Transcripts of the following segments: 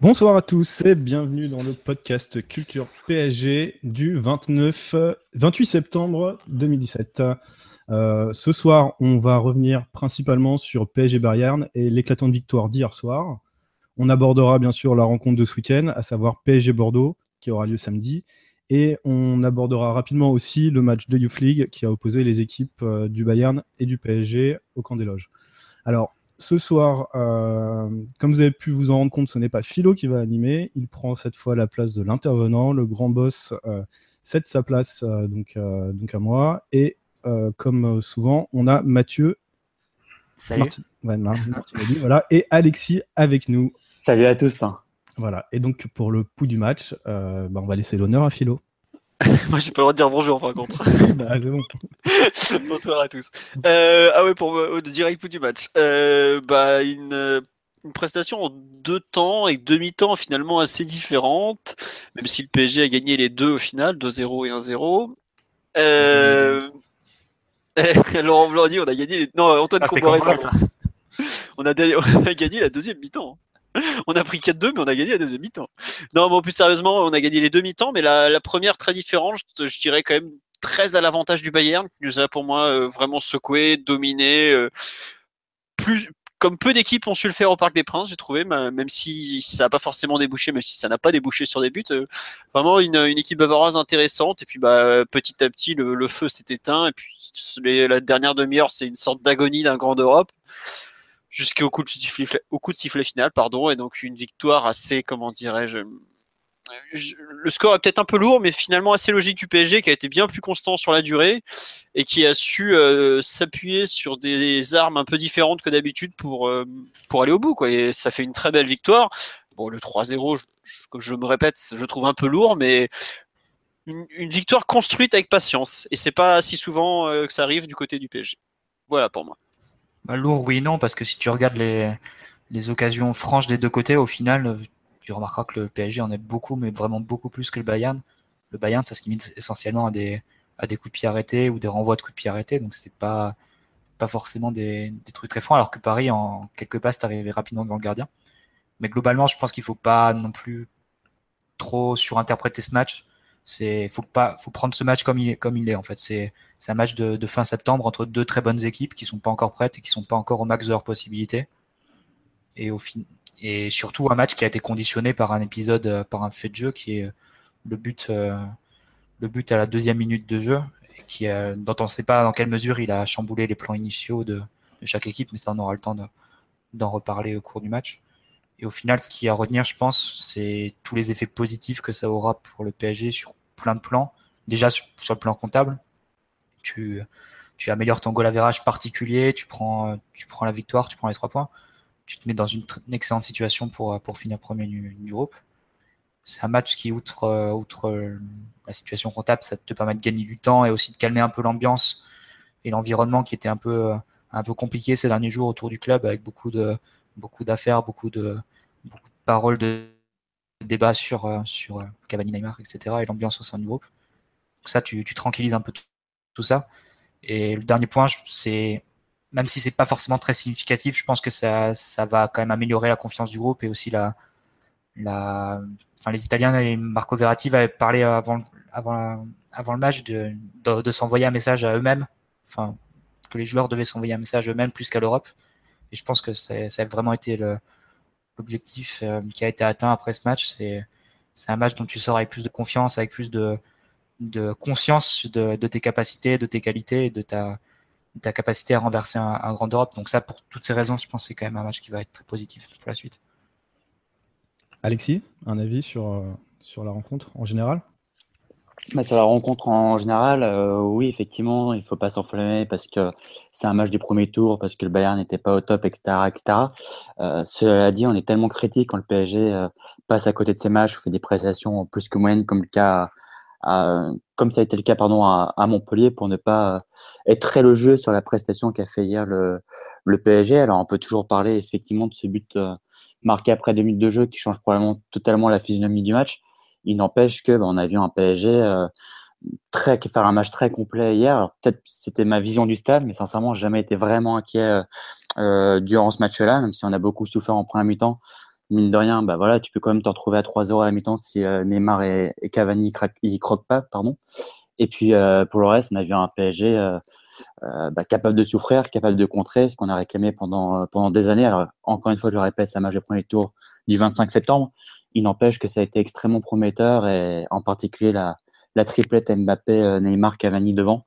Bonsoir à tous et bienvenue dans le podcast Culture PSG du 29, 28 septembre 2017. Euh, ce soir, on va revenir principalement sur PSG Bayern et l'éclatante victoire d'hier soir. On abordera bien sûr la rencontre de ce week-end, à savoir PSG Bordeaux, qui aura lieu samedi. Et on abordera rapidement aussi le match de Youth League qui a opposé les équipes euh, du Bayern et du PSG au camp des loges. Alors, ce soir, euh, comme vous avez pu vous en rendre compte, ce n'est pas Philo qui va animer. Il prend cette fois la place de l'intervenant. Le grand boss cède sa place donc, donc à moi. Et euh, comme souvent, on a Mathieu. Salut. voilà, et Alexis avec nous. Salut à tous. Voilà, et donc pour le pouls du match, euh, bah, on va laisser l'honneur à Philo. Moi, j'ai pas le droit de dire bonjour par contre. bah, bon. Bonsoir à tous. Euh, ah ouais, pour le direct pouls du match. bah, une, une, prestation en deux temps et demi-temps finalement assez différente, même si le PSG a gagné les deux au final, 2-0 et 1-0. Euh, Laurent Blanc dit on a gagné les... Non, Antoine ah, ça. On a, on a gagné la deuxième mi-temps. On a pris 4-2, mais on a gagné la deuxième mi-temps. Non, mais plus sérieusement, on a gagné les deux mi-temps, mais la, première très différente, je, dirais quand même très à l'avantage du Bayern, qui nous a pour moi euh, vraiment secoué, dominé, euh, plus, comme peu d'équipes ont su le faire au Parc des Princes, j'ai trouvé, même si ça n'a pas forcément débouché, même si ça n'a pas débouché sur des buts, euh, vraiment une, équipe bavaroise intéressante. Et puis bah, petit à petit, le, le feu s'est éteint, et puis la dernière demi-heure, c'est une sorte d'agonie d'un grand Europe jusqu'au coup de sifflet, au coup de sifflet final, pardon, et donc une victoire assez, comment dirais-je, le score est peut-être un peu lourd, mais finalement assez logique du PSG qui a été bien plus constant sur la durée et qui a su euh, s'appuyer sur des armes un peu différentes que d'habitude pour, euh, pour aller au bout. Quoi. Et ça fait une très belle victoire. Bon, le 3-0, je, je, me répète, je trouve un peu lourd, mais une, victoire construite avec patience. Et c'est pas si souvent euh, que ça arrive du côté du PSG. Voilà pour moi. Lourd, oui, non, parce que si tu regardes les, les occasions franches des deux côtés, au final, tu remarqueras que le PSG en est beaucoup, mais vraiment beaucoup plus que le Bayern. Le Bayern, ça se limite essentiellement à des, à des coups de pied arrêtés ou des renvois de coups de pied arrêtés, donc c'est pas, pas forcément des, des, trucs très francs, alors que Paris, en quelques passes, t'arrivais rapidement devant le gardien. Mais globalement, je pense qu'il faut pas non plus trop surinterpréter ce match c'est faut pas faut prendre ce match comme il est comme il est en fait. C'est un match de, fin septembre entre deux très bonnes équipes qui sont pas encore prêtes et qui sont pas encore au max de leurs possibilités. Et surtout un match qui a été conditionné par un épisode euh, par un fait de jeu qui est le but euh, le but à la deuxième minute de jeu qui euh, dont on ne sait pas dans quelle mesure il a chamboulé les plans initiaux de chaque équipe mais ça on aura le temps d'en reparler au cours du match et au final, ce qui est à retenir, je pense, c'est tous les effets positifs que ça aura pour le PSG sur plein de plans. Déjà sur, le plan comptable, tu, tu améliores ton goal average particulier, tu prends, tu prends la victoire, tu prends les trois points, tu te mets dans une, excellente situation pour, pour finir premier du, groupe. C'est un match qui, outre, outre la situation comptable, ça te permet de gagner du temps et aussi de calmer un peu l'ambiance et l'environnement qui était un peu, un peu compliqué ces derniers jours autour du club avec beaucoup de, beaucoup d'affaires, beaucoup de, beaucoup de paroles, de débats sur, euh, sur euh, Cavani, Neymar, etc. et l'ambiance au sein du groupe. Donc ça, tu, tu tranquillises un peu tout, ça. Et le dernier point, c'est même si c'est pas forcément très significatif, je pense que ça, ça va quand même améliorer la confiance du groupe et aussi la, la, enfin, les Italiens et Marco Verratti avaient parlé avant, avant, avant le match de, de, de s'envoyer un message à eux-mêmes, enfin, que les joueurs devaient s'envoyer un message eux-mêmes plus qu'à l'Europe. Et je pense que ça a vraiment été l'objectif euh, qui a été atteint après ce match. C'est un match dont tu sors avec plus de confiance, avec plus de, de conscience de, tes capacités, de tes qualités de ta, ta capacité à renverser un, grand Europe. Donc ça, pour toutes ces raisons, je pense que c'est quand même un match qui va être très positif pour la suite. Alexis, un avis sur, euh, sur la rencontre en général? Bah, sur la rencontre en général, euh, oui, effectivement, il faut pas s'enflammer parce que c'est un match du premier tour, parce que le Bayern n'était pas au top, etc., etc. Euh, cela dit, on est tellement critique quand le PSG euh, passe à côté de ses matchs, fait des prestations plus que moyennes, comme le cas, comme ça a été le cas, pardon, à, Montpellier, pour ne pas être très jeu sur la prestation qu'a fait hier le, le PSG. Alors, on peut toujours parler effectivement de ce but marqué après deux minutes de jeu qui change probablement totalement la physionomie du match. Il n'empêche que bah, on a vu un PSG euh, très faire un match très complet hier. Peut-être c'était ma vision du stade, mais sincèrement, j'ai jamais été vraiment inquiet euh, euh, durant ce match-là, même si on a beaucoup souffert en première mi-temps. Mine de rien, bah voilà, tu peux quand même te retrouver à 3-0 à la mi-temps si Neymar et, Cavani ils, croquent pas, pardon. Et puis pour le reste, on a vu un PSG bah, capable de souffrir, capable de contrer, ce qu'on a réclamé pendant pendant des années. Alors encore une fois, je répète, ça match de premier tour du 25 septembre. Il n'empêche que ça a été extrêmement prometteur et en particulier la, la triplette Mbappé, euh, Neymar, Cavani devant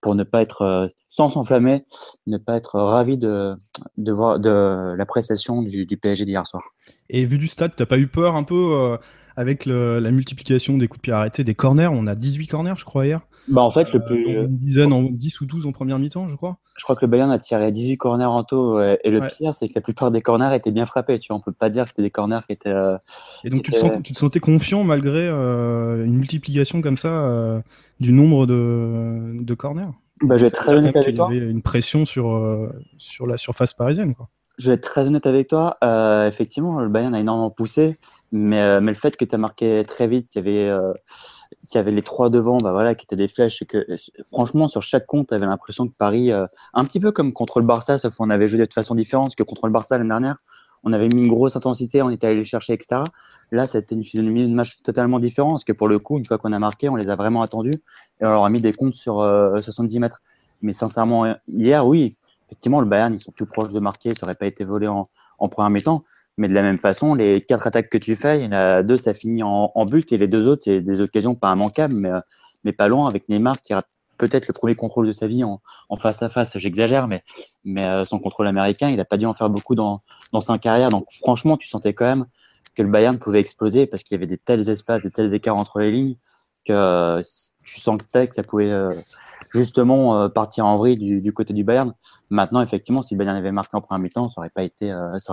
pour ne pas être euh, sans s'enflammer, ne pas être ravi de, de voir de la prestation du, PSG d'hier soir. Et vu du stade, t'as pas eu peur un peu euh, avec la multiplication des coups de pied arrêtés, des corners? On a 18 corners, je crois, hier. Bah en fait, le plus. Une dizaine, en 10 ou 12 en première mi-temps, je crois. Je crois que le Bayern a tiré 18 corners en tout. et le pire, c'est que la plupart des corners étaient bien frappés. Tu vois, on peut pas dire que c'était des corners qui étaient. et donc, tu, te tu, te sentais confiant malgré une multiplication comme ça du nombre de, de corners? Bah, Je vais être très honnête avec toi. Il y avait une pression sur, sur la surface parisienne. Quoi. Je vais être très honnête avec toi. Euh, effectivement, le Bayern a énormément poussé, mais, euh, mais le fait que tu as marqué très vite, qu'il y avait, euh, y avait les trois devant, bah qui étaient des flèches, que franchement, sur chaque compte, tu avais l'impression que Paris, euh, un petit peu comme contre le Barça, sauf qu'on avait joué de façon différente, parce que contre le Barça l'année dernière, on avait mis une grosse intensité, on était allé les chercher, etc. Là, c'était une physionomie de match totalement différent, parce que pour le coup, une fois qu'on a marqué, on les a vraiment attendus, et on leur a mis des comptes sur 70 mètres. Mais sincèrement, hier, oui, effectivement, le Bayern, ils sont tout proches de marquer, ça n'aurait pas été volé en, première mi-temps. Mais de la même façon, les quatre attaques que tu fais, il y en a deux, ça finit en, en but, et les deux autres, c'est des occasions pas immanquables, mais, mais pas loin, avec Neymar qui rate peut-être le premier contrôle de sa vie en, en face à face. J'exagère, mais, mais euh, son contrôle américain, il n'a pas dû en faire beaucoup dans, dans sa carrière. Donc franchement, tu sentais quand même que le Bayern pouvait exploser parce qu'il y avait des tels espaces, des tels écarts entre les lignes que euh, tu sentais que ça pouvait euh, justement euh, partir en vrille du, côté du Bayern. Maintenant, effectivement, si le Bayern avait marqué en première mi-temps, ça aurait pas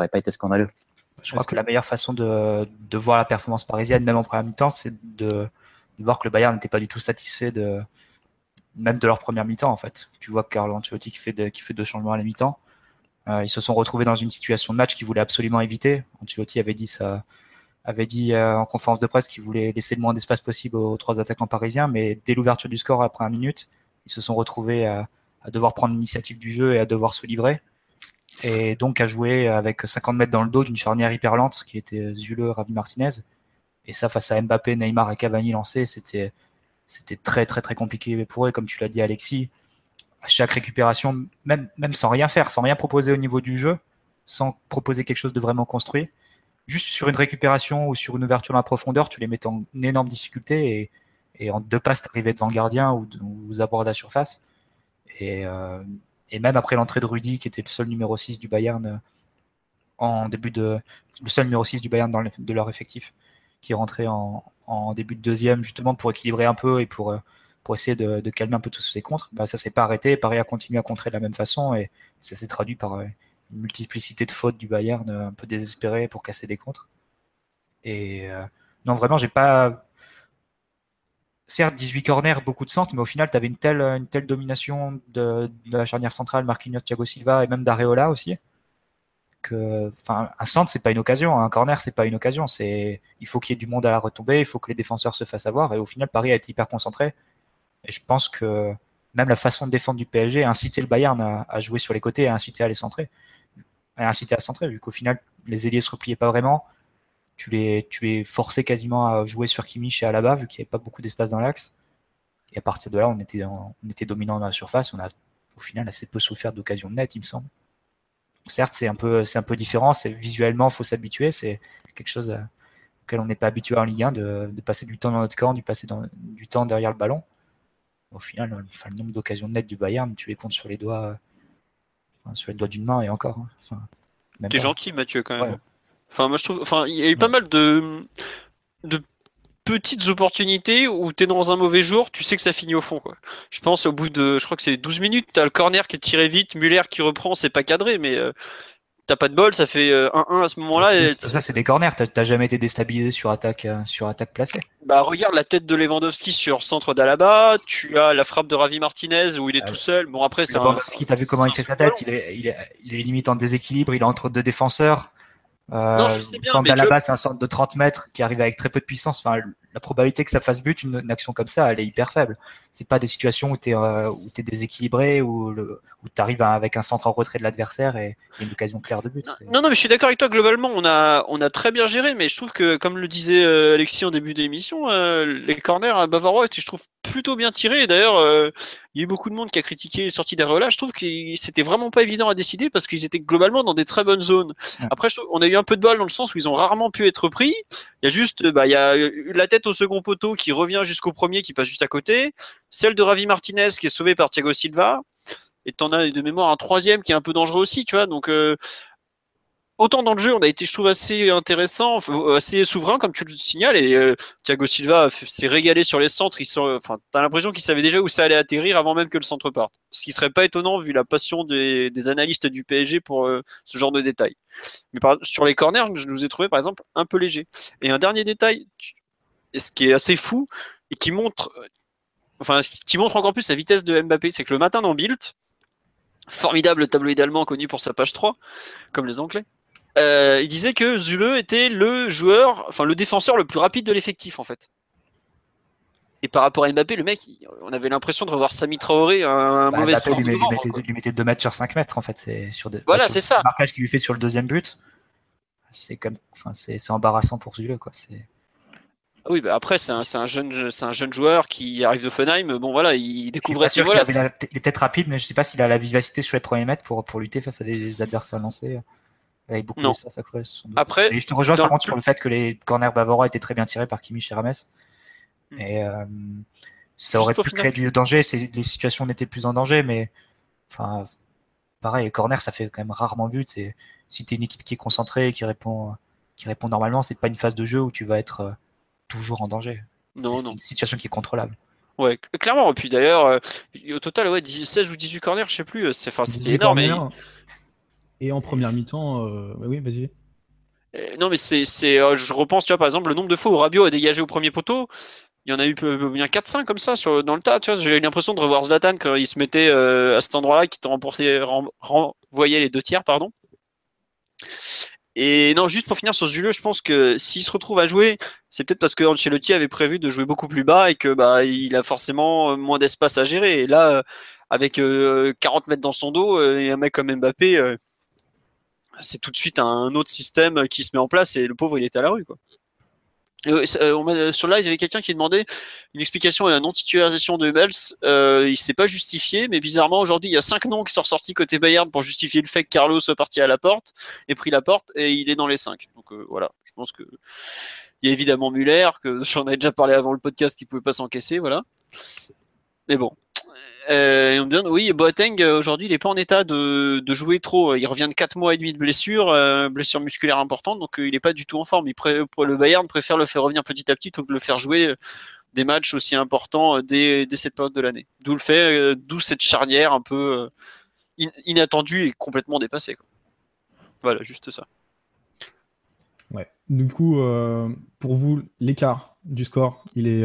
pas été scandaleux. Je crois que la meilleure façon de, de voir la performance parisienne, même en première mi-temps, c'est de, de, voir que le Bayern n'était pas du tout satisfait de même de leur première mi-temps en fait. Tu vois que Carlo Ancelotti qui fait, de, qui fait deux changements à la mi-temps. Euh, ils se sont retrouvés dans une situation de match qu'ils voulaient absolument éviter. Ancelotti avait dit ça, avait dit euh, en conférence de presse qu'il voulait laisser le moins d'espace possible aux trois attaquants parisiens, mais dès l'ouverture du score après un minute, ils se sont retrouvés à, à devoir prendre l'initiative du jeu et à devoir se livrer, et donc à jouer avec 50 mètres dans le dos d'une charnière hyper lente qui était Zule, Ravi Martinez. Et ça, face à Mbappé, Neymar et Cavani lancés, c'était c'était très très très compliqué pour eux, comme tu l'as dit Alexis. À chaque récupération, même même sans rien faire, sans rien proposer au niveau du jeu, sans proposer quelque chose de vraiment construit, juste sur une récupération ou sur une ouverture dans la profondeur, tu les mets en énorme difficulté et, en deux passes, t'arrivais devant le gardien ou, ou aux abords de la surface. Et, euh, et même après l'entrée de Rudy, qui était le seul numéro 6 du Bayern euh, en début de. le seul numéro 6 du Bayern dans de leur effectif, qui est rentré en, en, début de deuxième, justement pour équilibrer un peu et pour, euh, pour essayer de, calmer un peu tous ces contres, bah, ça s'est pas arrêté. Paris a continué à contrer de la même façon et ça s'est traduit par une multiplicité de fautes du Bayern euh, un peu désespéré pour casser des contres. Et euh, non, vraiment, j'ai pas. Certes, 18 corners, beaucoup de centres, mais au final, tu avais une telle, une telle domination de, la charnière centrale, Marquinhos, Thiago Silva et même d'Areola aussi. Que, un centre, c'est pas une occasion, un corner, c'est pas une occasion. C'est, il faut qu'il y ait du monde à la retombée, il faut que les défenseurs se fassent avoir. Et au final, Paris a été hyper concentré. Et je pense que même la façon de défendre du PSG a incité le Bayern à, jouer sur les côtés, à inciter à les centrer inciter à centrer, vu qu'au final, les ailiers se repliaient pas vraiment. Tu les, tu les forçais quasiment à jouer sur Kimmich et à la bas, vu qu'il n'y avait pas beaucoup d'espace dans l'axe. Et à partir de là, on était, on était dominant dans la surface. On a, au final, assez peu souffert d'occasions nettes, il me semble. certes, c'est un peu, c'est un peu différent. C'est visuellement, faut s'habituer. C'est quelque chose auquel on n'est pas habitué en Ligue 1 de, de, passer du temps dans notre camp, de passer dans, du temps derrière le ballon. Au final, enfin, le nombre d'occasions nettes du Bayern, tu les comptes sur les doigts sur les doigts d'une main et encore. Hein. Enfin, T'es gentil, Mathieu, quand même. Enfin, moi, je trouve. Enfin, il y a eu pas mal de. de petites opportunités où tu es dans un mauvais jour, tu sais que ça finit au fond. Quoi. Je pense au bout de, je crois que c'est 12 minutes, tu as le corner qui est tiré vite, Muller qui reprend, c'est pas cadré, mais euh, t'as pas de bol, ça fait 1-1 euh, à ce moment-là. Et... Ça, c'est des corners, t'as jamais été déstabilisé sur attaque, euh, sur attaque placée. Bah, regarde la tête de Lewandowski sur centre d'Alaba, tu as la frappe de Ravi Martinez où il est ah tout seul. Bon, après, c'est Lewandowski, t'as vu comment il fait sa tête, il est, il, est, il est limite en déséquilibre, il est entre deux défenseurs. Euh, centre d'Alaba, c'est un centre de 30 mètres qui arrive avec très peu de puissance. Enfin, la probabilité que ça fasse but, une, action comme ça, elle est hyper faible. C'est pas des situations où tu es, euh, es déséquilibré, où, le, où tu arrives avec un centre en retrait de l'adversaire et, une occasion claire de but. Non, non, mais je suis d'accord avec toi. Globalement, on a, on a très bien géré, mais je trouve que, comme le disait euh, Alexis en début d'émission, euh, les corners à Bavarois je trouve plutôt bien tirés. D'ailleurs, euh, il y a eu beaucoup de monde qui a critiqué les sorties d'Areola. Je trouve que c'était vraiment pas évident à décider parce qu'ils étaient globalement dans des très bonnes zones. Après, on a eu un peu de bol dans le sens où ils ont rarement pu être pris. Il y a juste, bah, il y a la tête au second poteau qui revient jusqu'au premier qui passe juste à côté. Celle de Ravi Martinez qui est sauvée par Thiago Silva. Et t'en as de mémoire un troisième qui est un peu dangereux aussi, tu vois. Donc, euh, autant dans le jeu, on a été, je trouve, assez intéressant, assez souverain, comme tu le signales. Et euh, Thiago Silva s'est régalé sur les centres. Ils t'as l'impression qu'il savait déjà où ça allait atterrir avant même que le centre parte. Ce qui serait pas étonnant vu la passion des, analystes du PSG pour euh, ce genre de détails. Mais sur les corners, je nous ai trouvé, par exemple, un peu léger. Et un dernier détail, ce qui est assez fou et qui montre, enfin, qui montre encore plus la vitesse de Mbappé, c'est que le matin dans Bild, formidable tableau allemand connu pour sa page 3, comme les Anglais. Euh, il disait que Zule était le joueur, enfin le défenseur le plus rapide de l'effectif en fait. Et par rapport à Mbappé, le mec, on avait l'impression de revoir Sami Traoré un bah, mauvais Mbappé lui, mettait, lui, mettait, 2 mètres sur 5 mètres en fait. C'est sur voilà, c'est ça. Le marquage qu'il lui fait sur le deuxième but, c'est comme, enfin, c'est embarrassant pour Zule quoi. C'est ah oui, bah après, c'est un, un, jeune, c'est un jeune joueur qui arrive de Fenheim. Bon, voilà, il découvrait ce voilà. Il, est peut-être rapide, mais je sais pas s'il a la vivacité sur les premiers mètres pour, pour lutter face à des adversaires lancés. Avec beaucoup d'espace à creuser. Après, et je te rejoins par contre sur le fait que les corners bavarois étaient très bien tirés par Kimi et Rames. Hmm. Et euh, ça aurait pu créer du danger. Les situations n'étaient plus en danger, mais enfin, pareil, les corners, ça fait quand même rarement but. Si tu es une équipe qui est concentrée et qui répond, qui répond normalement, c'est pas une phase de jeu où tu vas être euh, toujours en danger. Non, C'est une situation qui est contrôlable. Ouais, clairement. Et puis d'ailleurs, euh, au total, ouais, 16 ou 18 corners, je sais plus. Euh, c'était énorme. Et... en première mi-temps, euh, oui, vas-y. Non, mais c'est, je repense, tu vois, par exemple, le nombre de fois où Rabiot a dégagé au premier poteau. Il y en a eu bien 4-5 comme ça sur, dans le tas. Tu vois, j'ai eu l'impression de revoir Zlatan quand il se mettait à cet endroit-là, qui te renvoyait les deux tiers, pardon. Et non, juste pour finir sur Zulio, je pense que s'il se retrouve à jouer, c'est peut-être parce que Ancelotti avait prévu de jouer beaucoup plus bas et que bah il a forcément euh, moins d'espace à gérer. Et là, euh, avec 40 euh, mètres dans son dos et un mec comme Mbappé, c'est tout de suite un autre système qui se met en place et le pauvre il était à la rue quoi. Euh, on sur live, il y avait quelqu'un qui demandait une explication à la non-titularisation de Hummels. Euh, il s'est pas justifié, mais bizarrement, aujourd'hui, il y a cinq noms qui sont ressortis côté Bayern pour justifier le fait que Carlos soit parti à la porte et pris la porte, et il est dans les cinq. Donc euh, voilà, je pense que il y a évidemment Muller, que j'en ai déjà parlé avant le podcast, qui pouvait pas s'encaisser, voilà. Mais bon, euh, on me oui, Boateng euh, aujourd'hui il n'est pas en état de, jouer trop. Il revient de 4 mois et demi de blessure, euh, blessure musculaire importante, donc il n'est pas du tout en forme. Le Bayern préfère le faire revenir petit à petit plutôt que le faire jouer des matchs aussi importants dès, cette période de l'année. D'où le fait, d'où cette charnière un peu inattendue et complètement dépassée. Voilà, juste ça. Ouais. Du coup, pour vous, l'écart du score, il est,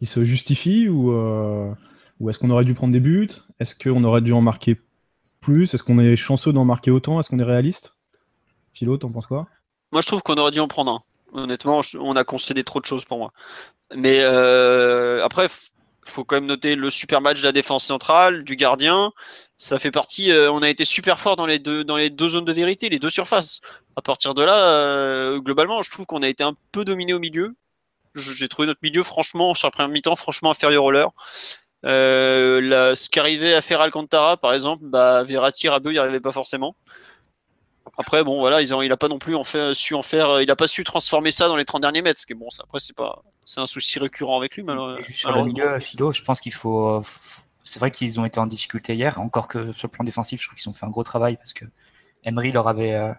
il se justifie ou ou est-ce qu'on aurait dû prendre des buts? Est-ce qu'on aurait dû en marquer plus? Est-ce qu'on est chanceux d'en marquer autant? Est-ce qu'on est réaliste? Philo, t'en penses quoi? Moi, je trouve qu'on aurait dû en prendre un. Honnêtement, on a concédé trop de choses pour moi. Mais euh, après, faut quand même noter le super match de la défense centrale, du gardien. Ça fait partie. Euh, on a été super fort dans les deux zones de vérité, les deux surfaces. À partir de là, euh, globalement, je trouve qu'on a été un peu dominé au milieu. J'ai trouvé notre milieu, franchement, sur la première mi-temps, franchement inférieur au leur. Euh, ce qu'arrivait à faire Alcantara, par exemple, bah, Verratti, Rabiot, il n'y arrivait pas forcément. Après, bon, voilà, ils ont, il n'a pas non plus en fait, su en faire, il n'a pas su transformer ça dans les 30 derniers mètres. Ce qui bon, après, c'est pas, c'est un souci récurrent avec lui. Mais sur le milieu, Philo, je pense qu'il faut, c'est vrai qu'ils ont été en difficulté hier, encore que sur le plan défensif, je trouve qu'ils ont fait un gros travail parce que Emery leur avait, euh,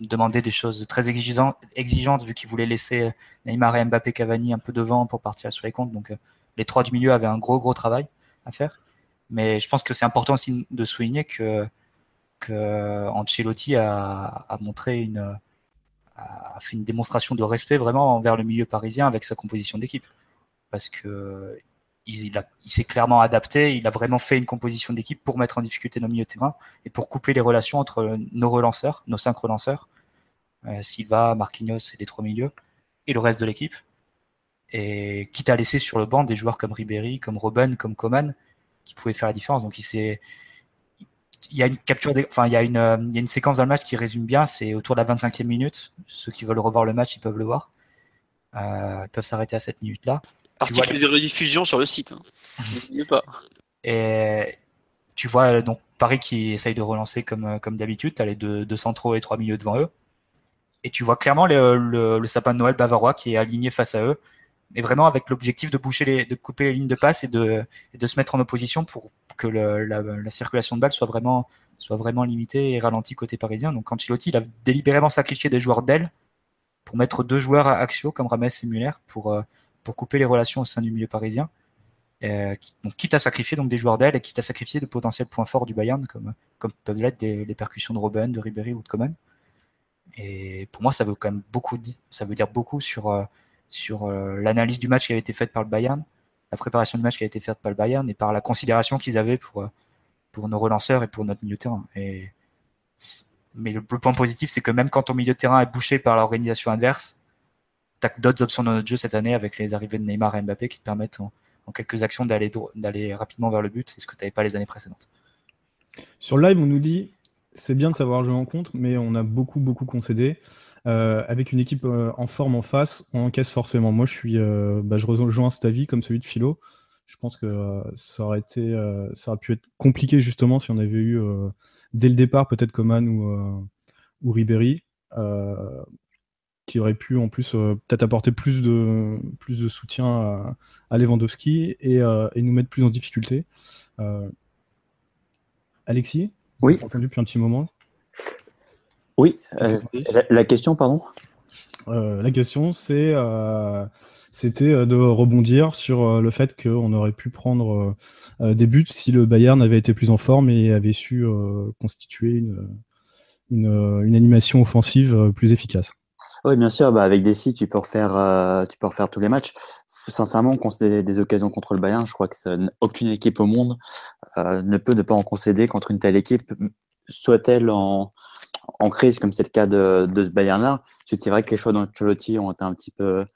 demandé des choses très exigeantes, vu qu'il voulait laisser Neymar et Mbappé Cavani un peu devant pour partir sur les comptes. Donc les trois du milieu avaient un gros gros travail à faire. Mais je pense que c'est important aussi de souligner que, que Ancelotti a, montré une, a fait une démonstration de respect vraiment envers le milieu parisien avec sa composition d'équipe. Parce que il, s'est clairement adapté, il a vraiment fait une composition d'équipe pour mettre en difficulté nos milieux de terrain et pour couper les relations entre nos relanceurs, nos cinq relanceurs, euh, Silva, Marquinhos et les trois milieux, et le reste de l'équipe. Et quitte à laisser sur le banc des joueurs comme Ribéry, comme Robben, comme Coman, qui pouvaient faire la différence. Donc il s'est il y a une capture, enfin il y a une, euh, il y a une séquence dans le match qui résume bien. C'est autour de la 25e minute. Ceux qui veulent revoir le match, ils peuvent le voir. Euh, ils peuvent s'arrêter à cette minute-là. Article des rediffusions sur le site. Hein. pas. Et tu vois donc Paris qui essaye de relancer comme, euh, comme d'habitude. Tu as les deux, deux, centraux et trois milieux devant eux. Et tu vois clairement le, le, sapin de Noël bavarois qui est aligné face à eux. Mais vraiment avec l'objectif de boucher de couper les lignes de passe et de, se mettre en opposition pour que la, la, circulation de balles soit vraiment, soit vraiment limitée et ralentie côté parisien. Donc Ancelotti, il a délibérément sacrifié des joueurs d'aile pour mettre deux joueurs axiaux comme Rames et Muller pour, euh, pour couper les relations au sein du milieu parisien. Euh, donc, quitte à sacrifier donc des joueurs d'aile et quitte à sacrifier de potentiels points forts du Bayern comme, comme peuvent l'être les percussions de Robben, de Ribéry ou de Coman. Et pour moi, ça veut quand même beaucoup, ça veut dire beaucoup sur, euh, sur euh, l'analyse du match qui avait été faite par le Bayern, la préparation du match qui a été faite par le Bayern et par la considération qu'ils avaient pour, euh, pour nos relanceurs et pour notre milieu de terrain. Mais le, point positif, c'est que même quand ton milieu de terrain est bouché par l'organisation adverse, tu as d'autres options dans notre jeu cette année avec les arrivées de Neymar et Mbappé qui te permettent en, quelques actions d'aller, d'aller rapidement vers le but. C'est ce que tu n'avais pas les années précédentes. Sur live, on nous dit c'est bien de savoir jouer en contre, mais on a beaucoup, beaucoup concédé. Euh, avec une équipe euh, en forme en face, on encaisse forcément. Moi, je suis, euh, bah, je rejoins cet avis comme celui de Philo. Je pense que ça aurait été, ça aurait pu être compliqué justement si on avait eu dès le départ peut-être Coman ou, ou Ribéry, qui aurait pu en plus peut-être apporter plus de, plus de soutien à, à Lewandowski et, et, nous mettre plus en difficulté. Alexis, oui. entendu depuis un petit moment? Oui, euh, la, question, pardon? Euh, La question, c'est, euh, c'était de rebondir sur le fait qu'on aurait pu prendre des buts si le Bayern avait été plus en forme et avait su constituer une, une, animation offensive plus efficace. Oui, bien sûr. Bah avec Dessy, tu peux refaire, tu peux refaire tous les matchs. Sincèrement, concéder des occasions contre le Bayern, je crois que aucune équipe au monde ne peut ne pas en concéder contre une telle équipe, soit-elle en, en crise, comme c'est le cas de, ce Bayern-là. C'est vrai que les choix d'Ancelotti ont été un petit peu,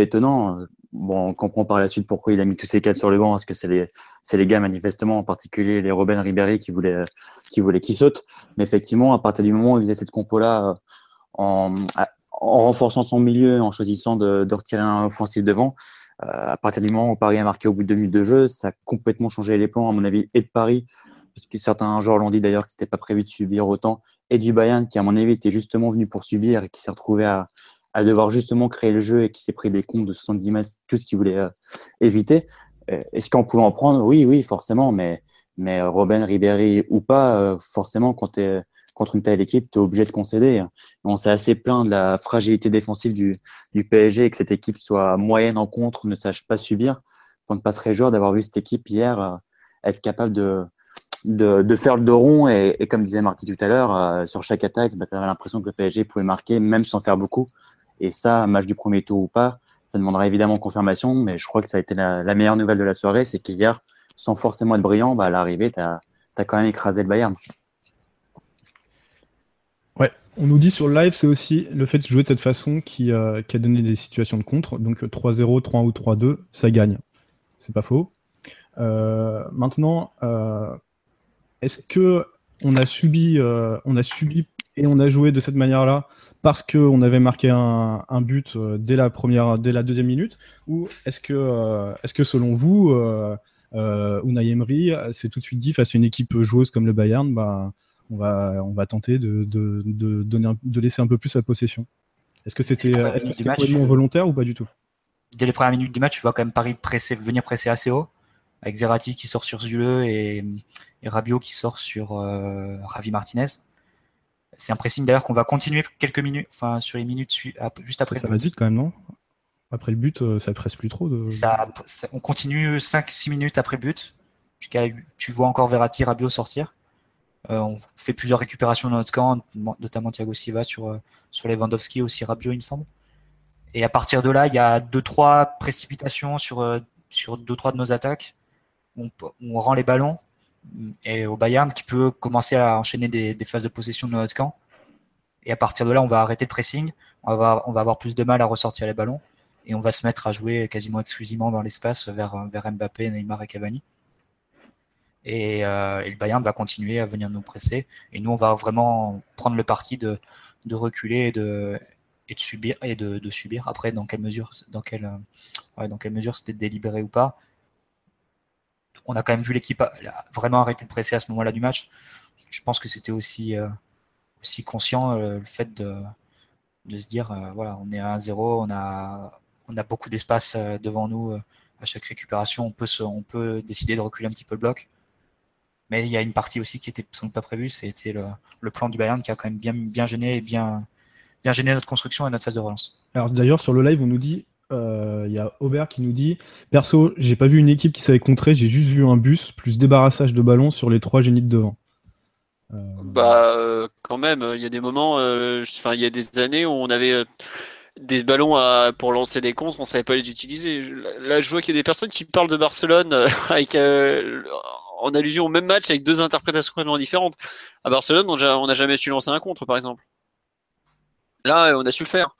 étonnants. Bon, on comprend par la suite pourquoi il a mis tous ces quatre sur le banc, parce que c'est les, gars manifestement, en particulier les Robben Ribéry qui voulaient, qui qu'ils sautent. Mais effectivement, à partir du moment où il faisait cette compo-là, en, en renforçant son milieu, en choisissant de, de retirer un offensif devant, euh, à partir du moment où Paris a marqué au bout de deux minutes de jeu, ça a complètement changé les plans, à mon avis, et de Paris, parce que certains joueurs l'ont dit d'ailleurs que c'était pas prévu de subir autant, et du Bayern qui, à mon avis, était justement venu pour subir et qui s'est retrouvé à, à, devoir justement créer le jeu et qui s'est pris des comptes de 70 mètres, tout ce qu'il voulait euh, éviter. Euh, est-ce qu'on pouvait en prendre? Oui, oui, forcément, mais, mais Robin, Ribéry ou pas, euh, forcément, quand tu es contre une telle équipe, tu es obligé de concéder. On s'est assez plaint de la fragilité défensive du, du PSG et que cette équipe soit moyenne en contre, ne sache pas subir, pour ne pas se réjouir d'avoir vu cette équipe hier être capable de, de, faire le dos rond et, comme disait Marty tout à l'heure, euh, sur chaque attaque, bah, tu avais l'impression que le PSG pouvait marquer même sans faire beaucoup. Et ça, match du premier tour ou pas, ça demandera évidemment confirmation, mais je crois que ça a été la, meilleure nouvelle de la soirée, c'est qu'hier, sans forcément être brillant, bah, à l'arrivée, tu as, quand même écrasé le Bayern. Ouais, on nous dit sur le live, c'est aussi le fait de jouer de cette façon qui, euh, a donné des situations de contre. Donc 3-0, 3-1 ou 3-2, ça gagne. C'est pas faux. Euh, maintenant, est-ce que on a subi, euh, on a subi et on a joué de cette manière-là parce qu'on avait marqué un, but euh, dès la première, dès la deuxième minute, ou est-ce que, euh, est-ce que selon vous, Unai Emery s'est tout de suite dit face à une équipe joueuse comme le Bayern, bah, on va, on va tenter de, de, de, donner de laisser un peu plus la possession? Est-ce que c'était, est-ce que c'était volontaire ou pas du tout? Dès les premières minutes du match, tu vois quand même Paris presser, venir presser assez haut? Avec Verratti qui sort sur Zule et, et Rabiot qui sort sur euh, Ravi Martinez. C'est un pressing d'ailleurs qu'on va continuer quelques minutes, enfin sur les minutes juste après. Ça, va vite quand même, non? Après le but, euh, ça presse plus trop. De... Ça, on continue 5-6 minutes après le but. Tu vois encore Verratti, Rabiot sortir. Euh, on fait plusieurs récupérations dans notre camp, notamment Thiago Silva sur, euh, sur Lewandowski, aussi Rabiot, il me semble. Et à partir de là, il y a 2-3 précipitations sur, euh, sur 2-3 de nos attaques. On, rend les ballons et au Bayern qui peut commencer à enchaîner des, phases de possession de notre camp. Et à partir de là, on va arrêter le pressing, on va, avoir plus de mal à ressortir les ballons et on va se mettre à jouer quasiment exclusivement dans l'espace vers, vers Mbappé, Neymar et Cavani. Euh, et, le Bayern va continuer à venir nous presser. Et nous, on va vraiment prendre le parti de, reculer et de, subir. Après, dans quelle mesure, dans dans quelle mesure c'était délibéré ou pas. On a quand même vu l'équipe vraiment arrêter de presser à ce moment-là du match. Je pense que c'était aussi, euh, aussi conscient euh, le fait de, de se dire voilà, on est à 1-0, on a, on a beaucoup d'espace devant nous à chaque récupération. On peut, se, on peut décider de reculer un petit peu le bloc. Mais il y a une partie aussi qui était sans pas prévue, c'était le, le, plan du Bayern qui a quand même bien, bien gêné et bien, bien gêné notre construction et notre phase de relance. Alors d'ailleurs sur le live on nous dit, euh, il y a Aubert qui nous dit, perso j'ai pas vu une équipe qui savait contrer, j'ai juste vu un bus plus débarrassage de ballon sur les trois génies de devant. Euh... Bah euh, quand même, il y a des moments, euh, enfin il y a des années où on avait des ballons pour lancer des contres, on savait pas les utiliser. Là, je vois qu'il y a des personnes qui parlent de Barcelone avec en allusion au même match avec deux interprétations complètement différentes. À Barcelone, on n'a jamais su lancer un contre, par exemple. Là, on a su le faire.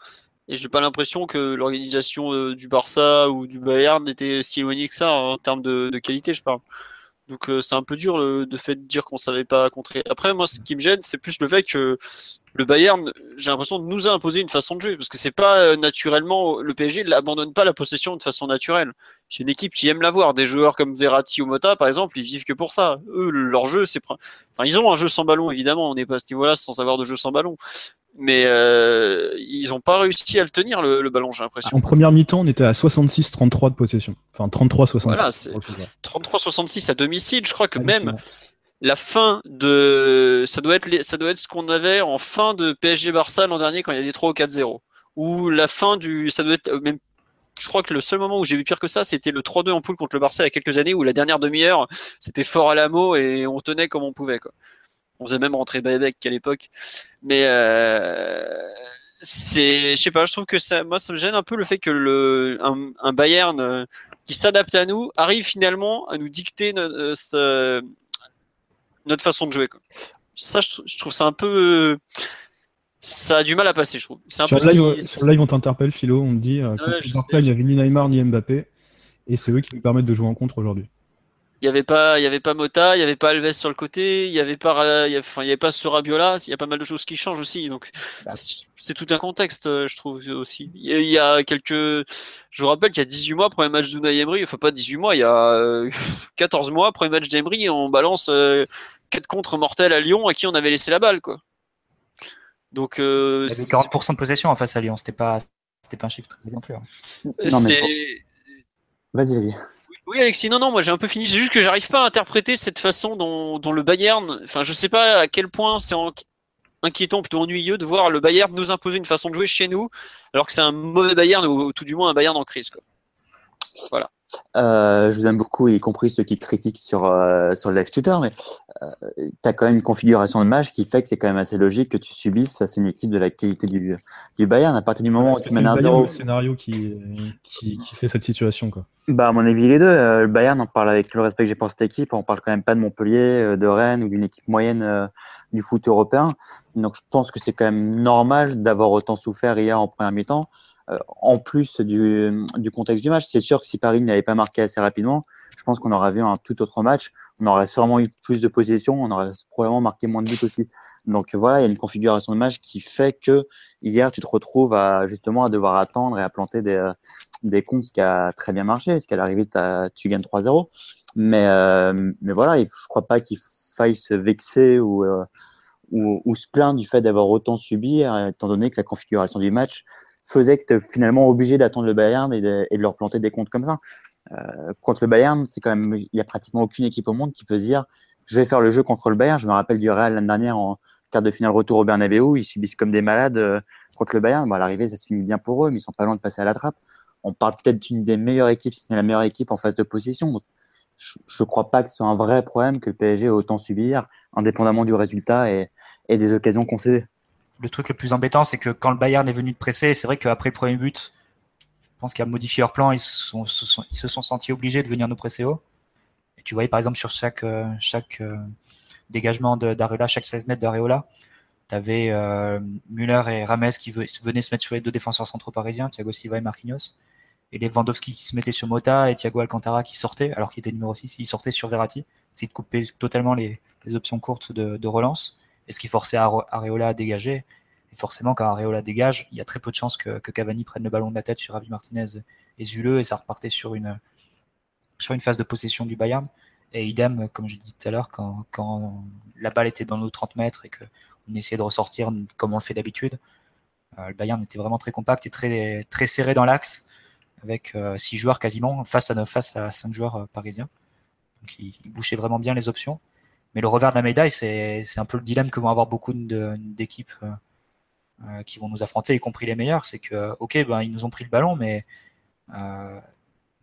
Et j'ai pas l'impression que l'organisation euh, du Barça ou du Bayern était si éloignée que ça en termes de, qualité, je parle. Donc euh, c'est un peu dur le, de fait de dire qu'on savait pas contrer. Après, moi, ce qui me gêne, c'est plus le fait que le Bayern, j'ai l'impression nous a imposé une façon de jouer parce que c'est pas euh, naturellement le PSG n'abandonne pas la possession de façon naturelle. C'est une équipe qui aime l'avoir. Des joueurs comme Verratti ou Mota, par exemple, ils vivent que pour ça. Eux, leur jeu, c'est enfin ils ont un jeu sans ballon évidemment. On n'est pas à ce niveau-là sans avoir de jeu sans ballon. Mais euh, ils n'ont pas réussi à le tenir le, ballon, j'ai l'impression. En première mi-temps, on était à 66-33 de possession. Enfin 33-66. Voilà, 33-66 à domicile. Je crois que même la fin de ça doit être ça doit être ce qu'on avait en fin de PSG Barça l'an dernier quand il y avait 3 ou 4-0 ou la fin du ça doit être même je crois que le seul moment où j'ai vu pire que ça c'était le 3-2 en poule contre le Barça il y a quelques années où la dernière demi-heure c'était fort à la mot et on tenait comme on pouvait quoi. On faisait même rentrer Baebek à l'époque mais euh, c'est je sais pas je trouve que ça moi ça me gêne un peu le fait que le un, un Bayern euh, qui s'adapte à nous arrive finalement à nous dicter ce, notre façon de jouer. Quoi. Ça, je, trouve ça un peu. Ça a du mal à passer, je trouve. Un sur, peu live, sur live, on t'interpelle, Philo, on te dit euh, il n'y avait ni Neymar ni Mbappé, et c'est eux qui nous permettent de jouer en contre aujourd'hui. Il n'y avait pas, il y avait pas Mota, il n'y avait pas Alves sur le côté, il n'y avait pas, il y avait, enfin, il y avait pas ce Rabiola. Il y a pas mal de choses qui changent aussi. Donc, bah. c'est tout un contexte, euh, je trouve aussi. Il y a quelques, je vous rappelle qu'il y a 18 mois, premier match d'Unai Emery, enfin pas 18 mois, il y a 14 euh, mois, premier match d'Emery, on balance 4 contre mortels à Lyon à qui on avait laissé la balle, quoi. Donc, euh, il y avait 40% de possession en face à Lyon, c'était pas, c'était pas un chiffre très bien plus. Hein. Non, mais... Vas-y, vas-y. Oui, Alexis, non, non, moi j'ai un peu fini. C'est juste que j'arrive pas à interpréter cette façon dont, le Bayern. Enfin, je sais pas à quel point c'est inquiétant, plutôt ennuyeux de voir le Bayern nous imposer une façon de jouer chez nous, alors que c'est un mauvais Bayern, ou tout du moins un Bayern en crise. Quoi. Voilà. Euh, je vous aime beaucoup, y compris ceux qui critiquent sur, euh, sur le live Twitter, mais euh, tu as quand même une configuration de match qui fait que c'est quand même assez logique que tu subisses face à une équipe de la qualité du, du Bayern. À partir du moment où tu mènes un 0 C'est le scénario qui, qui, qui, fait cette situation. Quoi. Bah, à mon avis, les deux. Euh, le Bayern, on parle avec le respect que j'ai pour cette équipe, on parle quand même pas de Montpellier, de Rennes ou d'une équipe moyenne du foot européen. Donc je pense que c'est quand même normal d'avoir autant souffert hier en première mi-temps. Euh, en plus du, du, contexte du match. C'est sûr que si Paris n'avait pas marqué assez rapidement, je pense qu'on aurait vu un tout autre match. On aurait sûrement eu plus de possession, on aurait probablement marqué moins de buts aussi. Donc voilà, il y a une configuration de match qui fait que hier, tu te retrouves justement à devoir attendre et à planter des, des comptes, ce qui a très bien marché, parce qu'à l'arrivée, tu gagnes 3-0. Mais, euh, mais voilà, je crois pas qu'il faille se vexer ou, euh, ou, ou, se plaindre du fait d'avoir autant subi, étant donné que la configuration du match faisait que tu finalement obligé d'attendre le Bayern et de, leur planter des comptes comme ça. Euh, contre le Bayern, c'est quand même, il y a pratiquement aucune équipe au monde qui peut se dire, je vais faire le jeu contre le Bayern. Je me rappelle du Real l'année dernière en, quart de finale retour au Bernabeu, ils subissent comme des malades contre le Bayern. Bon, à l'arrivée, ça se finit bien pour eux, mais ils sont pas loin de passer à la trappe. On parle peut-être d'une des meilleures équipes, si c'est la meilleure équipe en phase de position. je ne crois pas que ce soit un vrai problème que le PSG ait autant subir, indépendamment du résultat et, et des occasions concédées. Le truc le plus embêtant, c'est que quand le Bayern est venu de presser, c'est vrai qu'après le premier but, je pense qu'il a modifié leur plan, ils, se sont, sentis obligés de venir nous presser haut. Et tu voyais par exemple sur chaque, euh, chaque euh, dégagement d'Areola, chaque 16 mètres d'Areola, tu avais euh, Müller et Rames qui venaient se mettre sur les deux défenseurs centraux parisiens, Thiago Silva et Marquinhos. Et Lewandowski qui se mettait sur Mota et Thiago Alcantara qui sortait, alors qu'il était numéro 6, il sortait sur Verratti. De couper totalement les, les options courtes de relance et ce qui forçait Areola à dégager. Et forcément, quand Areola dégage, il y a très peu de chances que, Cavani prenne le ballon de la tête sur Avi Martinez et Zuleux, et ça repartait sur une, sur une phase de possession du Bayern. Et idem, comme je disais tout à l'heure, quand, la balle était dans nos 30 mètres et qu'on essayait de ressortir comme on le fait d'habitude, euh, le Bayern était vraiment très compact et très, très serré dans l'axe, avec 6 euh, joueurs quasiment face à 9, face à 5 joueurs euh, parisiens. Donc il, bouchait vraiment bien les options. Mais le revers de la médaille, c'est un peu le dilemme que vont avoir beaucoup d'équipes euh, euh, qui vont nous affronter, y compris les meilleurs. C'est que, ok, ben, ils nous ont pris le ballon, mais euh,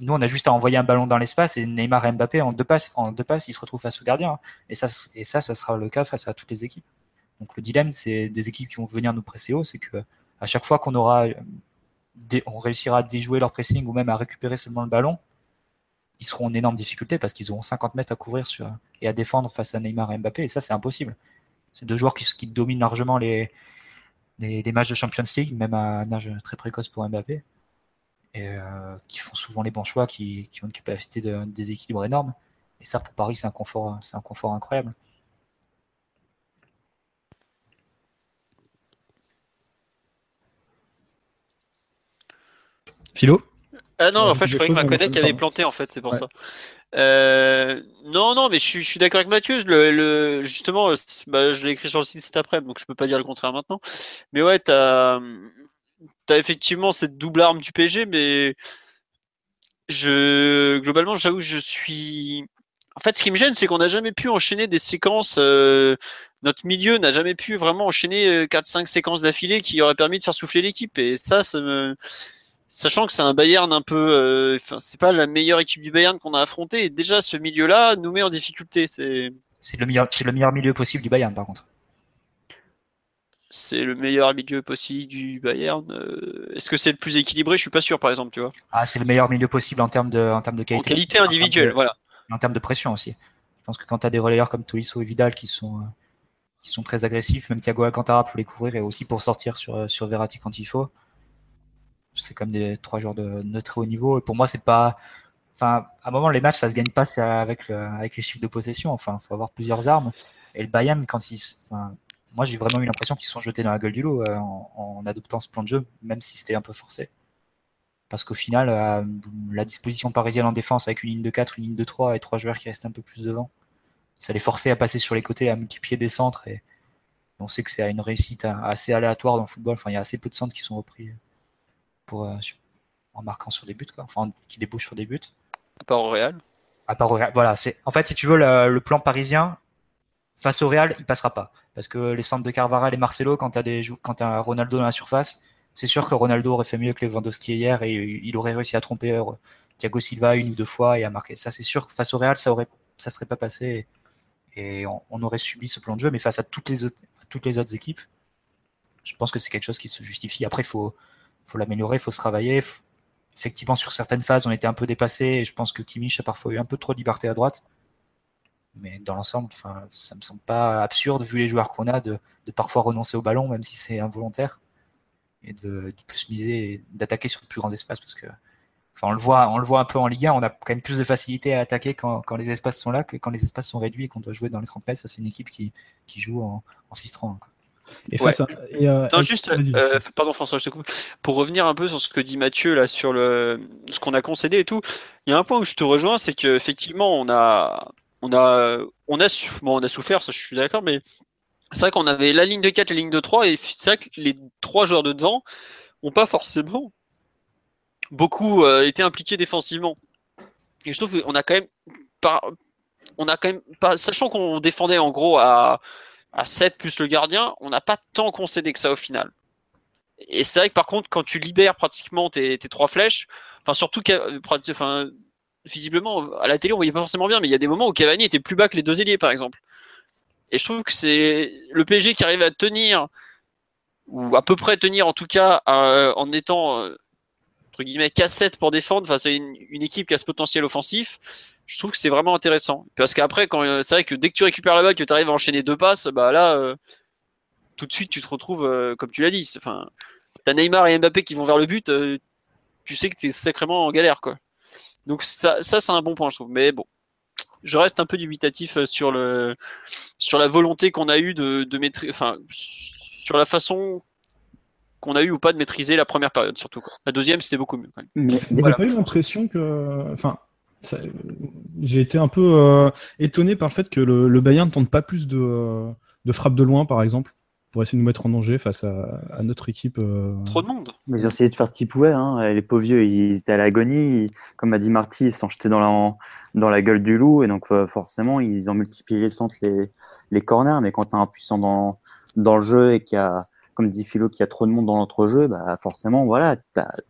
nous, on a juste à envoyer un ballon dans l'espace et Neymar et Mbappé, en deux passes, en deux passes ils se retrouvent face au gardien. Et ça, et ça, ça sera le cas face à toutes les équipes. Donc le dilemme, c'est des équipes qui vont venir nous presser haut, c'est que à chaque fois qu'on aura, on réussira à déjouer leur pressing ou même à récupérer seulement le ballon, ils seront en énorme difficulté parce qu'ils auront 50 mètres à couvrir et à défendre face à Neymar et Mbappé. Et ça, c'est impossible. C'est deux joueurs qui, dominent largement les, les, matchs de Champions League, même à un âge très précoce pour Mbappé, et euh, qui font souvent les bons choix, qui, qui ont une capacité de, déséquilibre énorme. Et ça, pour Paris, c'est un confort, c'est un confort incroyable. Philo? Ah non, en fait, je croyais que ma connect avait planté, en fait, c'est pour ça. Euh, non, non, mais je suis, je suis d'accord avec Mathieu. Le, le justement, euh, bah, je l'ai écrit sur le site cet après, donc je peux pas dire le contraire maintenant. Mais ouais, t'as as effectivement cette double arme du PG, mais je globalement, j'avoue, je suis. En fait, ce qui me gêne, c'est qu'on n'a jamais pu enchaîner des séquences. Euh, notre milieu n'a jamais pu vraiment enchaîner 4-5 séquences d'affilée qui auraient permis de faire souffler l'équipe. Et ça, ça me sachant que c'est un Bayern un peu, euh, enfin c'est pas la meilleure équipe du Bayern qu'on a affronté. Et déjà ce milieu-là nous met en difficulté. C'est c'est le meilleur, c'est le meilleur milieu possible du Bayern par contre. C'est le meilleur milieu possible du Bayern. Euh, est-ce que c'est le plus équilibré? Je suis pas sûr, par exemple, tu vois. Ah, c'est le meilleur milieu possible en termes de, en termes de qualité. En qualité individuelle, voilà. En termes de pression aussi. Je pense que quand tu as des relayeurs comme Tolisso et Vidal qui sont, euh, qui sont très agressifs, même Thiago Alcantara pour les couvrir et aussi pour sortir sur, sur Verratti quand il faut, c'est comme des trois joueurs de, de, haut niveau. Et pour moi, c'est pas. Enfin, à un moment, les matchs, ça se gagne pas avec, avec les chiffres de possession. Enfin, faut avoir plusieurs armes. Et le Bayern, quand ils. Enfin, moi, j'ai vraiment eu l'impression qu'ils sont jetés dans la gueule du lot euh, en, en, adoptant ce plan de jeu, même si c'était un peu forcé. Parce qu'au final, euh, la disposition parisienne en défense avec une ligne de 4, une ligne de 3 et trois joueurs qui restent un peu plus devant, ça les forçait à passer sur les côtés, à multiplier des centres. Et on sait que c'est une réussite assez aléatoire dans le football. Enfin, il y a assez peu de centres qui sont repris pour, euh, en marquant sur des buts, quoi. Enfin, qui débouche sur des buts. À part au Real. À part au Real. Voilà, c'est, en fait, si tu veux, le, plan parisien, face au Real, il passera pas. Parce que les centres de Carvara et Marcelo, quand t'as des, quand as Ronaldo dans la surface, c'est sûr que Ronaldo aurait fait mieux que Lewandowski hier et il aurait réussi à tromper euh, Thiago Silva une ou deux fois et à marquer. Ça, c'est sûr que face au Real, ça aurait, ça serait pas passé et, on, aurait subi ce plan de jeu. Mais face à toutes les autres, toutes les autres équipes, je pense que c'est quelque chose qui se justifie. Après, il faut, faut l'améliorer, faut se travailler. Effectivement, sur certaines phases, on était un peu dépassé et je pense que Kimmich a parfois eu un peu trop de liberté à droite. Mais dans l'ensemble, ça me semble pas absurde vu les joueurs qu'on a de, parfois renoncer au ballon, même si c'est involontaire, et de, plus miser, d'attaquer sur de plus grands espaces parce que, on le voit, on le voit un peu en Ligue 1, on a quand même plus de facilité à attaquer quand, les espaces sont là que quand les espaces sont réduits et qu'on doit jouer dans les 30 mètres. C'est une équipe qui, joue en, en 6-3. Et euh, non, juste, euh, pardon François, je te coupe. Pour revenir un peu sur ce que dit Mathieu là, sur le, ce qu'on a concédé et tout, il y a un point où je te rejoins, c'est qu'effectivement, on a, on a, on a, bon, on a souffert, ça je suis d'accord, mais c'est vrai qu'on avait la ligne de 4, la ligne de 3, et c'est vrai que les trois joueurs de devant n'ont pas forcément beaucoup euh, été impliqués défensivement. Et je trouve qu'on a quand même, on a quand même, pas, sachant qu'on défendait en gros à à 7 plus le gardien, on n'a pas tant concédé que ça au final. Et c'est vrai que par contre, quand tu libères pratiquement tes, trois flèches, enfin surtout, enfin, visiblement, à la télé, on voyait pas forcément bien, mais il y a des moments où Cavani était plus bas que les deux ailiers, par exemple. Et je trouve que c'est le PSG qui arrive à tenir, ou à peu près tenir en tout cas, euh, en étant, euh, entre guillemets, cassette pour défendre face à une, équipe qui a ce potentiel offensif. Je trouve que c'est vraiment intéressant. Parce qu'après, quand euh, c'est vrai que dès que tu récupères la balle, que tu arrives à enchaîner deux passes, bah là, tout de suite, tu te retrouves, comme tu l'as dit, enfin, t'as Neymar et Mbappé qui vont vers le but, tu sais que tu es sacrément en galère, quoi. Donc ça, ça c'est un bon point, je trouve. Mais bon, je reste un peu dubitatif euh, sur le sur la volonté qu'on a eu de, de maîtriser, enfin sur la façon qu'on a eu ou pas de maîtriser la première période surtout. La deuxième c'était beaucoup mieux. Mais vous n'avez pas eu l'impression que, enfin, j'ai été un peu euh, étonné par le fait que le, le Bayern ne tente pas plus de, euh, de frappes de loin par exemple pour essayer de nous mettre en danger face à, notre équipe. Euh. Trop de monde. Mais ils ont essayé de faire ce qu'ils pouvaient. Hein. Les pauvres vieux, ils étaient à l'agonie. Comme a dit Marty, ils sont jetés dans la, dans la gueule du loup. Et donc, euh, forcément, ils ont multiplié les centres, les, les corners. Mais quand tu as un puissant dans, dans le jeu et qu'il y a, comme dit Philo, qu'il y a trop de monde dans l'entrejeu, bah forcément, voilà,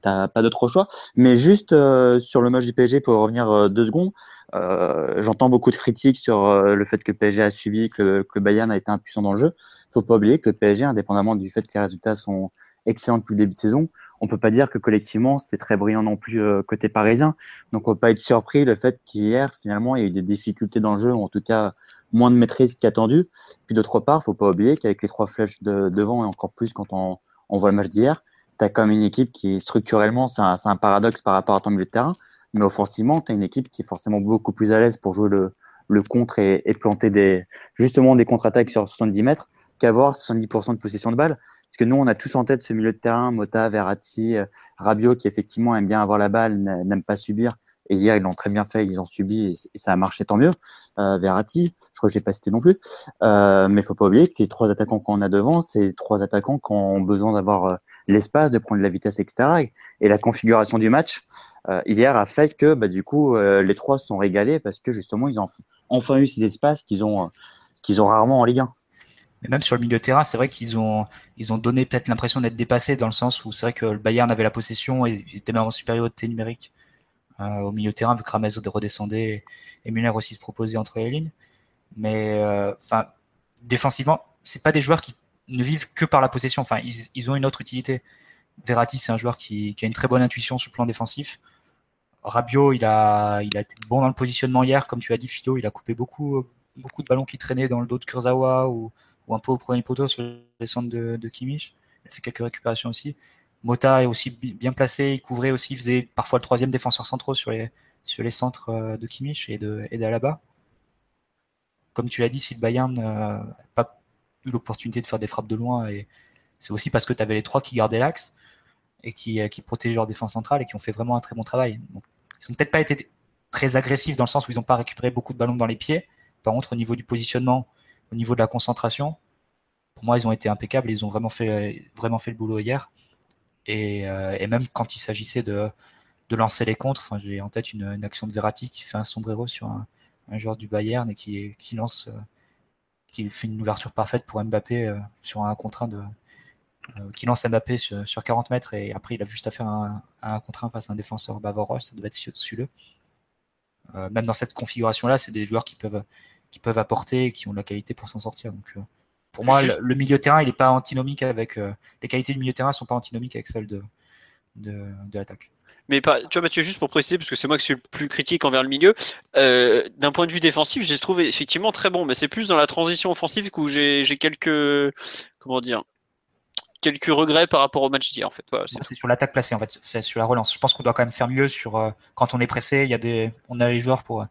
t'as pas d'autre choix. Mais juste euh, sur le match du PSG, pour revenir deux secondes, euh, j'entends beaucoup de critiques sur euh, le fait que le PSG a subi, que le, Bayern a été impuissant dans le jeu. Faut pas oublier que le PSG, indépendamment du fait que les résultats sont excellents depuis le début de saison, on peut pas dire que collectivement c'était très brillant non plus euh, côté parisien. Donc on peut pas être surpris le fait qu'hier finalement il y a eu des difficultés dans le jeu, ou en tout cas moins de maîtrise qu'attendu. Puis d'autre part, faut pas oublier qu'avec les trois flèches de, devant et encore plus quand on, on voit le match d'hier, tu as quand même une équipe qui structurellement c'est un, un, paradoxe par rapport à ton milieu de terrain mais offensivement, tu as une équipe qui est forcément beaucoup plus à l'aise pour jouer le, le contre et, et, planter des, justement des contre-attaques sur 70 mètres qu'avoir 70% de possession de balle. Parce que nous, on a tous en tête ce milieu de terrain, Mota, Verratti, euh, Rabiot, qui effectivement aime bien avoir la balle, n'aime pas subir. Et hier, ils l'ont très bien fait, ils ont subi et, ça a marché tant mieux. Euh, Verratti, je crois que je l'ai pas cité non plus. Euh, mais il faut pas oublier que les trois attaquants qu'on a devant, c'est trois attaquants qui ont besoin d'avoir euh, l'espace, de prendre la vitesse, etc. Et la configuration du match euh, hier a fait que bah, du coup les trois se sont régalés parce que justement ils ont enfin eu ces espaces qu'ils ont rarement en Ligue 1. Mais même sur le milieu de terrain, c'est vrai qu'ils ont ils ont donné peut-être l'impression d'être dépassés dans le sens où c'est vrai que le Bayern avait la possession et était même en supériorité numérique euh, au milieu terrain vu que Rames redescendait et Müller aussi se proposait entre les lignes. Mais enfin défensivement, c'est pas des joueurs qui ne vivent que par la possession. Enfin, ils, ils ont une autre utilité. Verratti, c'est un joueur qui, qui, a une très bonne intuition sur le plan défensif. Rabiot, il a, il a été bon dans le positionnement hier, comme tu as dit, Philo. Il a coupé beaucoup, beaucoup de ballons qui traînaient dans le dos de Kurzawa ou, ou un peu au premier poteau sur les centres de, de Kimmich. Il a fait quelques récupérations aussi. Mota est aussi bien placé. Il couvrait aussi, il faisait parfois le troisième défenseur central sur les, centres euh, de Kimmich et d'Alaba. Comme tu l'as dit, si le Bayern n'a pas eu l'opportunité de faire des frappes de loin, c'est aussi parce que tu avais les trois qui gardaient l'axe et qui, euh, qui protégeaient leur défense centrale et qui ont fait vraiment un très bon travail. Ils n'ont peut-être pas été très agressifs dans le sens où ils n'ont pas récupéré beaucoup de ballons dans les pieds. Par contre, au niveau du positionnement, au niveau de la concentration, pour moi, ils ont été impeccables. Ils ont vraiment fait le boulot hier. Et, euh, et même quand il s'agissait de, de lancer les contres, enfin, j'ai en tête une, action de Verratti qui fait un sombrero sur un, joueur du Bayern et qui, qui lance, euh, qui fait une ouverture parfaite pour Mbappé euh, sur un contre 1 de, qui lance Mbappé sur, sur, 40 mètres et après il a juste à faire un, un contre 1 face à un défenseur bavarois, ça devait être. Euh, même dans cette configuration-là, c'est des joueurs qui peuvent, qui peuvent apporter et qui ont de la qualité pour s'en sortir. Pour moi, le, le, milieu de terrain, il n'est pas antinomique avec. Euh, les qualités du milieu de terrain ne sont pas antinomiques avec celles de, de, de l'attaque. Mais pas, tu vois, Mathieu, juste pour préciser, parce que c'est moi qui suis le plus critique envers le milieu, euh, d'un point de vue défensif, j'ai trouvé effectivement très bon, mais c'est plus dans la transition offensive où j'ai quelques. Comment dire quelques regrets par rapport au match d'hier en fait. Voilà, c'est sur l'attaque placée en fait, c'est sur la relance. Je pense qu'on doit quand même faire mieux sur euh, quand on est pressé. Il y a des, on a les joueurs pour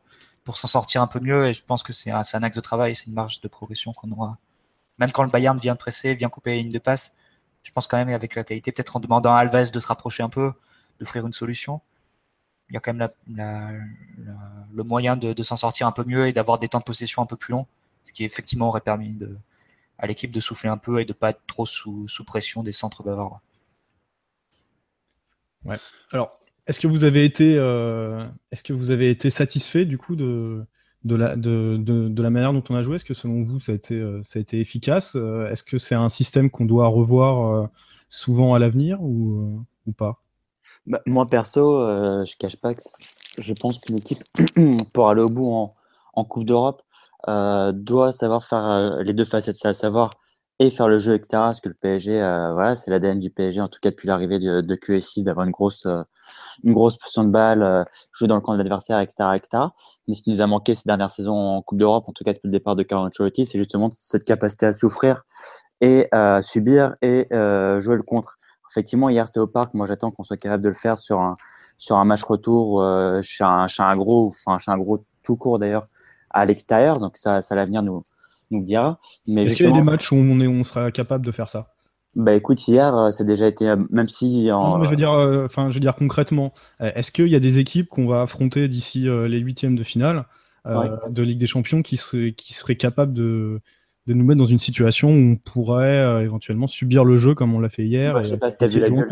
pour s'en sortir un peu mieux et je pense que c'est un, un, axe de travail, c'est une marge de progression qu'on aura. Même quand le Bayern vient presser, vient couper les lignes de passe, je pense quand même avec la qualité, peut-être en demandant à Alves de se rapprocher un peu, d'offrir une solution. Il y a quand même la, la, la, le moyen de, de s'en sortir un peu mieux et d'avoir des temps de possession un peu plus longs, ce qui effectivement aurait permis de, à l'équipe de souffler un peu et de pas être trop sous, sous pression des centres bavarois. Ouais. Alors, est-ce que vous avez été, euh, est-ce que vous avez été satisfait du coup de, de la, de, de, de la manière dont on a joué? Est-ce que selon vous, ça a été, euh, ça a été efficace? Euh, Est-ce que c'est un système qu'on doit revoir euh, souvent à l'avenir ou, ou pas? Bah, moi, perso, euh, je cache pas que je pense qu'une équipe, pour aller au bout en, en Coupe d'Europe, doit savoir faire les deux facettes, à savoir et faire le jeu, etc. Parce que le PSG, euh, voilà, c'est l'ADN du PSG, en tout cas depuis l'arrivée de, de QSI, d'avoir une grosse, euh, une grosse position de balle, euh, jouer dans le camp de l'adversaire, etc., etc. Mais ce qui nous a manqué ces dernières saisons en Coupe d'Europe, en tout cas depuis le départ de Carlo Ancelotti, c'est justement cette capacité à souffrir et à subir et euh, jouer le contre. Effectivement, hier c'était au parc. Moi, j'attends qu'on soit capable de le faire sur un sur un match retour euh, chez, un, chez un gros, enfin chez un gros tout court d'ailleurs à l'extérieur. Donc ça, ça l'avenir nous nous le dira. Mais Est-ce qu'il y a des matchs où on, est, on sera capable de faire ça? Bah écoute, hier, euh, ça a déjà été, euh, même si en, Non, mais je veux dire, euh, enfin, je veux dire concrètement, euh, est-ce qu'il y a des équipes qu'on va affronter d'ici euh, les huitièmes de finale euh, Ouais. de Ligue des Champions qui seraient, qui seraient capables de, de nous mettre dans une situation où on pourrait euh, éventuellement subir le jeu comme on l'a fait hier Bah, et je sais pas si t'as vu la gueule.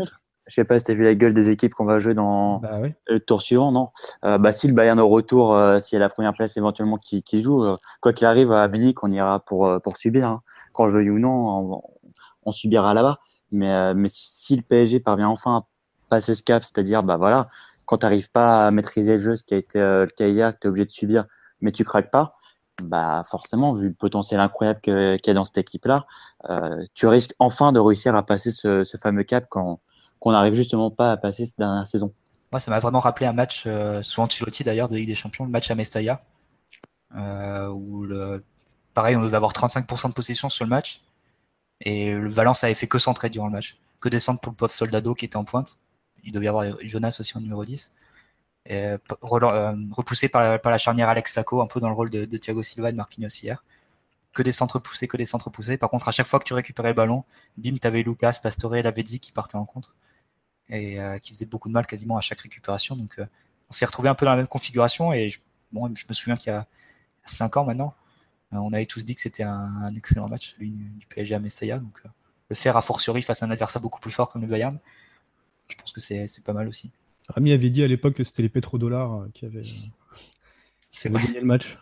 Je sais pas si t'as vu la gueule des équipes qu'on va jouer dans Bah le tour suivant, non? Euh, bah, si le Bayern au retour, euh, s'il y a la première place éventuellement qui, qui joue, euh, quoi qu'il arrive à Munich, on ira pour, euh, pour subir. hein. Qu'on le veuille ou non, on, on subira là-bas. Mais, mais si, le PSG parvient enfin à passer ce cap, c'est-à-dire, bah voilà, quand tu n'arrives pas à maîtriser le jeu, ce qui a été le cas hier, que tu es obligé de subir, mais tu craques pas, bah forcément, vu le potentiel incroyable qu'il y a dans cette équipe-là, tu risques enfin de réussir à passer ce, ce fameux cap quand qu'on n'arrive justement pas à passer cette dernière saison. Moi, ça m'a vraiment rappelé un match euh, sous Ancelotti d'ailleurs de Ligue des Champions, le match à Mestalla, euh, où le, pareil, on devait avoir 35% de possession sur le match, et le Valence avait fait que centrer durant le match, que descendre pour le pauvre Soldado qui était en pointe. Il devait y avoir Jonas aussi en numéro 10. Et, euh, repoussé par par la charnière Alex Sacco, un peu dans le rôle de, Thiago Silva et de Marquinhos hier. Que des centres que des centres. Par contre, à chaque fois que tu récupérais le ballon, bim, t'avais Lucas, Pastore et Lavezzi qui partaient en contre et euh, qui faisait beaucoup de mal quasiment à chaque récupération. Donc, euh, on s'est retrouvé un peu dans la même configuration. Et je, bon, je me souviens qu'il y a 5 ans maintenant, euh, on avait tous dit que c'était un, un excellent match, celui du, PSG à Mestalla. Donc, euh, le faire a fortiori face à un adversaire beaucoup plus fort comme le Bayern, je pense que c'est pas mal aussi. Rami avait dit à l'époque que c'était les pétrodollars qui avaient, qui avaient gagné le match.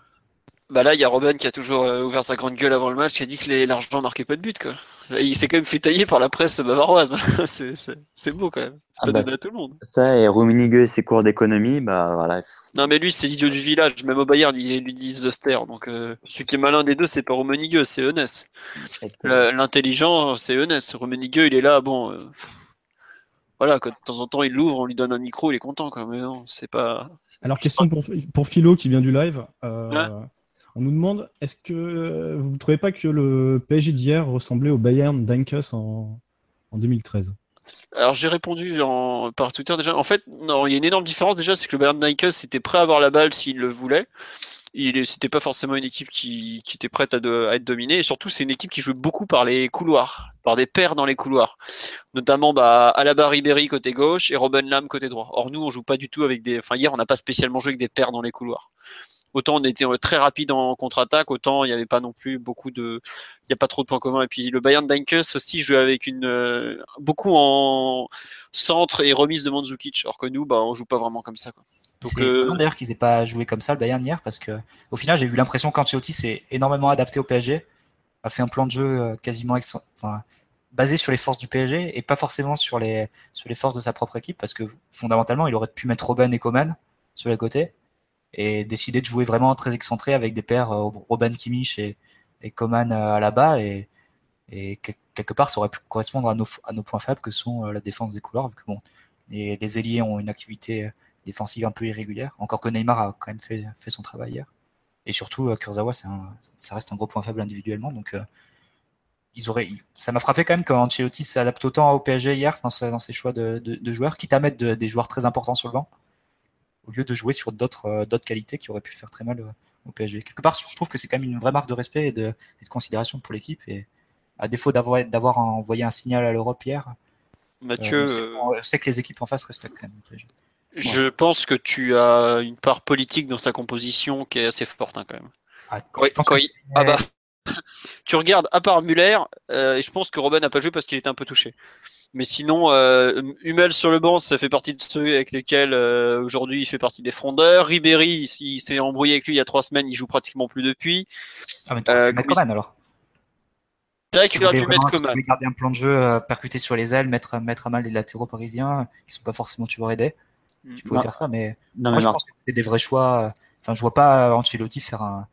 Bah là, il y a Robin qui a toujours euh, ouvert sa grande gueule avant le match, qui a dit que les- l'argent marquait pas de but, quoi. Il s'est quand même fait tailler par la presse bavaroise. c'est, beau quand même. C'est Ah pas bah, donné à tout le monde. Ça, et Rummenigge et ses cours d'économie, bah voilà. Non, mais lui, c'est l'idiot du village. Même au Bayern, ils lui disent Zoster. Donc, euh, celui qui est malin des deux, c'est pas Rummenigge, c'est Enes. Le- L'intelligent, c'est Enes. Rummenigge, il est là, bon. euh, Voilà, quoi, de temps en temps, il l'ouvre, on lui donne un micro, il est content, quoi. Mais non, c'est pas. Alors, question pour, pour Philo qui vient du live. Euh, Ouais. On nous demande est-ce que vous ne trouvez pas que le PSG d'hier ressemblait au Bayern d'Ankes en, en 2013 Alors j'ai répondu en, par Twitter déjà. En fait, non, il y a une énorme différence déjà, c'est que le Bayern Nike était prêt à avoir la balle s'il le voulait. Il c'était pas forcément une équipe qui, était prête à, être dominée. Et surtout, c'est une équipe qui joue beaucoup par les couloirs, par des paires dans les couloirs. Notamment bah, Alaba Ribéry côté gauche et Robben Lam côté droit. Or nous, on joue pas du tout avec des. Enfin hier, on n'a pas spécialement joué avec des paires dans les couloirs. Autant on était euh, très rapide en contre-attaque, autant il n'y avait pas non plus beaucoup de, il n'y a pas trop de points communs. Et puis le Bayern Dankes aussi jouait avec une, euh, beaucoup en centre et remise de Mandzukic, alors que nous, bah, on joue pas vraiment comme ça. Quoi. Donc, C'est euh, étonnant d'ailleurs qu'ils aient pas joué comme ça le Bayern hier parce que au final j'ai eu l'impression qu'Ancelotti s'est énormément adapté au PSG, a fait un plan de jeu euh, quasiment ex- enfin, basé sur les forces du PSG et pas forcément sur les sur les forces de sa propre équipe parce que fondamentalement il aurait pu mettre Robben et Coman sur les côtés et décider de jouer vraiment très excentré avec des paires euh, Robben Kimmich et, et Coman euh, à la bas et, et que- quelque part ça aurait pu correspondre à nos, points faibles que sont euh, la défense des couloirs vu que bon les, les ailiers ont une activité défensive un peu irrégulière. Encore que Neymar a quand même fait, son travail hier. Et surtout, Kurzawa, ça reste un gros point faible individuellement. Donc, ils auraient, ça m'a frappé quand même quand Ancelotti s'adapte autant au PSG hier dans, ses choix de, joueurs, quitte à mettre de- des joueurs très importants sur le banc, au lieu de jouer sur d'autres euh, d'autres qualités qui auraient pu faire très mal euh, au PSG. Quelque part, je trouve que c'est quand même une vraie marque de respect et de, et de considération pour l'équipe. Et à défaut d'avoir envoyé un signal à l'Europe hier, euh, Mathieu, on, sait, euh, on sait que les équipes en face respectent quand même le PSG. je pense que tu as une part politique dans sa composition qui est assez forte hein, quand même. Ah, Quand, quand il- ah bah, tu regardes, à part Muller, euh, et je pense que Robben n'a pas joué parce qu'il était un peu touché. Mais sinon, euh, Hummel sur le banc, ça fait partie de ceux avec lesquels euh, aujourd'hui il fait partie des frondeurs. Ribéry, il, s'est embrouillé avec lui il y a trois semaines, il joue pratiquement plus depuis. Ah, mais euh, mettre Coman alors. C'est vrai qu'il aurait pu mettre Coman. Si garder un plan de jeu euh, percuté sur les ailes, mettre, mettre à mal les latéraux parisiens qui sont pas forcément toujours aidés. Mm. Tu pouvais faire ça, mais, moi, je pense que c'est des vrais choix. Enfin, je vois pas Ancelotti faire un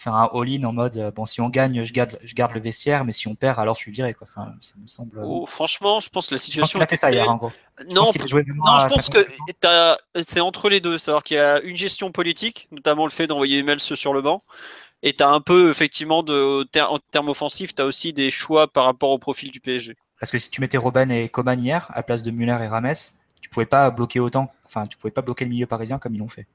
faire un all-in en mode euh, bon si on gagne je garde je garde le vestiaire mais si on perd alors je suis viré quoi. Enfin ça me semble euh, oh, franchement je pense que la situation je pense a fait ça hier en gros. Non je pense, non, je pense que c'est entre les deux c'est à dire qu'il y a une gestion politique notamment le fait d'envoyer emails sur le banc et tu as un peu effectivement de en termes offensifs tu as aussi des choix par rapport au profil du PSG parce que si tu mettais Robben et Coman hier à place de Muller et Rames tu pouvais pas bloquer autant enfin tu pouvais pas bloquer le milieu parisien comme ils l'ont fait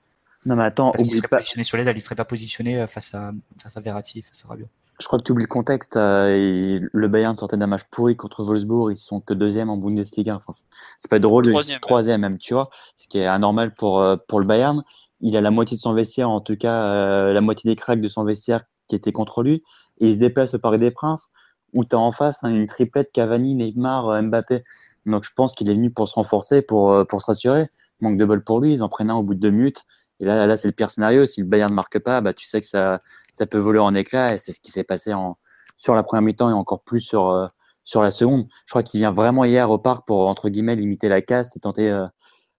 non, mais attends, Parce serait pas... positionné sur les ailes, il serait pas positionné euh, face à, face à Verratti, face à Rabiot. Je crois que tu oublies le contexte. Euh, le Bayern sortait d'un match pourri contre Wolfsburg. Ils sont que deuxième en Bundesliga. Enfin, c'est pas drôle. Troisième, troisième même, tu vois. Ce qui est anormal pour, euh, pour le Bayern. Il a la moitié de son vestiaire, en tout cas la moitié des cracks de son vestiaire qui était contre lui. Et il se déplace au Paris des Princes où tu as en face hein, une triplette Cavani, Neymar, Mbappé. Donc je pense qu'il est venu pour se renforcer, pour, pour se rassurer. Manque de bol pour lui. Ils en prennent un au bout de deux minutes. Et là, là c'est le pire scénario. Si le Bayern ne marque pas, bah, tu sais que ça, ça peut voler en éclats. Et c'est ce qui s'est passé en, sur la première mi-temps et encore plus sur, euh, sur la seconde. Je crois qu'il vient vraiment hier au parc pour, entre guillemets, limiter la casse et tenter euh,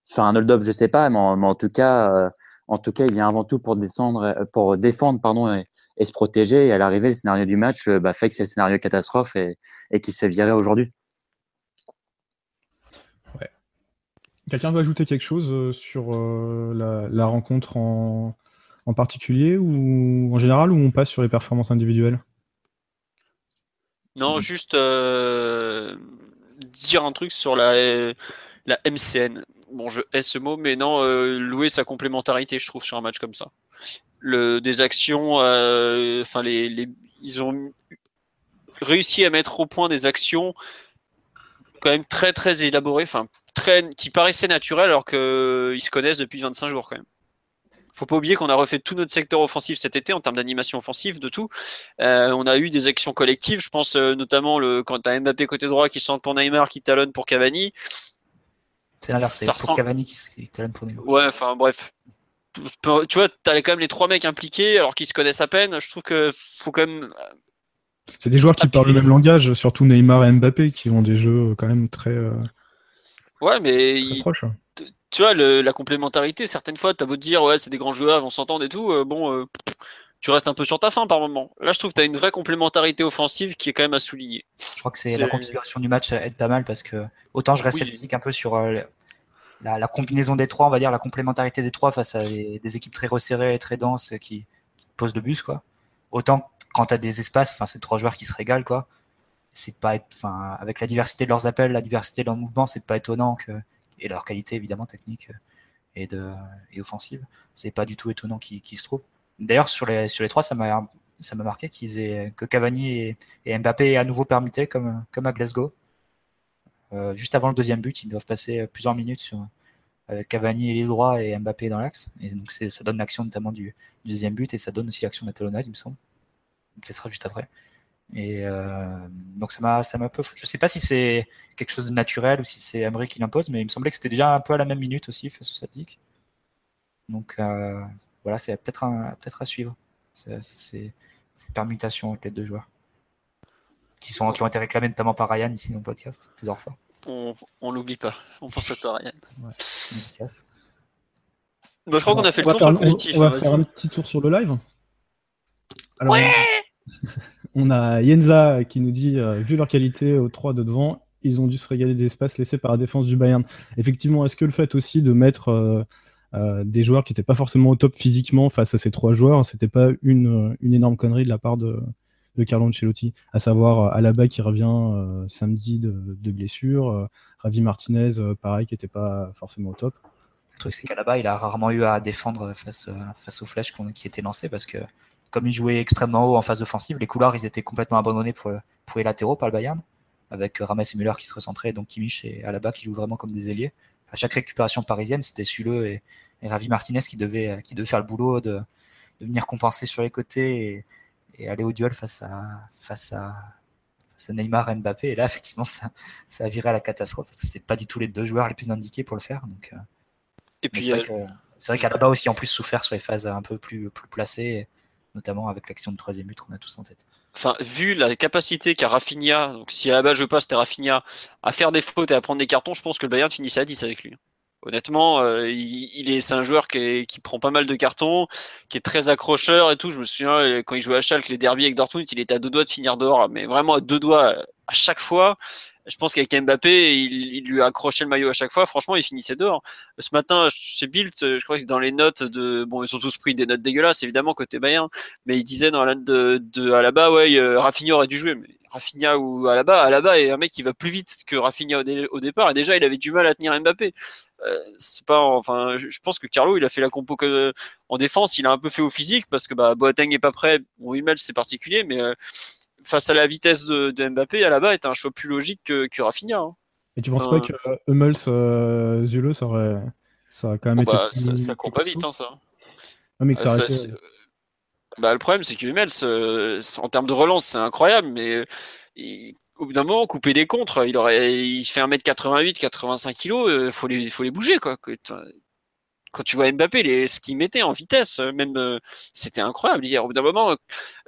faire un hold-up, je sais pas. Mais en, tout cas, euh, en tout cas, il vient avant tout pour descendre, pour défendre, pardon, et, se protéger. Et à l'arrivée, le scénario du match bah, fait que c'est le scénario catastrophe et, et qui se virer aujourd'hui. Quelqu'un veut ajouter quelque chose euh, sur euh, la, rencontre en, particulier ou en général ou on passe sur les performances individuelles? Non, juste euh, dire un truc sur la, la MCN. Bon, je hais ce mot, mais non, louer sa complémentarité, je trouve, sur un match comme ça. Le, des actions, ils ont réussi à mettre au point des actions quand même très très élaborées. Qui paraissait naturel alors qu'ils euh, se connaissent depuis 25 jours quand même. Faut pas oublier qu'on a refait tout notre secteur offensif cet été en termes d'animation offensive, de tout. Euh, on a eu des actions collectives. Je pense euh, notamment le, quand tu as Mbappé côté droit qui sent pour Neymar, qui talonne pour Cavani. C'est l'inverse, c'est pour Cavani qui, talonne pour Neymar. Ouais, enfin bref. Tu vois, tu as quand même les trois mecs impliqués alors qu'ils se connaissent à peine. Je trouve que faut quand même. C'est des joueurs qui parlent le même langage, surtout Neymar et Mbappé qui ont des jeux quand même très. Ouais, mais hein. tu vois, la complémentarité, certaines fois, tu as beau te dire, ouais, c'est des grands joueurs, on s'entend et tout, euh, bon, euh, tu restes un peu sur ta fin par moment. Là, je trouve que tu as une vraie complémentarité offensive qui est quand même à souligner. Je crois que c'est la configuration du match aide pas mal parce que autant je reste sceptique un peu sur euh, la, combinaison des trois, on va dire, la complémentarité des trois face à des, équipes très resserrées et très denses qui, qui posent le bus, quoi. Autant quand tu as des espaces, enfin, c'est trois joueurs qui se régalent, quoi c'est pas, avec la diversité de leurs appels, la diversité de leurs mouvements, c'est pas étonnant que, et leur qualité évidemment technique euh, et, de, et offensive, c'est pas du tout étonnant qu'ils se trouvent. D'ailleurs, sur les, sur les trois, ça m'a marqué qu'ils aient que Cavani et, Mbappé aient à nouveau permuté comme, comme à Glasgow. Euh, juste avant le deuxième but, ils doivent passer plusieurs minutes sur, avec Cavani et les droits et Mbappé dans l'axe. Et donc ça donne l'action notamment du, deuxième but et ça donne aussi l'action de la il me semble. Peut-être juste après. Et euh, donc ça m'a, ça m'a peu. Je sais pas si c'est quelque chose de naturel ou si c'est Emery qui l'impose, mais il me semblait que c'était déjà un peu à la même minute aussi face au Celtic. Donc euh, voilà, c'est peut-être peut-être à suivre. C'est, ces permutations avec les deux joueurs qui sont qui ont été réclamés notamment par Ryan ici dans le podcast plusieurs fois. On, on l'oublie pas. On pense à toi Ryan. Ouais. Bah, je crois qu'on a fait le tour sur le collectif. On, va faire un petit tour sur le live. Alors, ouais on a Yenza qui nous dit, euh, vu leur qualité aux trois de devant, ils ont dû se régaler des espaces laissés par la défense du Bayern. Effectivement, est-ce que le fait aussi de mettre euh, euh, des joueurs qui n'étaient pas forcément au top physiquement face à ces trois joueurs, c'était pas une, une énorme connerie de la part de, de Carlo Ancelotti, à savoir Alaba qui revient samedi de, blessure, Ravi Martinez, pareil, qui n'était pas forcément au top. Le truc, c'est qu'Alaba, il a rarement eu à défendre face, face aux flèches qui étaient lancées parce que comme ils jouaient extrêmement haut en phase offensive, les couloirs ils étaient complètement abandonnés pour, pour les latéraux par le Bayern, avec Rames et Müller qui se recentraient, donc Kimmich et Alaba qui jouent vraiment comme des ailiers. À chaque récupération parisienne, c'était Suleux et, Ravi Martinez qui devaient, qui devait faire le boulot de, venir compenser sur les côtés et aller au duel face à, face à, face à Neymar et Mbappé. Et là, effectivement, ça, ça a viré à la catastrophe parce que c'est pas du tout les deux joueurs les plus indiqués pour le faire. Donc, euh, Et puis, c'est vrai, euh, c'est vrai qu'Alaba aussi en plus souffert sur les phases un peu plus, plus placées, notamment avec l'action de troisième but qu'on a tous en tête. enfin, vu la capacité qu'a Rafinha, donc si à la base je veux pas, c'était Rafinha, à faire des fautes et à prendre des cartons, je pense que le Bayern finissait à 10 avec lui. Honnêtement, euh, il, est, c'est un joueur qui prend pas mal de cartons, qui est très accrocheur et tout. Je me souviens euh, quand il jouait à Schalke, les derbies avec Dortmund, il était à deux doigts de finir dehors, mais vraiment à deux doigts euh, à chaque fois. Je pense qu'avec Mbappé, il, il lui a accroché le maillot à chaque fois. Franchement, il finissait dehors. Ce matin, chez Bild, je crois que dans les notes de, bon, ils ont tous pris des notes dégueulasses, évidemment, côté Bayern, mais il disait dans la de, de Alaba, ouais, euh, Rafinha aurait dû jouer, mais Rafinha ou Alaba, Alaba est un mec qui va plus vite que Rafinha au, dé- au départ, et déjà, il avait du mal à tenir Mbappé. Euh, c'est pas, enfin, je, pense que Carlo, il a fait la compo que, en défense, il a un peu fait au physique, parce que, bah, Boateng est pas prêt, bon, Hummels, c'est particulier, mais, euh, face à la vitesse de, de Mbappé, Alaba est un choix plus logique que, que Rafinha. hein. Et tu penses Euh. pas que euh, Hummels, euh, Zule, ça aurait, ça quand même Bon, été bah, plus- ça, ça court pas plus vite, hein, ça. Ah, mais que ça aurait ça- été- c'est- bah, le problème, c'est que Hummels, euh, en termes de relance, c'est incroyable, mais euh, il- au bout d'un moment, couper des contres, il aurait, il fait 1m88, 85 kg, euh, faut les, faut les bouger, quoi. Quand tu vois Mbappé, ce qu'il mettait en vitesse, euh, même, euh, c'était incroyable hier. Au bout d'un moment, euh,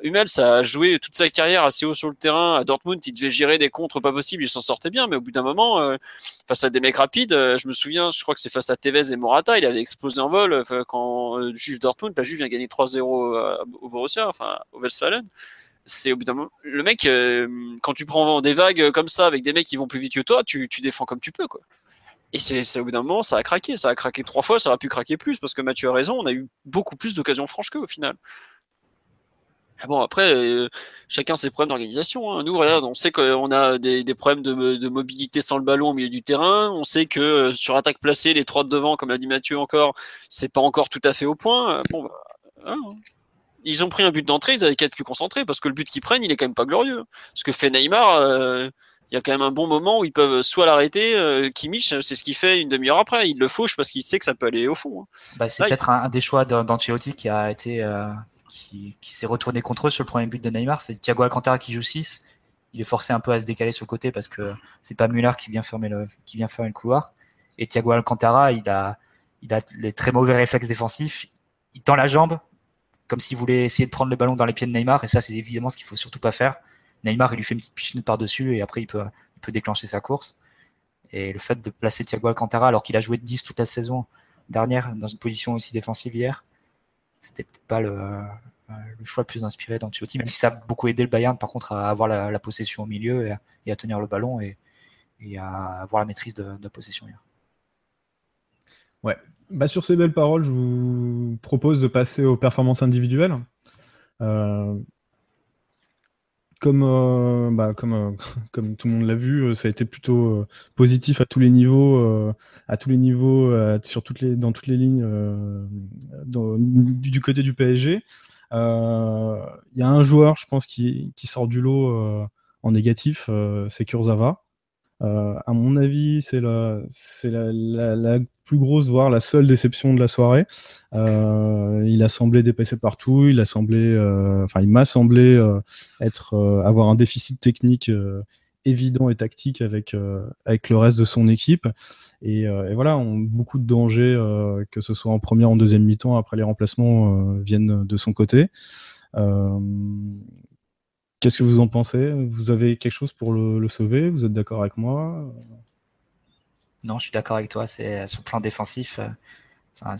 Hummels a joué toute sa carrière assez haut sur le terrain. À Dortmund, il devait gérer des contres pas possibles, il s'en sortait bien, mais au bout d'un moment, face à des mecs rapides, je me souviens, je crois que c'est face à Tevez et Morata, il avait explosé en vol quand Juve Dortmund, la Juve vient gagner 3-0 à- au Borussia, enfin au Westfalen. C'est au bout d'un moment, le mec, quand tu prends des vagues comme ça avec des mecs qui vont plus vite que toi, tu, tu défends comme tu peux, quoi. Et c'est au bout d'un moment, ça a craqué, ça a craqué trois fois, ça aurait pu craquer plus parce que Mathieu a raison, on a eu beaucoup plus d'occasions franches qu'eux au final. Ah Bon, après, euh, chacun ses problèmes d'organisation. hein. Nous, regarde, on sait qu'on a des, des problèmes de, de mobilité sans le ballon au milieu du terrain. On sait que euh, sur attaque placée, les trois de devant, comme l'a dit Mathieu encore, c'est pas encore tout à fait au point. Euh, Bon, bah, hein. Ils ont pris un but d'entrée, ils avaient qu'à être plus concentrés parce que le but qu'ils prennent, il est quand même pas glorieux. Ce que fait Neymar, euh, il y a quand même un bon moment où ils peuvent soit l'arrêter, euh, Kimmich, c'est ce qu'il fait une demi-heure après. Il le fauche parce qu'il sait que ça peut aller au fond. hein. Bah, c'est Ouais, peut-être un, un des choix d'An- d'Ancelotti qui a été euh, qui, qui s'est retourné contre eux sur le premier but de Neymar. C'est Thiago Alcantara qui joue 6. Il est forcé un peu à se décaler sur le côté parce que c'est pas Müller qui vient fermer le qui vient fermer le couloir. Et Thiago Alcantara, il a il a les très mauvais réflexes défensifs. Il tend la jambe comme s'il voulait essayer de prendre le ballon dans les pieds de Neymar. Et ça, c'est évidemment ce qu'il faut surtout pas faire. Neymar, il lui fait une petite pichenette par-dessus et après, il peut, déclencher sa course. Et le fait de placer Thiago Alcantara alors qu'il a joué de 10 toute la saison dernière dans une position aussi défensive hier, c'était peut-être pas le, choix le plus inspiré d'Ancelotti, même si ça a beaucoup aidé le Bayern par contre à avoir la, possession au milieu et à, tenir le ballon et, à avoir la maîtrise de, la possession hier. Bah, sur ces belles paroles, je vous propose de passer aux performances individuelles. Euh, comme, euh, bah, comme, euh, comme tout le monde l'a vu, euh, ça a été plutôt positif à tous les niveaux, à tous les niveaux, sur toutes les, dans toutes les lignes du, du côté du PSG. Il y a un joueur, je pense, qui, qui sort du lot en négatif, c'est Kurzawa. Euh, à mon avis, c'est la, plus grosse, voire la seule déception de la soirée. Euh, il a semblé dépasser partout. Il a semblé, euh, enfin, il m'a semblé avoir un déficit technique évident et tactique avec avec le reste de son équipe. Et, voilà, beaucoup de dangers, que ce soit en première, en deuxième mi-temps, après les remplacements viennent de son côté. Euh, Qu'est-ce que vous en pensez? Vous avez quelque chose pour le, sauver? Vous êtes d'accord avec moi? Non, je suis d'accord avec toi. C'est sur le plan défensif. euh,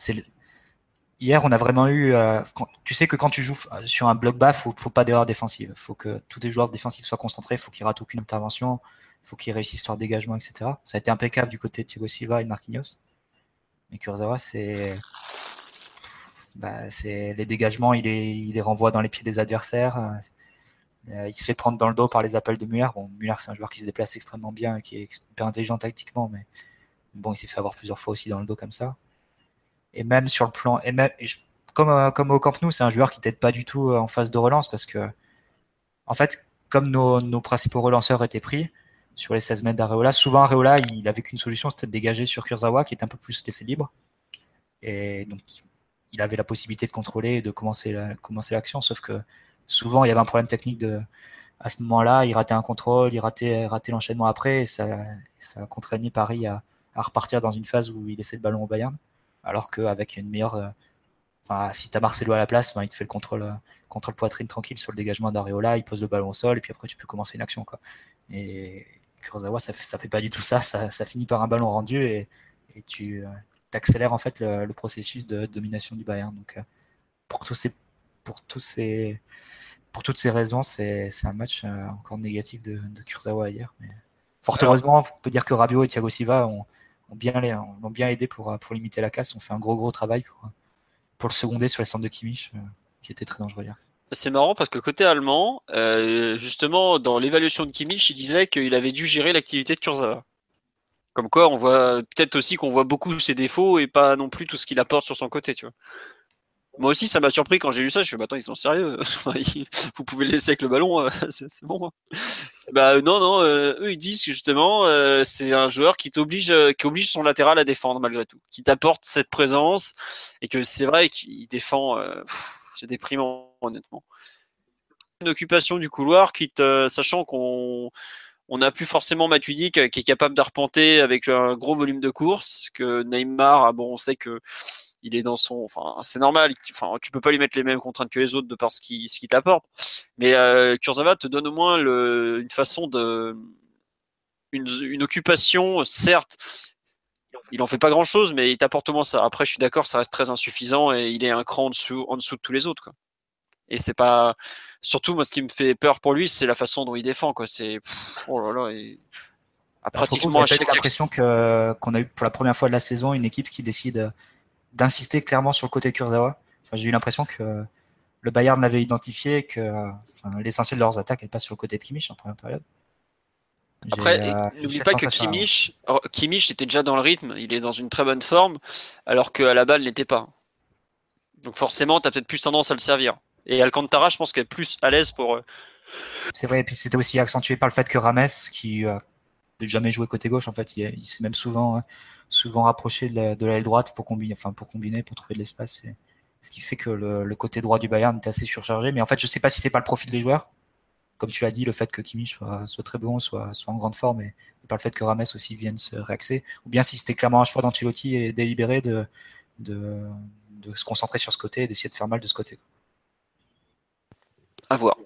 hier, on a vraiment eu. euh, tu sais que quand tu joues sur un bloc bas, faut, faut pas d'erreur défensive. Faut que tous les joueurs défensifs soient concentrés. Faut qu'ils ratent aucune intervention. Faut qu'ils réussissent leur dégagement, etc. Ça a été impeccable du côté de Thiago Silva et Marquinhos. Mais Kurzawa, c'est bah, les dégagements, il les renvoie dans les pieds des adversaires. Euh, il se fait prendre dans le dos par les appels de Muller. Bon, Muller, c'est un joueur qui se déplace extrêmement bien qui est hyper intelligent tactiquement, mais bon, il s'est fait avoir plusieurs fois aussi dans le dos comme ça. Et même sur le plan, et même, comme, euh, comme au Camp Nou, c'est un joueur qui t'aide pas du tout euh, en phase de relance parce que, en fait, comme nos, nos principaux relanceurs étaient pris sur les 16 mètres d'Areola, souvent Areola, il avait qu'une solution, c'était de dégager sur Kurzawa qui est un peu plus laissé libre. Et donc, il avait la possibilité de contrôler et de commencer l'action, sauf que souvent il y avait un problème technique de, à ce moment-là, il ratait un contrôle, il ratait, ratait l'enchaînement après, et ça, ça contraignait Paris à, à, repartir dans une phase où il laissait le ballon au Bayern. Alors qu'avec une meilleure. Euh, enfin, si tu as Marcelo à la place, ben, il te fait le contrôle, euh, contrôle poitrine tranquille sur le dégagement d'Areola, il pose le ballon au sol, et puis après tu peux commencer une action. Quoi. Et Kurzawa, ça ça fait pas du tout ça, ça, finit par un ballon rendu, et, et tu euh, accélères en fait le, le, processus de domination du Bayern. Donc, pour tous ces. Pour tous ces pour toutes ces raisons, c'est un match euh, encore négatif de, de Kurzawa hier. Mais fort heureusement, on peut dire que Rabiot et Thiago Silva ont, ont bien, ont bien aidé pour, pour limiter la casse. On fait un gros gros travail pour, pour le seconder sur les centres de Kimmich, euh, qui était très dangereux hier. C'est marrant parce que côté allemand, euh, justement, dans l'évaluation de Kimmich, il disait qu'il avait dû gérer l'activité de Kurzawa. Comme quoi, on voit peut-être aussi qu'on voit beaucoup ses défauts et pas non plus tout ce qu'il apporte sur son côté, tu vois. Moi aussi, ça m'a surpris quand j'ai lu ça. Je fais, bah, attends, ils sont sérieux. Vous pouvez le laisser avec le ballon, euh, c'est bon. Hein. Bah, non, non, euh, eux, ils disent que justement, euh, c'est un joueur qui t'oblige, qui oblige son latéral à défendre malgré tout, qui t'apporte cette présence et que c'est vrai qu'il défend. c'est déprimant, honnêtement. Une occupation du couloir, quitte, sachant qu'on on n'a plus forcément Matuidi qui, est capable d'arpenter avec un gros volume de course, que Neymar, ah bon, on sait que il est dans son, enfin, c'est normal. Enfin, tu peux pas lui mettre les mêmes contraintes que les autres de par ce qu'il ce qui t'apporte. Mais euh, Kurzawa te donne au moins le, une façon de, une, une, occupation, certes. Il en fait pas grand chose, mais il t'apporte au moins ça. Après, je suis d'accord, ça reste très insuffisant et il est un cran en dessous, en dessous de tous les autres, quoi. Et c'est pas, surtout moi, ce qui me fait peur pour lui, c'est la façon dont il défend, quoi. C'est, oh là là. Et... À pratiquement j'ai l'impression que qu'on a eu pour la première fois de la saison une équipe qui décide d'insister clairement sur le côté Kurzawa. Enfin, j'ai eu l'impression que le Bayern l'avait identifié que enfin, l'essentiel de leurs attaques n'est pas sur le côté de Kimmich en première période. Après, euh, n'oublie pas que Kimmich, Kimmich était déjà dans le rythme, il est dans une très bonne forme, alors qu'à la balle, il n'était pas. Donc forcément, tu as peut-être plus tendance à le servir. Et Alcantara, je pense qu'elle est plus à l'aise pour. Euh, C'est vrai, et puis c'était aussi accentué par le fait que Rames, qui n'a jamais joué côté gauche, en fait, il, il s'est même souvent hein, souvent rapproché de l'aile droite pour combiner, enfin pour combiner, pour trouver de l'espace. Ce qui fait que le, côté droit du Bayern est assez surchargé. Mais en fait, je sais pas si c'est pas le profil des joueurs. Comme tu as dit, le fait que Kimmich soit, soit très bon, soit, soit en grande forme, et, pas le fait que Rames aussi vienne se réaxer. Ou bien si c'était clairement un choix d'Ancelotti et délibéré de, de, de, se concentrer sur ce côté et d'essayer de faire mal de ce côté. À voir.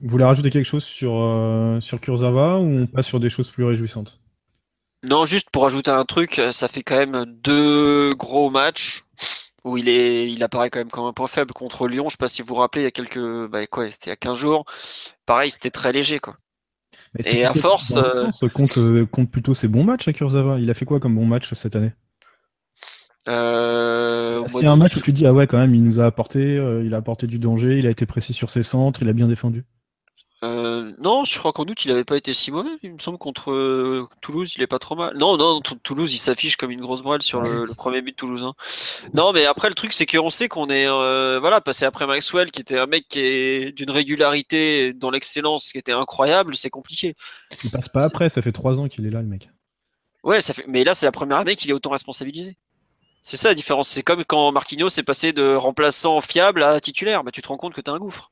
Vous voulez rajouter quelque chose sur, euh, sur Kurzawa ou on passe sur des choses plus réjouissantes? Non, juste pour ajouter un truc, ça fait quand même deux gros matchs où il est, il apparaît quand même comme un point faible contre Lyon. Je sais pas si vous vous rappelez, il y a quelques, bah quoi, c'était il y a 15 jours. Pareil, c'était très léger, quoi. Et à force, euh... compte, euh, compte plutôt ses bons matchs à Kurzawa. Il a fait quoi comme bon match cette année? Euh, Il y a un match où tu dis ah ouais quand même il nous a apporté, euh, il a apporté du danger, il a été précis sur ses centres, il a bien défendu? Euh, non, je crois qu'en doute, il n'avait pas été si mauvais. Il me semble contre euh, Toulouse, il est pas trop mal. Non, non, Toulouse, il s'affiche comme une grosse brêle sur le, premier but toulousain. Non, mais après, le truc, c'est qu'on sait qu'on est, euh, voilà, passé après Maxwell, qui était un mec qui est d'une régularité dans l'excellence, qui était incroyable. C'est compliqué. Il passe pas après. Ça fait trois ans qu'il est là, le mec. Ouais, ça fait. Mais là, c'est la première année qu'il est autant responsabilisé. C'est ça la différence. C'est comme quand Marquinhos est passé de remplaçant fiable à titulaire. Bah, tu te rends compte que tu as un gouffre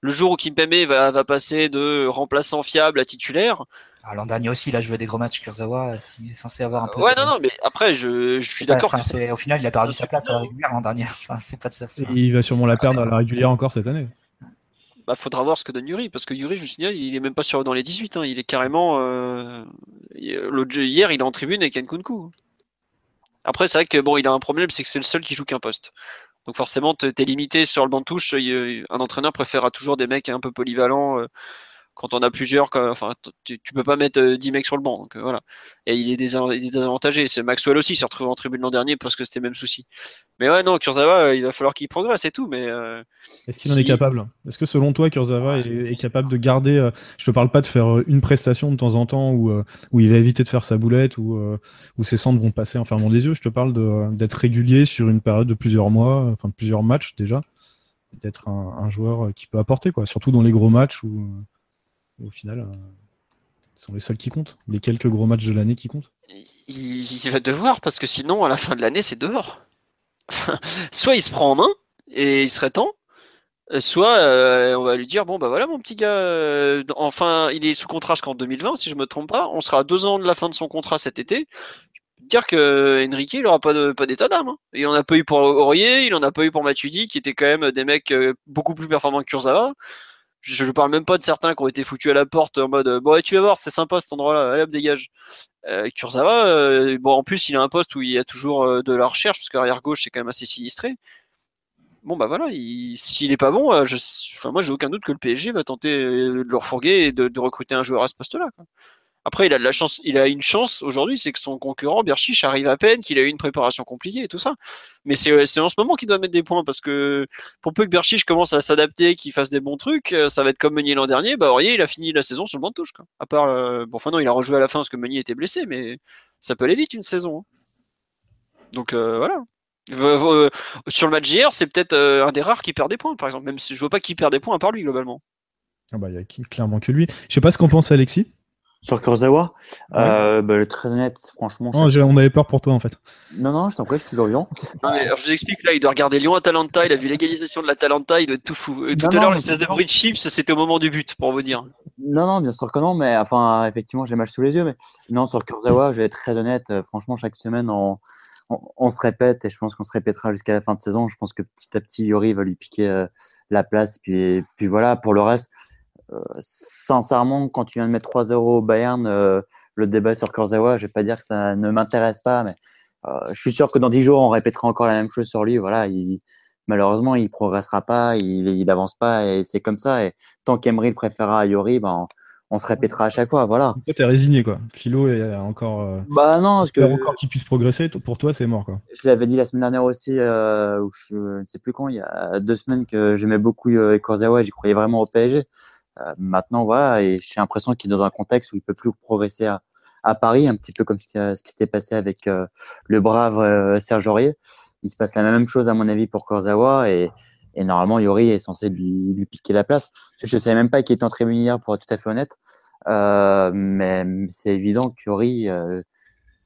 le jour où Kimpembe va, va passer de remplaçant fiable à titulaire. Ah, L'an dernier aussi, il a joué des gros matchs. Kurzawa, il est censé avoir un peu. Ouais, non, non, mais après, je, je suis d'accord. Au final, il a perdu sa place à la régulière l'an dernier. Enfin, c'est pas de sa il va sûrement la perdre à la régulière encore cette année. Bah, faudra voir ce que donne Yuri, parce que Yuri, je vous signale, il est même pas sur dans les 18. Hein. Il est carrément. Euh... Hier, il est en tribune avec Nkunku. Après, c'est vrai que bon, il a un problème, c'est que c'est le seul qui joue qu'un poste. Donc forcément, tu es limité sur le banc de touche. Un entraîneur préférera toujours des mecs un peu polyvalents. Euh, quand on a plusieurs, enfin, tu, tu, peux pas mettre 10 euh, mecs sur le banc. Donc, euh, voilà. Et il est, désavantagé. C'est Maxwell aussi s'est retrouvé en tribune l'an dernier parce que c'était le même souci. Mais ouais, non, Kurzawa, il va falloir qu'il progresse et tout. Mais est-ce qu'il en est capable? Est-ce que selon toi, Kurzawa est, capable de garder Je te parle pas de faire une prestation de temps en temps où, où il va éviter de faire sa boulette ou où ses centres vont passer en fermant des yeux. Je te parle d'être régulier sur une période de plusieurs mois, enfin plusieurs matchs déjà, d'être un, un, joueur qui peut apporter quoi. Surtout dans les gros matchs où au final, euh, sont les seuls qui comptent. Les quelques gros matchs de l'année qui comptent. Il, va devoir, parce que sinon, à la fin de l'année, c'est dehors. soit il se prend en main, et il serait temps, Euh, soit euh, on va lui dire bon bah voilà mon petit gars, euh, enfin il est sous contrat jusqu'en 2020 si je me trompe pas, on sera à deux ans de la fin de son contrat cet été. Je peux dire que Enrique il aura pas d'état d'âme. Hein. Il en a pas eu pour Aurier, il en a pas eu pour Matuidi qui étaient quand même des mecs beaucoup plus performants que Kurzawa. Je, ne parle même pas de certains qui ont été foutus à la porte en mode bon ouais, tu vas voir c'est sympa cet endroit-là, allez hop dégage. Euh, Kurzawa, bon en plus il a un poste où il y a toujours de la recherche parce qu'arrière gauche c'est quand même assez sinistré bon bah voilà, s'il est pas bon, euh, je, enfin, moi j'ai aucun doute que le PSG va tenter euh, de le refourguer et de, recruter un joueur à ce poste-là. Après, il a de la chance, il a une chance aujourd'hui, c'est que son concurrent Berchich arrive à peine, qu'il a eu une préparation compliquée et tout ça. Mais c'est en ce moment qu'il doit mettre des points parce que pour peu que Berchich commence à s'adapter, qu'il fasse des bons trucs, euh, ça va être comme Meunier l'an dernier. Bah Aurier, il a fini la saison sur le banc de touche. Part, bon, enfin non, il a rejoué à la fin parce que Meunier était blessé, mais ça peut aller vite une saison. Hein. Donc voilà. Euh, sur le match d'hier, c'est peut-être euh, un des rares qui perd des points, par exemple. Même si je vois pas qui perd des points à part lui, globalement. Ah bah, il y a clairement que lui. Je sais pas ce qu'on pense, Alexis. Sur Kurzawa euh, bah, Très honnête, franchement. on avait peur pour toi, en fait. Non, non, je t'en prie, je suis toujours vivant. je vous explique, là, il doit regarder Lyon-Atalanta, il a vu l'égalisation de l'Atalanta, il doit être tout fou. tout à l'heure, l'espèce de bruit de chips, c'était au moment du but, pour vous dire. Non, non, bien sûr que non, mais enfin, effectivement, j'ai mal sous les yeux. Mais non, sur Kurzawa, je vais être très honnête. Franchement, chaque semaine, en on, se répète et je pense qu'on se répétera jusqu'à la fin de saison. Je pense que petit à petit, Yori va lui piquer euh, la place. Puis, puis voilà, pour le reste, euh, sincèrement, quand tu viens de mettre 3 euros au Bayern, euh, le débat sur Kurzawa, je vais pas dire que ça ne m'intéresse pas, mais je suis sûr que dans 10 jours, on répétera encore la même chose sur lui. Voilà, il, malheureusement, il progressera pas, il, il avance pas et c'est comme ça. Et tant qu'Emery le préférera à Yori, ben, on se répétera à chaque fois, voilà. Toi, t'es résigné, quoi. Philo est encore. Euh, bah non, parce que. encore qu'il puisse progresser, pour toi, c'est mort, quoi. Je l'avais dit la semaine dernière aussi, euh, je, ne sais plus quand, il y a deux semaines que j'aimais beaucoup euh, Kurzawa, j'y croyais vraiment au PSG. Euh, maintenant, voilà, et j'ai l'impression qu'il est dans un contexte où il peut plus progresser à, Paris, un petit peu comme ce qui s'était passé avec euh, le brave Serge Aurier. Il se passe la même chose, à mon avis, pour Kurzawa, et et normalement, Yori est censé lui, piquer la place. Je ne savais même pas qu'il était entré hier, pour être tout à fait honnête. Euh, mais c'est évident que Yori, euh,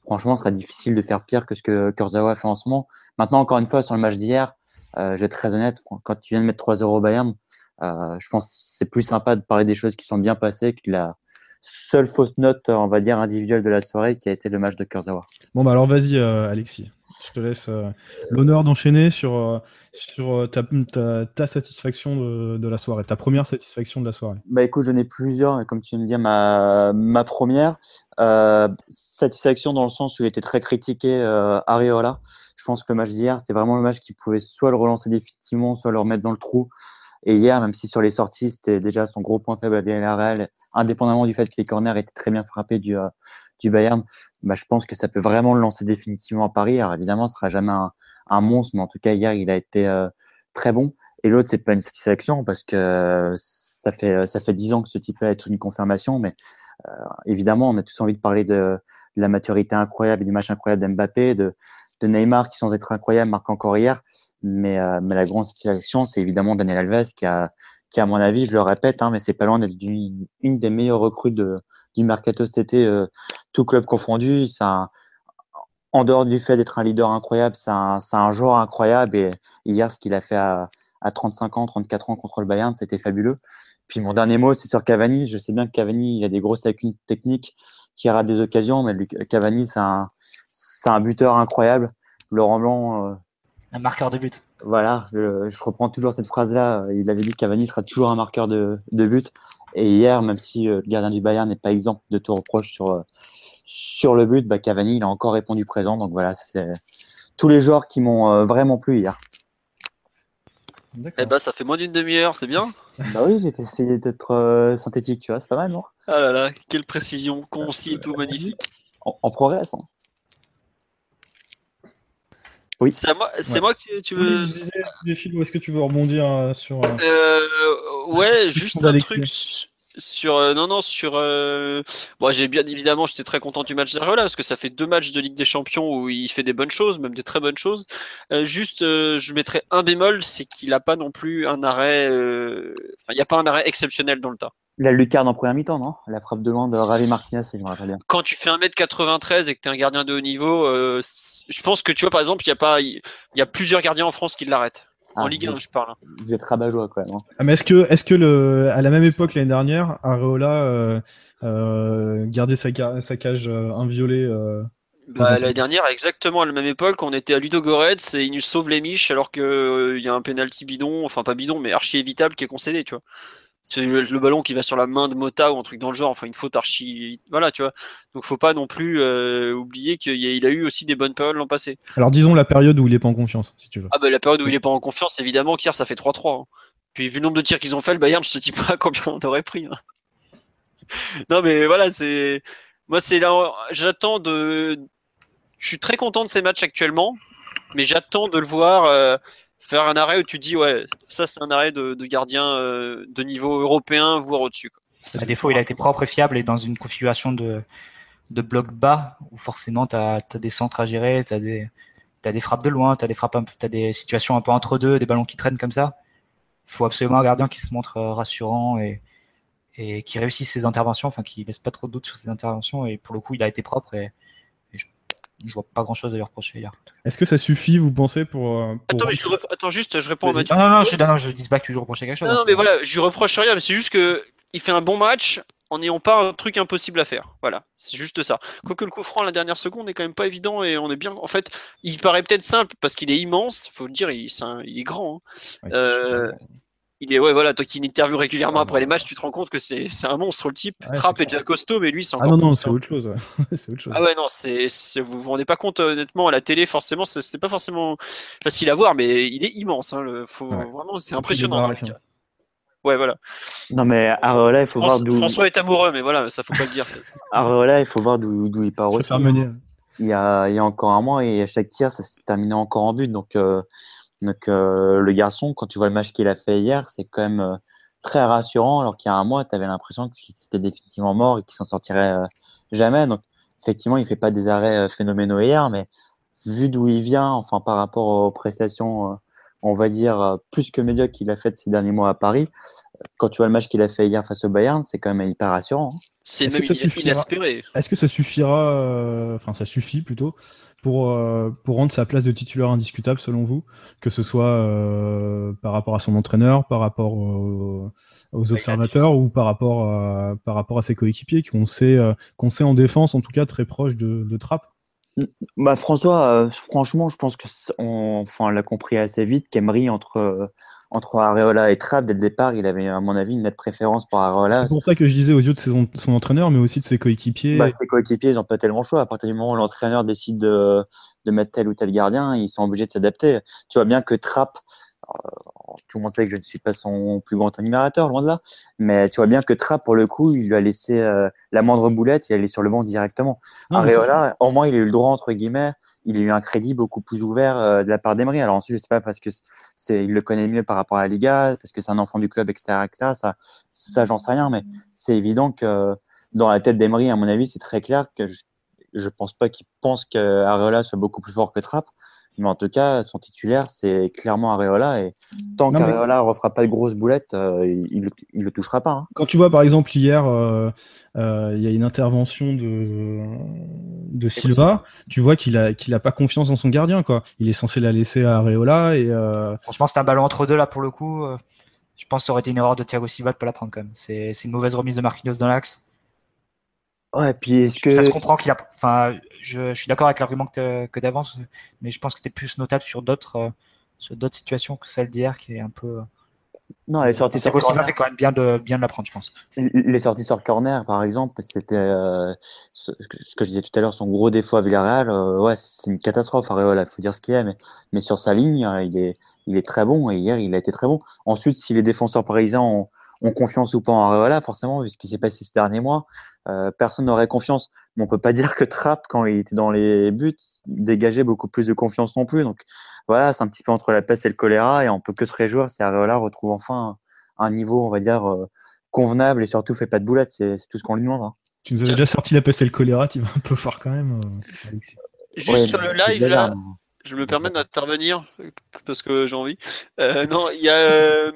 franchement, sera difficile de faire pire que ce que Kurzawa fait en ce moment. Maintenant, encore une fois, sur le match d'hier, euh, je vais être très honnête, quand tu viens de mettre 3-0 au Bayern, euh, je pense que c'est plus sympa de parler des choses qui sont bien passées que la seule fausse note, on va dire, individuelle de la soirée qui a été le match de Kurzawa. Bon, bah alors vas-y, euh, Alexis. Je te laisse euh, l'honneur d'enchaîner sur, sur ta, ta, satisfaction de, de, la soirée, ta première satisfaction de la soirée. Bah écoute, j'en ai plusieurs, comme tu viens de dire, ma, ma première satisfaction dans le sens où il était très critiqué, Areola. Je pense que le match d'hier, c'était vraiment le match qui pouvait soit le relancer définitivement, soit le remettre dans le trou. Et hier, même si sur les sorties, c'était déjà son gros point faible à Villarreal, indépendamment du fait que les corners étaient très bien frappés du, du Bayern, bah, je pense que ça peut vraiment le lancer définitivement à Paris. Alors évidemment, ce sera jamais un, monstre, mais en tout cas hier, il a été euh, très bon. Et l'autre, c'est pas une satisfaction parce que ça fait ça fait dix ans que ce type-là est une confirmation, mais euh, évidemment, on a tous envie de parler de, la maturité incroyable et du match incroyable d'Mbappé, de, de Neymar qui sans être incroyable marque encore hier. Mais, euh, mais la grande satisfaction, c'est évidemment Daniel Alves qui a, qui à mon avis, je le répète, hein, mais c'est pas loin d'être une, des meilleures recrues de, du mercato cet été, euh, tout club confondu. Ça, en dehors du fait d'être un leader incroyable, c'est un, un, joueur incroyable. Et hier, ce qu'il a fait à, à, 35 ans, 34 ans contre le Bayern, c'était fabuleux. Puis mon dernier mot, c'est sur Cavani. Je sais bien que Cavani, il a des grosses lacunes techniques, qui rate des occasions, mais Cavani, c'est un, un buteur incroyable. Laurent Blanc, euh, un marqueur de but. Voilà, je, reprends toujours cette phrase-là. Il avait dit que Cavani sera toujours un marqueur de, de but. Et hier, même si euh, le gardien du Bayern n'est pas exemple de tout reproche sur, euh, sur le but, bah, Cavani, il a encore répondu présent. Donc voilà, c'est tous les joueurs qui m'ont euh, vraiment plu hier. Eh ben, ça fait moins d'une demi-heure, c'est bien. bah oui, j'ai essayé d'être synthétique, tu vois, c'est pas mal, non? Ah là là, quelle précision, concis et tout, magnifique. En, progrès, hein. Oui. C'est moi, c'est moi que tu, veux. Oui, est-ce que tu veux rebondir euh, sur. Euh, euh, ouais, juste un truc sur non non sur bon j'ai bien évidemment j'étais très content du match d'Areola parce que ça fait deux matchs de Ligue des Champions où il fait des bonnes choses même des très bonnes choses juste je mettrais un bémol c'est qu'il n'a pas non plus un arrêt enfin il n'y a pas un arrêt exceptionnel dans le tas la lucarne en première mi-temps, non? La frappe de loin de Ravi Martinez, si je me rappelle bien. Quand tu fais 1m93 et que tu es un gardien de haut niveau, euh, je pense que tu vois, par exemple, il y, a pas, il y a plusieurs gardiens en France qui l'arrêtent. En Ah, Ligue 1, vous- je parle. hein. Vous êtes rabat-joie quand même. hein. Ah, mais est-ce que, est-ce que le, à la même époque l'année dernière, Areola euh, euh, gardait sa, ca- sa cage euh, inviolée euh, Bah. L'année dernière, exactement à la même époque, on était à Ludogorets et il nous sauve les miches alors qu'il y a un penalty bidon, enfin pas bidon, mais archi évitable qui est concédé, tu vois. C'est le, le ballon qui va sur la main de Mota ou un truc dans le genre, enfin une faute archi. Voilà, tu vois. Donc faut pas non plus euh, oublier qu'il a, il a eu aussi des bonnes périodes l'an passé. Alors disons la période où il est pas en confiance, si tu veux. Ah bah la période où il est pas en confiance, évidemment qu'hier ça fait 3-3. hein. Puis vu le nombre de tirs qu'ils ont fait, le Bayern, je te dis pas combien on aurait pris. hein. non mais voilà, c'est. Moi c'est là. J'attends de. Je suis très content de ces matchs actuellement, mais j'attends de le voir euh, faire un arrêt où tu dis ouais, ça c'est un arrêt de, gardien euh, de niveau européen, voire au-dessus. À défaut, il a été propre et fiable et dans une configuration de, de bloc bas où forcément tu as, des centres à gérer, tu as t'as des frappes de loin, tu as des des situations un peu entre deux, des ballons qui traînent comme ça. Il faut absolument un gardien qui se montre euh, rassurant et, et qui réussisse ses interventions, enfin qui laisse pas trop de doute sur ses interventions. Et pour le coup, il a été propre et je, vois pas grand chose à lui reprocher hier. Est-ce que ça suffit, vous pensez, pour. euh, pour- Attends, mais je, rep- attends juste, je réponds à. Mathieu. Non, non, non, je, non, non, je dis pas que tu lui reprochais quelque chose. Non, hein. non, mais voilà, je lui reproche rien, mais c'est juste que il fait un bon match en n'ayant pas un truc impossible à faire. Voilà, c'est juste ça. Quoique le coup franc à la dernière seconde est quand même pas évident et on est bien. En fait, il paraît peut-être simple parce qu'il est immense. Faut le dire, il, un- il est grand. hein. Ouais, Euh, Il est ouais, voilà, toi qui l'interviews régulièrement Ah, après les bah. matchs, tu te rends compte que c'est c'est un monstre le type. Ouais, Trapp est déjà costaud, mais lui c'est Ah encore. non, non, plus, c'est autre chose. ouais. c'est autre chose. Ah ouais, non, c'est, c'est- vous vous rendez pas compte, euh, honnêtement, à la télé, forcément, c'est, c'est pas forcément facile à voir, mais il est immense. Hein, le, faut, Ouais. Vraiment, c'est impressionnant. Ouais, voilà. Non, mais Areola, il faut voir François, d'où. François est amoureux, mais voilà, ça faut pas le dire. Areola, il faut voir d'où d'où il part aussi. il y a, il y a encore un mois et à chaque tir, ça s'est terminé encore en but. Donc, euh, donc euh, le garçon, quand tu vois le match qu'il a fait hier, c'est quand même euh, très rassurant. Alors qu'il y a un mois, tu avais l'impression que c'était définitivement mort et qu'il s'en sortirait euh, jamais. Donc, effectivement, il fait pas des arrêts phénoménaux hier, mais vu d'où il vient, enfin par rapport aux prestations, on va dire euh, plus que médiocres qu'il a fait ces derniers mois à Paris. Quand tu vois le match qu'il a fait hier face au Bayern, c'est quand même hyper rassurant. hein. C'est Est-ce même que suffira. Est-ce que ça suffira, euh, enfin ça suffit plutôt, pour, euh, pour rendre sa place de titulaire indiscutable selon vous, que ce soit euh, par rapport à son entraîneur, par rapport au- aux observateurs ou par rapport à, par rapport à ses coéquipiers qu'on sait, euh, qu'on sait en défense en tout cas très proche de, de Trapp? Bah François, euh, franchement, je pense que c'est- on, enfin, on l'a compris assez vite qu'Emery entre euh, entre Areola et Trapp dès le départ, il avait à mon avis une nette préférence pour Areola. C'est pour ça que je disais aux yeux de ses- son entraîneur, mais aussi de ses coéquipiers. Bah, ses coéquipiers, ils n'ont pas tellement le choix. À partir du moment où l'entraîneur décide de, de mettre tel ou tel gardien, ils sont obligés de s'adapter. Tu vois bien que Trapp, euh, tout le monde sait que je ne suis pas son plus grand admirateur, loin de là, mais tu vois bien que Trapp, pour le coup, il lui a laissé euh, la moindre boulette, il allait sur le banc directement. Areola, au moins, il a eu le droit, entre guillemets, il a eu un crédit beaucoup plus ouvert euh, de la part d'Emery. Alors ensuite, je sais pas parce que c'est, il le connaît mieux par rapport à la Liga, parce que c'est un enfant du club, etc., etc. Ça, ça, j'en sais rien, mais c'est évident que dans la tête d'Emery, à mon avis, c'est très clair que je, je pense pas qu'il pense que Areola soit beaucoup plus fort que Trapp. Mais en tout cas, son titulaire, c'est clairement Areola. Et tant Non, mais- qu'Areola ne refera pas de grosses boulettes, euh, il ne le touchera pas. hein. Quand tu vois par exemple hier, euh, euh, il y a une intervention de, de Silva, tu vois qu'il a, qu'il a pas confiance dans son gardien. Quoi. Il est censé la laisser à Areola et euh, Franchement, c'est un ballon entre deux là pour le coup. Je pense que ça aurait été une erreur de Thiago Silva de pas la prendre quand même. C'est c'est une mauvaise remise de Marquinhos dans l'axe. Ouais, puis est-ce que. Ça se comprend qu'il a. Enfin, je, je suis d'accord avec l'argument que, que d'avance, mais je pense que c'était plus notable sur d'autres euh, sur d'autres situations que celle d'hier qui est un peu. Non, les sorties sur corner. fait quand même bien de bien de la prendre, je pense. Les sorties sur corner, par exemple, c'était euh, ce, ce que je disais tout à l'heure, son gros défaut à Villarreal. euh, ouais, c'est une catastrophe. Areola, faut dire ce qu'il est, mais, mais sur sa ligne, euh, il est, il est très bon et hier, il a été très bon. Ensuite, si les défenseurs parisiens ont, ont confiance ou pas en Areola, forcément, vu ce qui s'est passé ces derniers mois, personne n'aurait confiance. Mais on peut pas dire que Trapp, quand il était dans les buts, dégageait beaucoup plus de confiance non plus. Donc voilà, c'est un petit peu entre la peste et le choléra et on peut que se réjouir si Areola retrouve enfin un niveau, on va dire, euh, convenable et surtout fait pas de boulettes. C'est c'est tout ce qu'on lui demande. hein. tu nous avais déjà sorti la peste et le choléra, tu vas un peu fort quand même. euh, Alexis. Juste Ouais, sur le live, là, mais- je me permets d'intervenir parce que j'ai envie. Euh, non, il y a euh,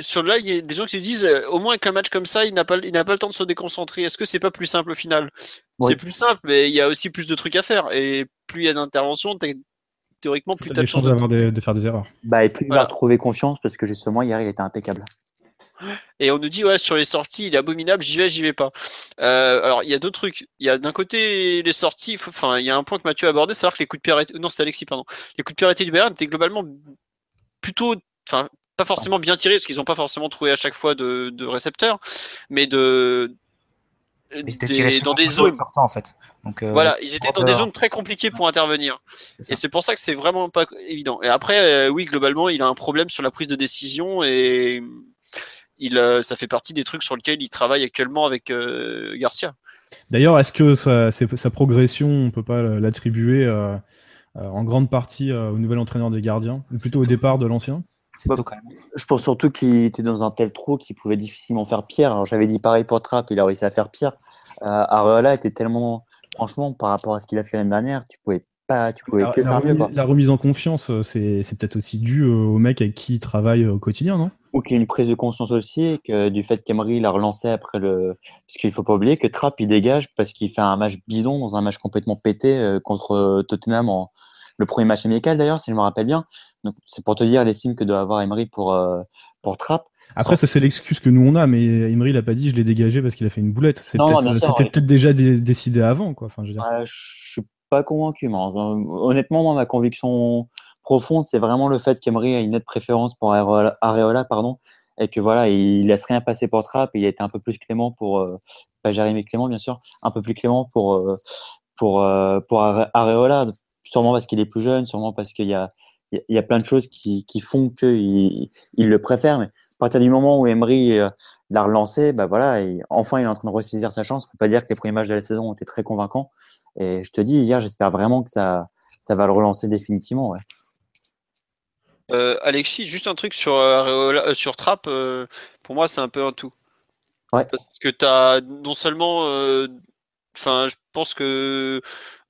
sur le live, il y a des gens qui se disent euh, au moins avec un match comme ça, il n'a pas, il n'a pas le temps de se déconcentrer. Est-ce que c'est pas plus simple au final? Oui. C'est plus simple, mais il y a aussi plus de trucs à faire. Et plus il y a d'interventions, théoriquement, plus T'as t'as des de chances de de faire des erreurs. Bah, et plus il Voilà. va retrouver confiance parce que justement, hier, il était impeccable. Et on nous dit, ouais, sur les sorties, il est abominable, j'y vais, j'y vais pas. Euh, alors, il y a deux trucs. Il y a d'un côté les sorties, enfin, il y a un point que Mathieu a abordé, c'est que les coups de pied arrêtés, non, c'était Alexis, pardon. Les coups de pied arrêtés du Bayern étaient globalement plutôt, enfin, pas forcément bien tirés, parce qu'ils n'ont pas forcément trouvé à chaque fois de, de récepteurs, mais de. Ils étaient des- tirés dans des zones. sortants, en fait. Donc, euh, Voilà, ils étaient dans des zones très compliquées pour intervenir. Et c'est pour ça que c'est vraiment pas évident. Et après, euh, oui, globalement, il a un problème sur la prise de décision et il, euh, ça fait partie des trucs sur lesquels il travaille actuellement avec euh, Garcia. D'ailleurs, est-ce que sa, progression, on peut pas l'attribuer euh, en grande partie euh, au nouvel entraîneur des gardiens, ou plutôt au départ de l'ancien? C'est tôt quand même. Je pense surtout qu'il était dans un tel trou qu'il pouvait difficilement faire pire. Alors, j'avais dit pareil pour Trapp, il a réussi à faire pire. Euh, Areola était tellement, franchement, par rapport à ce qu'il a fait l'année dernière, tu pouvais pas, tu pouvais la, que la faire mieux, quoi. la remise en confiance, c'est peut-être aussi dû au mec avec qui il travaille au quotidien, non? Ou qu'il y ait une prise de conscience aussi, que du fait qu'Emery l'a relancé après le. Parce qu'il faut pas oublier que Trapp, il dégage parce qu'il fait un match bidon dans un match complètement pété euh, contre euh, Tottenham en. Le premier match amical d'ailleurs, si je me rappelle bien. Donc c'est pour te dire les signes que doit avoir Emery pour, euh, pour Trapp. Après, ça c'est l'excuse que nous on a, mais Emery l'a pas dit, je l'ai dégagé parce qu'il a fait une boulette. Peut-être- sûr, C'était peut-être déjà dé- décidé avant, quoi. Enfin, je veux dire. Ah, je suis pas convaincu. moi. Honnêtement, moi, ma conviction profonde, c'est vraiment le fait qu'Emery a une nette préférence pour Areola, pardon, et que voilà, il laisse rien passer pour Trapp. Et il a été un peu plus clément pour, euh, pas Jérémy Clément, bien sûr, un peu plus clément pour euh, pour euh, pour Are- Areola, sûrement parce qu'il est plus jeune, sûrement parce qu'il y a il y a- plein de choses qui, qui font qu'il il le préfère. Mais à partir du moment où Emery l'a relancé, bah voilà, et enfin il est en train de ressaisir sa chance. On peut pas dire que les premiers matchs de la saison ont été très convaincants. Et je te dis, hier, j'espère vraiment que ça, ça va le relancer définitivement. Euh, Alexis, juste un truc sur, euh, euh, sur Trapp, euh, pour moi c'est un peu un tout. Ouais. Parce que tu as non seulement. Enfin, je pense que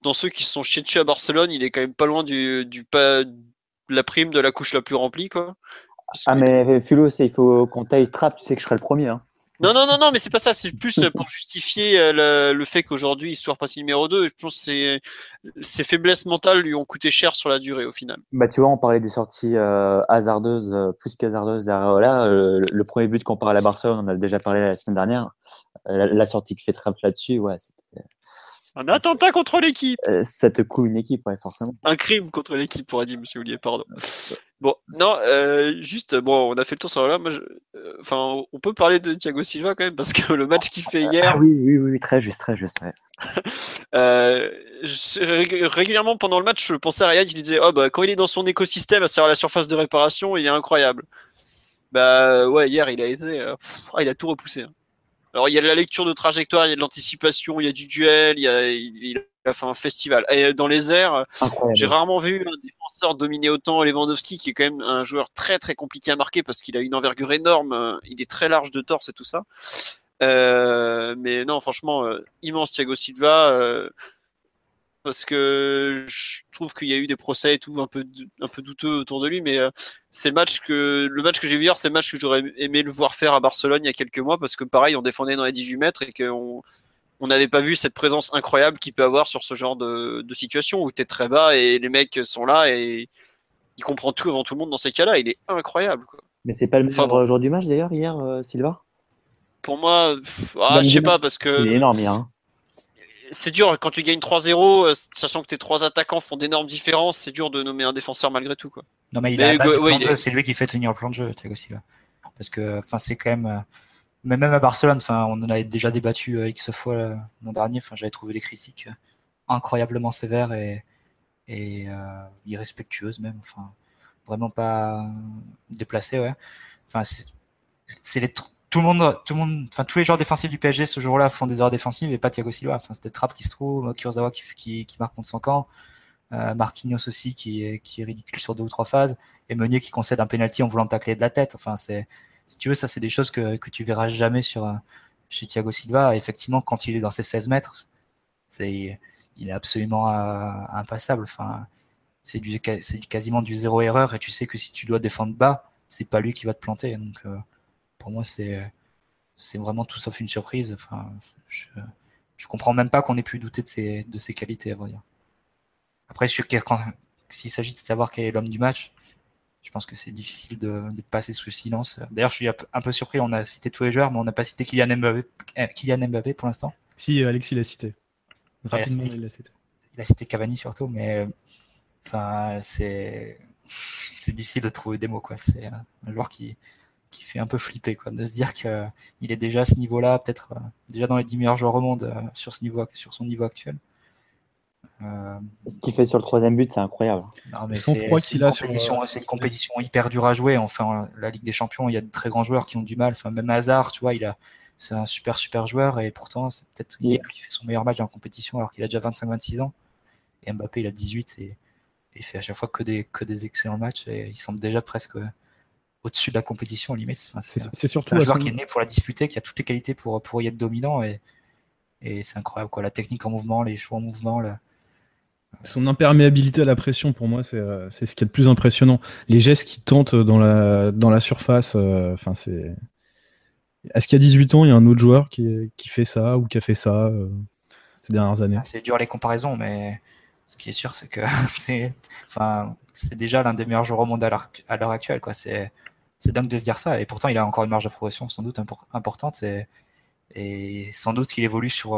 dans ceux qui se sont chiés dessus à Barcelone, il est quand même pas loin du, du pas, de la prime de la couche la plus remplie. Quoi. Parce Ah, que- mais Fulo, il faut qu'on taille Trapp, tu sais que je serai le premier. Hein. Non, non, non, non, mais c'est pas ça. C'est plus euh, pour justifier euh, le, le fait qu'aujourd'hui il soit repassé numéro 2. Je pense que ses faiblesses mentales lui ont coûté cher sur la durée au final. Bah, tu vois, on parlait des sorties euh, hasardeuses, euh, plus qu'hasardeuses d'Areola. Euh, le premier but qu'on parle à Barcelone, on en a déjà parlé la semaine dernière. Euh, la, sortie qui fait Trapp là-dessus, ouais, c'est- Un attentat contre l'équipe. euh, ça te coûte une équipe, ouais, forcément. Un crime contre l'équipe, pourrait dire Monsieur Oulier, pardon. Bon, non, euh, juste, bon, on a fait le tour sur là. Moi, je- euh, enfin, on peut parler de Thiago Silva quand même parce que le match qu'il fait hier, Ah oui, oui, oui, très juste, très juste. ouais. euh, je- régulièrement pendant le match, je pensais à Riyad, il lui disait, oh bah quand il est dans son écosystème, à savoir la surface de réparation, il est incroyable. Bah ouais, hier il a été, euh, pff, ah, il a tout repoussé. hein. Alors il y a de la lecture de trajectoire, il y a de l'anticipation, il y a du duel, il, y a, il, il a fait un festival. Et dans les airs, j'ai rarement vu un défenseur dominer autant Lewandowski, qui est quand même un joueur très très compliqué à marquer parce qu'il a une envergure énorme, euh, il est très large de torse et tout ça. Euh, mais non, franchement, euh, immense Thiago Silva. euh, parce que je trouve qu'il y a eu des procès et tout un peu, un peu douteux autour de lui, mais euh, c'est le match que le match que j'ai vu hier, c'est le match que j'aurais aimé le voir faire à Barcelone il y a quelques mois, parce que pareil, on défendait dans les 18 mètres et qu'on on n'avait pas vu cette présence incroyable qu'il peut avoir sur ce genre de, de situation où tu es très bas et les mecs sont là et il comprend tout avant tout le monde dans ces cas-là. Il est incroyable. Quoi. Mais c'est pas le meilleur Enfin, joueur du match d'ailleurs, hier, euh, Silva? Pour moi, pff, ah, je sais pas, parce Il est que énorme hier. hein. C'est dur quand tu gagnes 3-0, euh, sachant que tes trois attaquants font d'énormes différences, c'est dur de nommer un défenseur malgré tout. Quoi. Non, mais il a ouais, c'est lui qui fait tenir le plan de jeu, Thiago Silva. Parce que, c'est quand même. euh, Mais même à Barcelone, on en avait déjà débattu euh, X fois l'an dernier. J'avais trouvé les critiques incroyablement sévères et, et euh, irrespectueuses même. Enfin, vraiment pas déplacées, ouais. Enfin, c'est les tout le monde, tout le monde, enfin tous les joueurs défensifs du PSG ce jour-là font des erreurs défensives et pas Thiago Silva. Enfin, c'était Trapp qui se trouve, Kurzawa qui, qui, qui marque contre son camp, euh, Marquinhos aussi qui est, qui est ridicule sur deux ou trois phases, et Meunier qui concède un penalty en voulant tacler de la tête. Enfin, c'est, si tu veux, ça c'est des choses que, que tu verras jamais sur euh, chez Thiago Silva. Effectivement, quand il est dans ses 16 mètres, c'est, il est absolument euh, impassable. Enfin, c'est du, c'est quasiment du zéro erreur, et tu sais que si tu dois défendre bas, c'est pas lui qui va te planter. Donc, euh, pour moi, c'est, c'est vraiment tout sauf une surprise. Enfin, je, je comprends même pas qu'on ait pu douter de ses, de ses qualités, à vrai dire. Après, s'il s'agit de savoir quel est l'homme du match, je pense que c'est difficile de, passer sous le silence. D'ailleurs, je suis un peu surpris, on a cité tous les joueurs, mais on n'a pas cité Kylian Mbappé, eh, Kylian Mbappé pour l'instant. Si, Alexis l'a cité. Rapidement, il l'a cité. Il a cité Cavani surtout, mais enfin, c'est c'est difficile de trouver des mots. C'est un joueur qui, qui fait un peu flipper, quoi, de se dire qu'il est déjà à ce niveau-là, peut-être euh, déjà dans les 10 meilleurs joueurs au monde euh, sur, ce niveau, sur son niveau actuel. Euh, Ce qu'il fait sur le troisième but, c'est incroyable. C'est une, compétition, hyper dure à jouer. Enfin, la Ligue des Champions, il y a de très grands joueurs qui ont du mal. Enfin, même Hazard, tu vois, il a, c'est un super super joueur et pourtant, c'est peut-être il fait son meilleur match en compétition alors qu'il a déjà 25-26 ans. Et Mbappé, il a 18 et, il fait à chaque fois que des, que des excellents matchs et il semble déjà presque au-dessus de la compétition, limite. Enfin, c'est surtout un joueur qui est né pour la disputer, qui a toutes les qualités pour, pour y être dominant et, et c'est incroyable. Quoi. La technique en mouvement, les choix en mouvement, son imperméabilité à la pression, pour moi, euh, c'est ce qui est le plus impressionnant. Les gestes qu'il tente dans la, dans la surface, euh, enfin, c'est. Est-ce qu'il y a 18 ans, il y a un autre joueur qui, qui fait ça ou qui a fait ça euh, ces dernières années? Ah, C'est dur les comparaisons, mais ce qui est sûr, c'est que c'est enfin, déjà l'un des meilleurs joueurs au monde à l'heure actuelle. C'est dingue de se dire ça. Et pourtant, il a encore une marge de progression sans doute importante. Et, et sans doute qu'il évolue sur,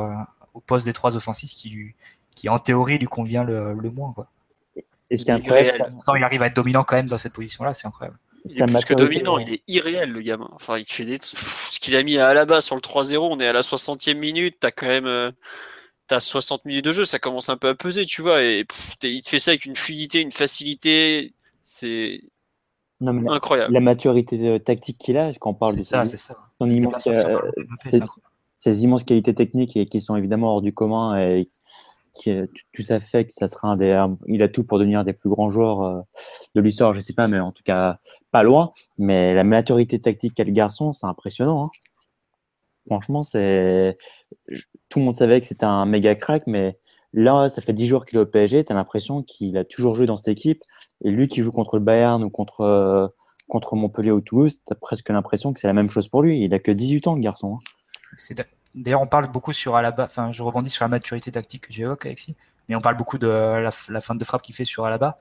au poste des trois offensifs qui lui qui en théorie lui convient le, moins. Quoi. Et il, incroyable, il arrive à être dominant quand même dans cette position-là, c'est incroyable. Il est plus que dominant, il est irréel le gamin. Enfin, il fait des... ce qu'il a mis à base sur le 3-0, on est à la 60e minute, t'as quand même euh, as 60 minutes de jeu, ça commence un peu à peser, tu vois, et il te fait ça avec une fluidité, une facilité, c'est incroyable. La maturité tactique qu'il a, quand on parle de ça, c'est ça. Son immense, euh, ses, immenses qualités techniques et qui sont évidemment hors du commun et tout ça fait que ça sera un des, il a tout pour devenir un des plus grands joueurs euh, de l'histoire, je sais pas, mais en tout cas pas loin. Mais la maturité tactique qu'a le garçon, c'est impressionnant. Hein. Franchement, c'est tout le monde savait que c'était un méga crack, mais là, ça fait 10 jours qu'il est au PSG, tu as l'impression qu'il a toujours joué dans cette équipe. Et lui qui joue contre le Bayern ou contre, euh, contre Montpellier ou Toulouse, tu as presque l'impression que c'est la même chose pour lui. Il a que 18 ans, le garçon. Hein. D'ailleurs, on parle beaucoup sur Alaba, enfin, je rebondis sur la maturité tactique que j'évoque, Alexis, mais on parle beaucoup de la, fin de frappe qu'il fait sur Alaba.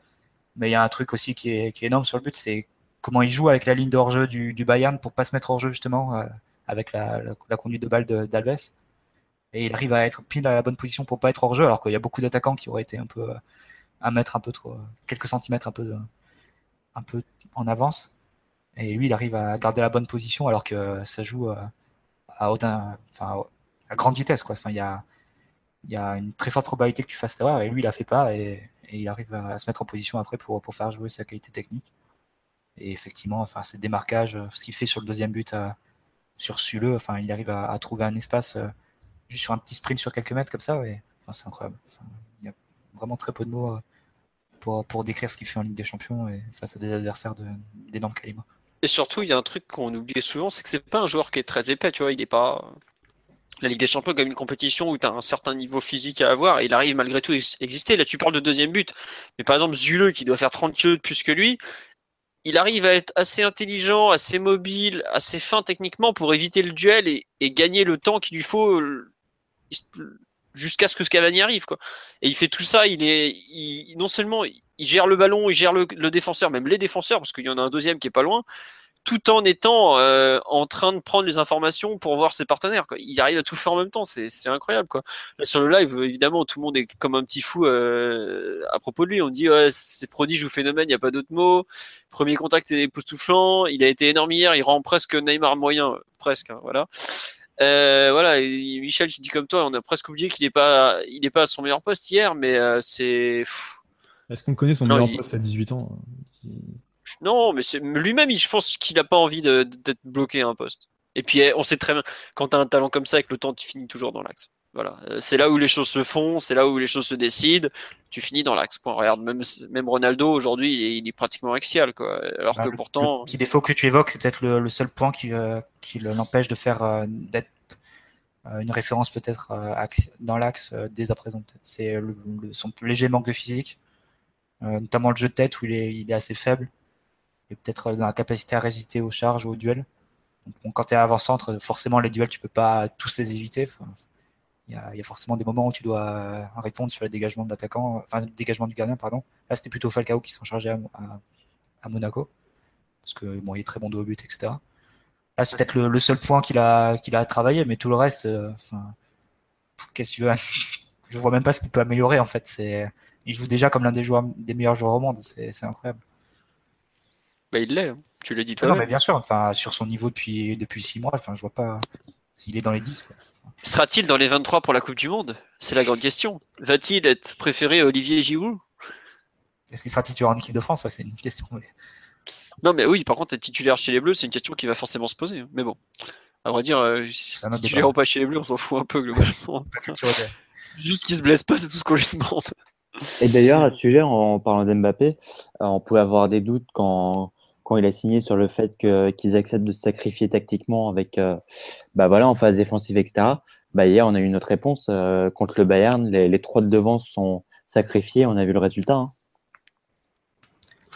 Mais il y a un truc aussi qui est, énorme sur le but, c'est comment il joue avec la ligne de hors-jeu du, Bayern pour pas se mettre hors-jeu, justement, euh, avec la, conduite de balle d'Alves. Et il arrive à être pile à la bonne position pour pas être hors-jeu, alors qu'il y a beaucoup d'attaquants qui auraient été un peu un mètre un peu trop, quelques centimètres un peu, en avance. Et lui, il arrive à garder la bonne position alors que ça joue. Euh, à, à grande vitesse. Quoi. Enfin, il y a, une très forte probabilité que tu fasses l'erreur et lui, il la fait pas et, il arrive à, se mettre en position après pour, faire jouer sa qualité technique. Et effectivement, enfin, ses démarquages, ce qu'il fait sur le deuxième but à, sur Suleux, enfin, il arrive à, trouver un espace euh, juste sur un petit sprint sur quelques mètres comme ça. Et, enfin, c'est incroyable. il y a vraiment très peu de mots euh, pour, pour décrire ce qu'il fait en Ligue des Champions face à des adversaires d'énormes de. Et surtout, il y a un truc qu'on oublie souvent, c'est que c'est pas un joueur qui est très épais, tu vois, il est pas. La Ligue des Champions, comme une compétition où tu as un certain niveau physique à avoir, et il arrive malgré tout à exister. Là, tu parles de deuxième but. Mais par exemple, Zuleux, qui doit faire 30 kg de plus que lui, il arrive à être assez intelligent, assez mobile, assez fin techniquement pour éviter le duel et, gagner le temps qu'il lui faut jusqu'à ce que Cavani arrive. Quoi. Et il fait tout ça, il est non seulement il gère le ballon, il gère le, défenseur, même les défenseurs, parce qu'il y en a un deuxième qui est pas loin, tout en étant euh, en train de prendre les informations pour voir ses partenaires. Il arrive à tout faire en même temps, c'est incroyable. Quoi. sur le live, évidemment, tout le monde est comme un petit fou euh, à propos de lui. On dit ouais, c'est prodige ou phénomène, il n'y a pas d'autre mot. Premier contact est époustouflant, il a été énorme hier, il rend presque Neymar moyen, presque. Hein, voilà. Euh, voilà, Michel qui dit comme toi, on a presque oublié qu'il n'est pas, il est pas à son meilleur poste hier, mais c'est est-ce qu'on connaît son meilleur poste à 18 ans Non, mais c'est lui-même, je pense qu'il n'a pas envie d'être bloqué à un poste. Et puis, eh, on sait très bien, quand tu as un talent comme ça, avec le temps, tu finis toujours dans l'axe. Voilà, euh, c'est là où les choses se font, c'est là où les choses se décident. Tu finis dans l'axe. Regarde, même, même Ronaldo aujourd'hui, il, est pratiquement axial, quoi. Alors bah, que pourtant. Le petit défaut que tu évoques, c'est peut-être le, seul point qui, euh, qui l'empêche de faire euh, d'être une référence peut-être dans l'axe dès à présent. C'est son léger manque de physique notamment le jeu de tête où il est, il est assez faible et peut-être dans la capacité à résister aux charges ou aux duels. Donc, quand tu es avant-centre, forcément les duels, tu peux pas tous les éviter. Il y, a, forcément des moments où tu dois répondre sur le dégagement de l'attaquant, enfin le dégagement du gardien, pardon. Là, c'était plutôt Falcao qui s'en chargeait à, Monaco, parce que bon, il est très bon de but, etc. Là, c'est peut-être le, seul point qu'il a, qu'il a travaillé, mais tout le reste, euh, enfin, qu'est-ce que tu veux Je vois même pas ce qu'il peut améliorer en fait. C'est, il joue déjà comme l'un des joueurs, des meilleurs joueurs au monde. C'est, incroyable. Bah, il l'est. Hein. Tu l'as dit toi. Non, mais bien sûr. Enfin, sur son niveau depuis depuis six mois, enfin, je vois pas s'il est dans les 10. Sera-t-il dans les 23 pour la Coupe du Monde? C'est la grande question. Va-t-il être préféré à Olivier Giroud? Est-ce qu'il sera titulaire en équipe de France? C'est une question. Non, mais oui, par contre, être titulaire chez les Bleus, c'est une question qui va forcément se poser. Mais bon, à vrai dire, euh, si titulaire ou pas chez les Bleus, on s'en fout un peu globalement. Juste qu'il se blesse pas, c'est tout ce qu'on lui demande. Et d'ailleurs, à ce sujet, en parlant d'Mbappé, euh, on pouvait avoir des doutes quand, quand il a signé sur le fait qu'ils acceptent de se sacrifier tactiquement avec, euh, bah voilà, en phase défensive, etc. Bah hier, on a eu notre réponse contre le Bayern. Les, trois de devant sont sacrifiés. On a vu le résultat. Hein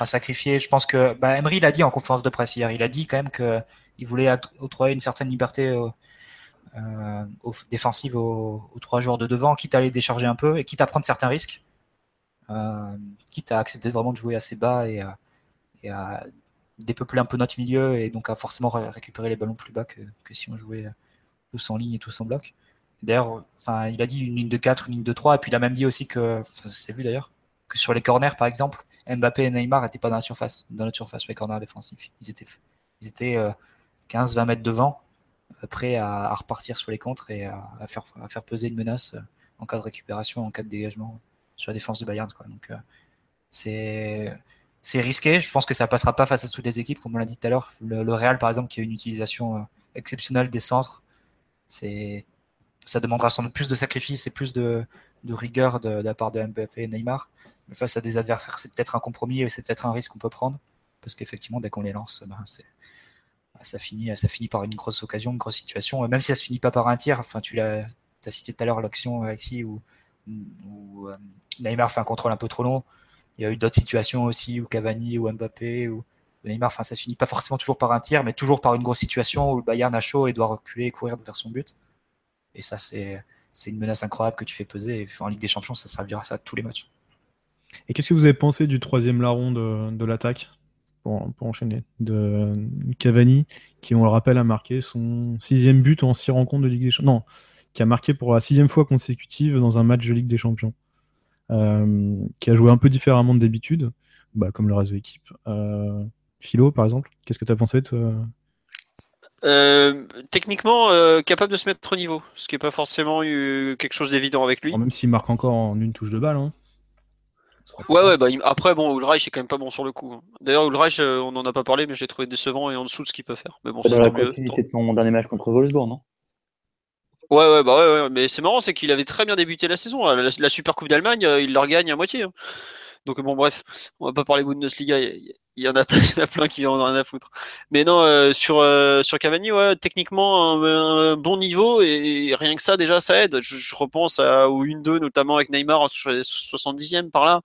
enfin sacrifier. Je pense que bah, Emery l'a dit en conférence de presse hier. Il a dit quand même que il voulait octroyer une certaine liberté euh, euh défensive aux, trois joueurs de devant, quitte à les décharger un peu et quitte à prendre certains risques, euh, quitte à accepter vraiment de jouer assez bas et à, dépeupler un peu notre milieu et donc à forcément récupérer les ballons plus bas que, que si on jouait tous en ligne et tous en bloc. D'ailleurs, il a dit une ligne de 4, une ligne de 3, et puis il a même dit aussi que, c'est vu d'ailleurs, que sur les corners, par exemple, Mbappé et Neymar n'étaient pas dans la surface, dans notre surface, sur les corners défensifs. Ils étaient, ils étaient 15-20 euh, mètres devant, euh, prêts à, repartir sur les contres et à, faire, à faire peser une menace euh, en cas de récupération, en cas de dégagement sur la défense de Bayern. Quoi. Donc, c'est c'est risqué. Je pense que ça passera pas face à toutes les équipes, comme on l'a dit tout à l'heure. Le, Real, par exemple, qui a une utilisation exceptionnelle des centres, ça demandera sans doute plus de sacrifices et plus de, rigueur de, la part de Mbappé et Neymar face à des adversaires, c'est peut-être un compromis et c'est peut-être un risque qu'on peut prendre. Parce qu'effectivement, dès qu'on les lance, ben, ça, finit, ça finit par une grosse occasion, une grosse situation. Même si ça se finit pas par un tir, enfin, tu l'as as cité tout à l'heure l'action Alexis où, où euh, Neymar fait un contrôle un peu trop long. Il y a eu d'autres situations aussi où Cavani ou Mbappé ou Neymar, enfin, ça se finit pas forcément toujours par un tir, mais toujours par une grosse situation où le Bayern a chaud et doit reculer et courir vers son but. Et ça, c'est une menace incroyable que tu fais peser. Et en Ligue des Champions, ça servira à ça tous les matchs. Et qu'est-ce que vous avez pensé du troisième larron de, l'attaque pour, enchaîner? De Cavani, qui, on le rappelle, a marqué son sixième but en six rencontres de Ligue des Champions. Non, qui a marqué pour la sixième fois consécutive dans un match de Ligue des Champions. Euh, qui a joué un peu différemment d'habitude, bah, comme le reste de l'équipe. Euh, Philo, par exemple, qu'est-ce que tu as pensé de euh, techniquement capable de se mettre au niveau, ce qui n'est pas forcément eu quelque chose d'évident avec lui. même s'il marque encore en une touche de balle. Hein. Ouais, ouais, bah, après, bon, Ulreich est quand même pas bon sur le coup. Hein. D'ailleurs, Ulreich, euh, on en a pas parlé, mais je l'ai trouvé décevant et en dessous de ce qu'il peut faire. Mais bon, c'est la continuité de son dernier match contre Wolfsburg, non? Ouais, ouais, bah ouais, ouais. mais c'est marrant, c'est qu'il avait très bien débuté la saison. La, Super Coupe d'Allemagne, euh, il la regagne à moitié. Hein. Donc bon, bref, on va pas parler Bundesliga. Il y, en a plein, y en a plein qui en ont rien à foutre. Mais non, euh, sur euh, sur Cavani, ouais, techniquement un, bon niveau et, rien que ça déjà ça aide. Je, repense à, au 1-2 notamment avec Neymar les 70e par là.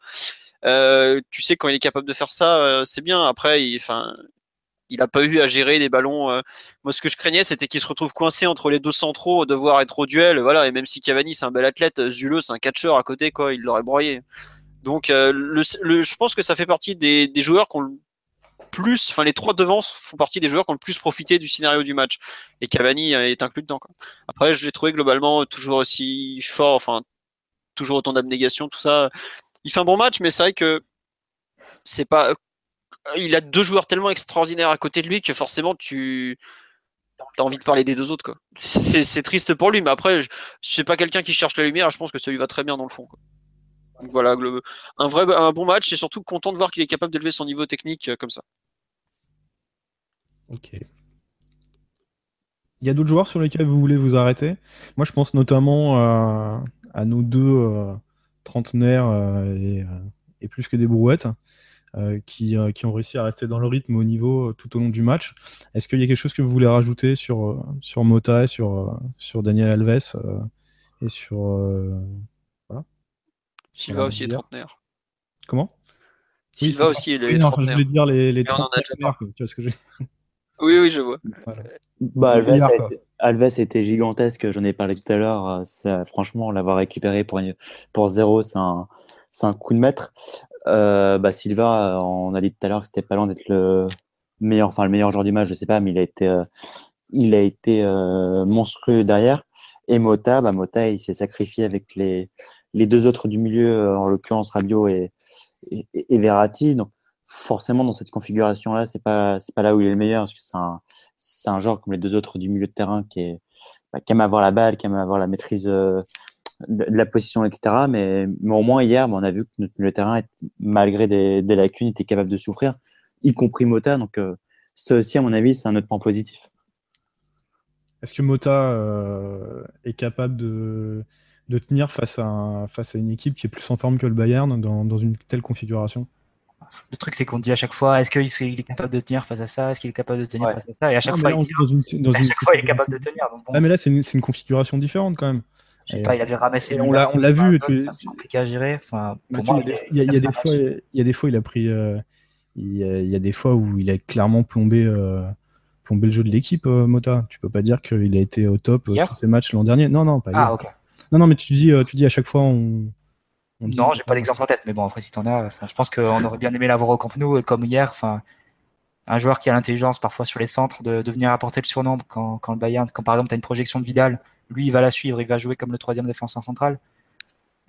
Euh, tu sais quand il est capable de faire ça, c'est bien. Après, il, enfin, il a pas eu à gérer des ballons. Moi, ce que je craignais, c'était qu'il se retrouve coincé entre les deux centraux, devoir être au duel. Voilà, et même si Cavani c'est un bel athlète, Zuleux c'est un catcheur à côté, quoi, il l'aurait broyé. Donc, euh, le, je pense que ça fait partie des, joueurs qui ont le plus, enfin les trois devants font partie des joueurs qui ont le plus profité du scénario du match. Et Cavani est inclus dedans. Après, je l'ai trouvé globalement toujours aussi fort, enfin toujours autant d'abnégation, tout ça. Il fait un bon match, mais c'est vrai que c'est pas. Il a deux joueurs tellement extraordinaires à côté de lui que forcément tu as envie de parler des deux autres. C'est triste pour lui, mais après, je, c'est pas quelqu'un qui cherche la lumière. Je pense que ça lui va très bien dans le fond. Voilà, un vrai bon match et surtout content de voir qu'il est capable d'élever son niveau technique euh, comme ça. Ok. Il y a d'autres joueurs sur lesquels vous voulez vous arrêter? Moi, je pense notamment euh, à nos deux euh, trentenaires et, plus que des brouettes qui, ont réussi à rester dans le rythme au niveau tout au long du match. Est-ce qu'il y a quelque chose que vous voulez rajouter sur, sur Mota et sur, sur Daniel Alves et sur Silva aussi est trentenaire. Comment? Silva aussi est oui, non, Je voulais dire les, les trentenaires, tu vois ce que j'ai. Oui, oui, je vois. Bah, Le Alves, été, été gigantesque, j'en ai parlé tout à l'heure. euh, franchement, l'avoir récupéré pour, pour zéro, c'est un, c'est un coup de maître. Euh, bah, Silva, on a dit tout à l'heure que c'était pas loin d'être le meilleur, enfin le meilleur joueur du match, je sais pas, mais il a été, euh, il a été euh, monstrueux derrière. Et Mota, bah, Mota, il s'est sacrifié avec les, les deux autres du milieu, euh, en l'occurrence Rabiot et, et, et Verratti. Donc, forcément, dans cette configuration-là, c'est pas, c'est pas là où il est le meilleur, parce que c'est un, c'est un joueur comme les deux autres du milieu de terrain qui, est, bah, qui aime avoir la balle, qui aime avoir la maîtrise euh, de, de la position, etc. Mais, mais au moins, hier, bah, on a vu que notre de terrain, malgré des, des lacunes, était capable de souffrir, y compris Mota. Donc, euh, ça aussi, à mon avis, c'est un autre point positif. Est-ce que Mota euh, est capable de, de tenir face à, un- face à une équipe qui est plus en forme que le Bayern dans, dans une telle configuration? Le truc, c'est qu'on dit à chaque fois, est-ce qu'il est, capable de tenir face à ça? Est-ce qu'il est capable de tenir Ouais. face à ça? Et à chaque Non, fois, là, il une, à chaque fois, il est capable de configuration- tenir. Donc bon, Ah, mais là, c'est une, c'est une configuration différente quand même. Je sais pas, il avait ramassé. on l'a- on l'a vu, tu- C'est compliqué à gérer. Enfin, pour Mathieu, moi, il y a des- il y a, il y a des fois, il y a des fois, il a pris, euh, il, y a, il y a des fois où il a clairement plombé, euh, plombé le jeu de l'équipe, euh, Mota. Tu peux pas dire qu'il a été au top tous ses matchs l'an dernier. Non, non, pas hier. Ah, ok. Non, non, mais tu dis, tu dis à chaque fois, on. on dit- Non, j'ai pas d'exemple en tête, mais bon, après, si t'en as, je pense qu'on aurait bien aimé l'avoir au Camp Nou, comme hier, enfin, un joueur qui a l'intelligence parfois sur les centres de, de venir apporter le surnombre quand, quand le Bayern, quand par exemple t'as une projection de Vidal, lui il va la suivre, il va jouer comme le troisième défenseur central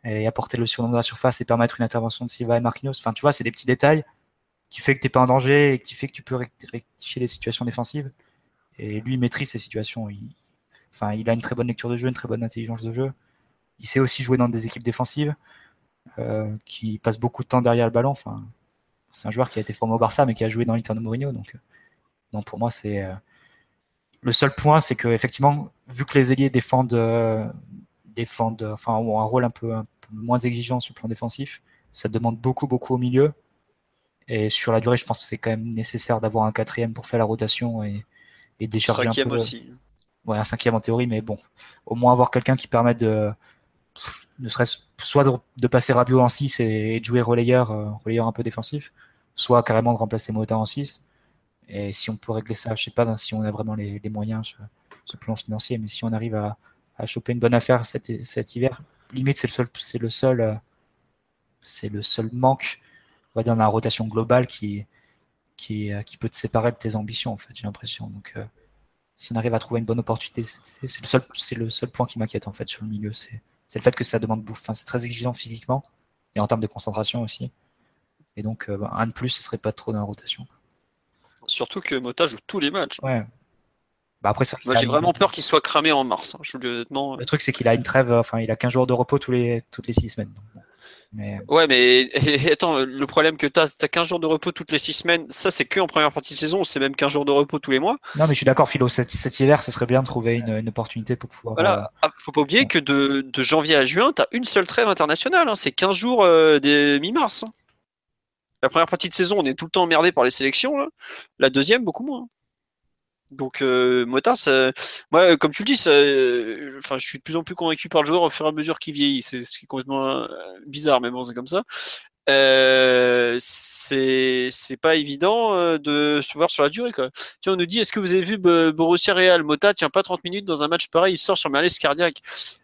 et apporter le surnombre de la surface et permettre une intervention de Silva et Marquinhos. Enfin, tu vois, c'est des petits détails qui fait que t'es pas en danger et qui fait que tu peux rect- rectifier les situations défensives. Et lui, il maîtrise ces situations. Il, enfin, il a une très bonne lecture de jeu, une très bonne intelligence de jeu. Il sait aussi jouer dans des équipes défensives euh, qui passe beaucoup de temps derrière le ballon. C'est un joueur qui a été formé au Barça, mais qui a joué dans l'Inter de Mourinho. Donc, euh, pour moi, c'est euh, le seul point, c'est que effectivement, vu que les ailiers défendent, euh, défendent, euh, enfin, ont un rôle un peu, un peu moins exigeant sur le plan défensif, ça demande beaucoup, beaucoup au milieu. Et sur la durée, je pense que c'est quand même nécessaire d'avoir un quatrième pour faire la rotation et, et décharger un Cinquième peu. le- aussi. Ouais, un cinquième en théorie, mais bon, au moins avoir quelqu'un qui permette de, ne serait-ce soit de, de passer Rabiot en 6 et, et de jouer relayeur, euh, relayeur un peu défensif, soit carrément de remplacer Mota en 6. Et si on peut régler ça, je sais pas si on a vraiment les, moyens sur, le plan financier, mais si on arrive à, choper une bonne affaire cet, hiver, limite c'est le seul, c'est le seul, euh, c'est le seul manque, on dans la rotation globale qui, euh, qui peut te séparer de tes ambitions, en fait, j'ai l'impression. Donc, euh, si on arrive à trouver une bonne opportunité, c'est le seul, c'est le seul point qui m'inquiète en fait sur le milieu, c'est le fait que ça demande bouffe. Enfin, c'est très exigeant physiquement et en termes de concentration aussi. Et donc, bah, un de plus, ce serait pas trop dans la rotation. Surtout que Mota joue tous les matchs. Ouais. Bah après, Moi, j'ai vraiment peur qu'il soit cramé en mars. hein. Je vous le dis honnêtement. Le truc, c'est qu'il a une trêve, euh, enfin, il a 15 jours de repos tous les, toutes les 6 semaines. Mais Ouais, mais attends, le problème que tu as, tu 15 jours de repos toutes les 6 semaines. Ça, c'est que en première partie de saison. C'est même 15 jours de repos tous les mois? non, mais je suis d'accord, Philo, cet, cet hiver, ce serait bien de trouver une, une opportunité pour pouvoir. euh, Voilà. Ah, faut pas oublier que de, de janvier à juin, tu as une seule trêve internationale. hein. C'est 15 jours euh, des mi-mars. hein. La première partie de saison, on est tout le temps emmerdé par les sélections. La deuxième, beaucoup moins. Donc, euh, moi, comme tu le dis, euh, je suis de plus en plus convaincu par le joueur au fur et à mesure qu'il vieillit. C'est ce qui est complètement euh, bizarre, mais bon, c'est comme ça. Euh, c'est pas évident euh, de se voir sur la durée. Quoi. Tiens, on nous dit est-ce que vous avez vu Bo- Borussia Real? Mota tient pas 30 minutes dans un match pareil, il sort sur malaise cardiaque.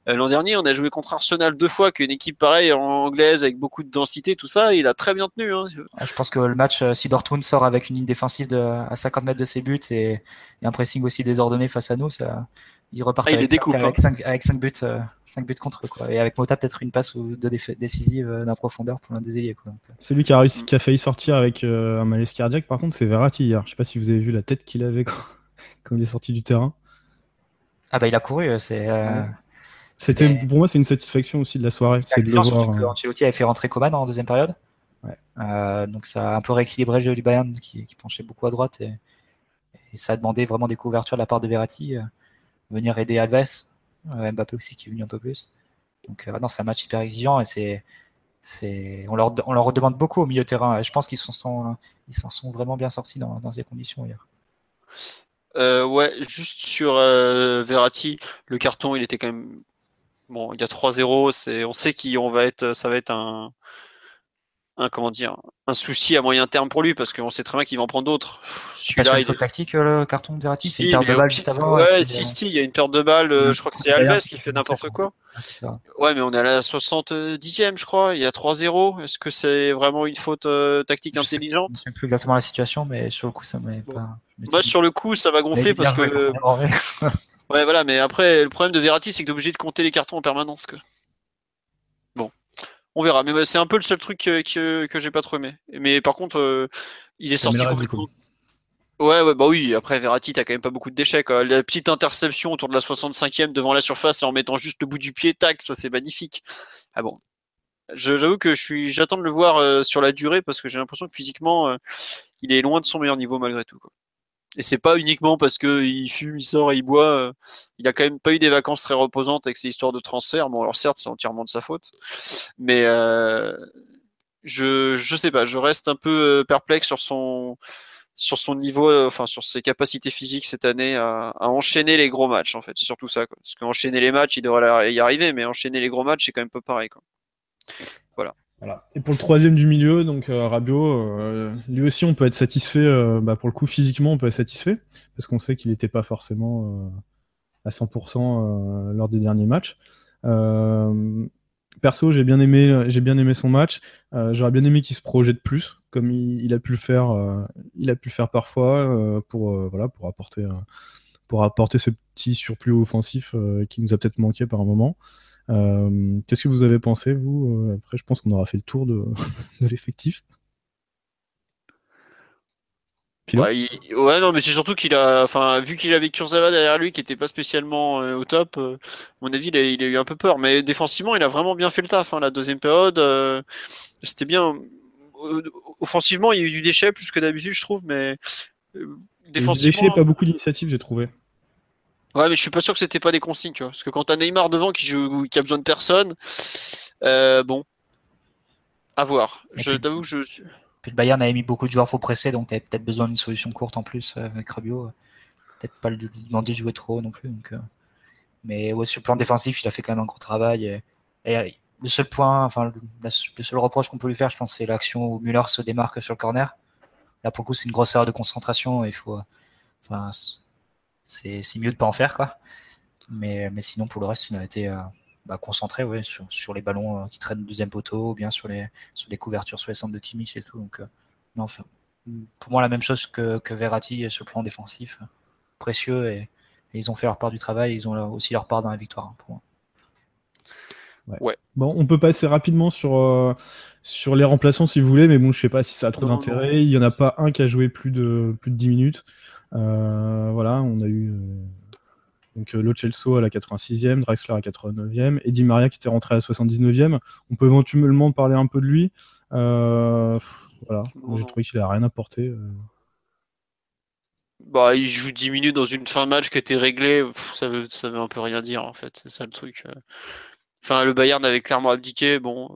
Euh, L'an dernier, on a joué contre Arsenal deux fois, qu'une équipe pareille anglaise avec beaucoup de densité, tout ça, il a très bien tenu. Hein. Ah, Je pense que le match, euh, si Dortmund sort avec une ligne défensive à 50 mètres de ses buts et un pressing aussi désordonné face à nous, ça, ils repartent Ah, il avec, découpe, avec, cinq, avec cinq buts, euh, buts contre eux. Quoi. Et avec Mota, peut-être une passe ou deux décisives euh, d'un profondeur pour l'un des ailiers. Quoi. Donc, euh, Celui qui a, réussi, qui a failli sortir avec euh, un malaise cardiaque, par contre, c'est Verratti hier. Je sais pas si vous avez vu la tête qu'il avait quand, quand il est sorti du terrain. Ah bah il a couru, c'est... euh, C'était, pour moi, c'est une satisfaction aussi de la soirée. c'est de surtout voir. que euh, Ancelotti avait fait rentrer Coman en deuxième période. Ouais. Euh, donc ça a un peu rééquilibré le jeu du Bayern qui, qui penchait beaucoup à droite et, et ça a demandé vraiment des couvertures de la part de Verratti, euh, venir aider Alves, euh, Mbappé aussi qui est venu un peu plus. Donc euh, non, c'est un match hyper exigeant et c'est, on leur, on leur redemande beaucoup au milieu terrain. Je pense qu'ils s'en sont, ils sont vraiment bien sortis dans, ces conditions hier. Euh, ouais, juste sur euh, Verratti, le carton, il était quand même bon. Il y a 3-0, c'est, on sait qu'on va être, ça va être un, un comment dire un souci à moyen terme pour lui parce qu'on sait très bien qu'il va en prendre d'autres. Pas sur une faute tactique euh, le carton de Verratti, c'est une perte de balle juste avant. Ouais, si, si, il y a une perte de balle. Euh, je crois que c'est Alves qui fait n'importe quoi. Ouais, mais on est à la 70e, je crois. Il y a 3-0. Est-ce que c'est vraiment une faute euh, tactique intelligente? Je ne sais plus exactement la situation, mais sur le coup, ça m'a pas. Moi, sur le coup, ça va gonfler parce que. ouais, voilà, mais après, le problème de Verratti, c'est que tu es obligé de compter les cartons en permanence. Que... On verra. Mais c'est un peu le seul truc que, que, j'ai pas trop aimé. Mais par contre, euh, il est sorti complètement. Ouais, ouais, bah oui. Après, Verratti, t'as quand même pas beaucoup de déchets. La petite interception autour de la 65e devant la surface en mettant juste le bout du pied, tac, ça c'est magnifique. Ah bon. J'avoue que je suis, j'attends de le voir euh, sur la durée parce que j'ai l'impression que physiquement, euh, il est loin de son meilleur niveau malgré tout. Quoi. Et c'est pas uniquement parce qu'il fume, il sort et il boit. Euh, il a quand même pas eu des vacances très reposantes avec ses histoires de transfert. Bon, alors certes, c'est entièrement de sa faute. Mais euh, je, je sais pas, je reste un peu euh, perplexe sur son, sur son niveau, enfin sur ses capacités physiques cette année à, enchaîner les gros matchs en fait. C'est surtout ça. Quoi. Parce qu'enchaîner les matchs, il devrait y arriver, mais enchaîner les gros matchs, c'est quand même pas pareil. Quoi. Et pour le troisième du milieu, donc euh, euh, lui aussi on peut être satisfait, euh, bah, pour le coup physiquement on peut être satisfait, parce qu'on sait qu'il n'était pas forcément à 100% lors des derniers matchs. perso, j'ai bien aimé, son match. J'aurais bien aimé qu'il se projette plus, comme il, a pu le faire, il a pu le faire parfois pour apporter pour apporter ce petit surplus offensif qui nous a peut-être manqué par un moment. Euh, qu'est-ce que vous avez pensé, vous euh, Après, je pense qu'on aura fait le tour de, l'effectif. Ouais, ouais, non, mais c'est surtout qu'il a, enfin, vu qu'il avait Kurzawa derrière lui, qui était pas spécialement euh, au top, à mon avis, il a, il a, eu un peu peur. Mais défensivement, il a vraiment bien fait le taf. Hein, la deuxième période, c'était bien. Offensivement, il y a eu du déchet plus que d'habitude, je trouve, mais défensivement. Déchet, pas beaucoup d'initiatives, j'ai trouvé. Ouais, mais je suis pas sûr que c'était pas des consignes, tu vois. Parce que quand t'as Neymar devant qui joue, qui a besoin de personne, euh, bon, à voir. je t'avoue, je. Puis le Bayern avait mis beaucoup de joueurs faux pressés, donc t'avais peut-être besoin d'une solution courte en plus euh, avec Rabiot. Peut-être pas lui demander de jouer trop non plus. Donc, euh. Mais ouais, sur le plan défensif, il a fait quand même un gros travail. Et, le seul point, enfin, le, seul reproche qu'on peut lui faire, je pense, c'est l'action où Müller se démarque sur le corner. Là, pour le coup, c'est une grosse erreur de concentration. Il faut, enfin, c'est mieux de pas en faire quoi. Mais, mais sinon pour le reste il a été euh, bah, concentré ouais, sur, sur, les ballons euh, qui traînent deuxième poteau ou bien sur les, sur les couvertures sur les centres de Kimmich et tout. Donc euh, non, enfin, pour moi la même chose que, que Verratti sur le plan défensif, précieux et, ils ont fait leur part du travail, ils ont aussi leur part dans la victoire hein, pour moi. Ouais. Bon, on peut passer rapidement sur, sur les remplaçants si vous voulez, mais bon, je sais pas si ça a trop d'intérêt. Il y en a pas un qui a joué plus de, plus de 10 minutes. Euh, voilà, on a eu euh, donc euh, Lo Celso à la 86e, Draxler à la 89e, et Di Maria qui était rentré à la 79e. On peut éventuellement parler un peu de lui. voilà, j'ai trouvé qu'il a rien apporté. Bah, il joue 10 minutes dans une fin de match qui était réglée, ça veut, ça veut un peu rien dire en fait, c'est ça le truc. Enfin, le Bayern avait clairement abdiqué, bon.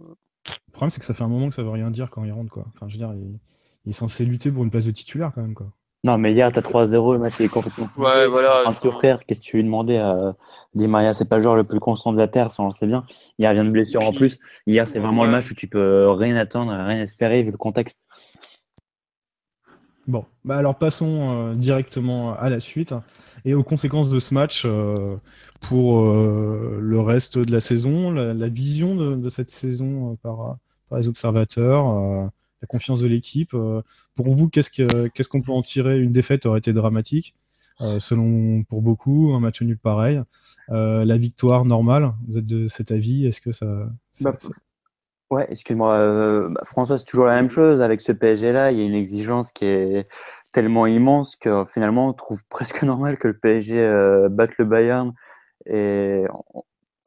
Le problème, c'est que ça fait un moment que ça veut rien dire quand il rentre, quoi. Enfin, je veux dire, il, il est censé lutter pour une place de titulaire quand même, quoi. Non, mais hier, t'as 3-0, le match est complètement. Ouais, voilà. Un frère, qu'est-ce que tu lui demandais à Di Maria C'est pas le joueur le plus constant de la Terre, ça on le sait bien. Hier, il vient de blessure en plus. Hier, c'est vraiment le match où tu peux rien attendre, rien espérer vu le contexte. Bon, bah alors passons euh, directement à la suite et aux conséquences de ce match euh, pour euh, le reste de la saison, la, vision de, cette saison par, par, les observateurs la confiance de l'équipe. Euh, pour vous, qu'est-ce qu'on peut en tirer? Une défaite aurait été dramatique, euh, selon pour beaucoup, un match nul pareil. Euh, la victoire normale, vous êtes de cet avis Est-ce que ça, bah, Ouais, excuse-moi, bah, François, c'est toujours la même chose. Avec ce PSG-là, il y a une exigence qui est tellement immense que finalement, on trouve presque normal que le PSG batte le Bayern. Et on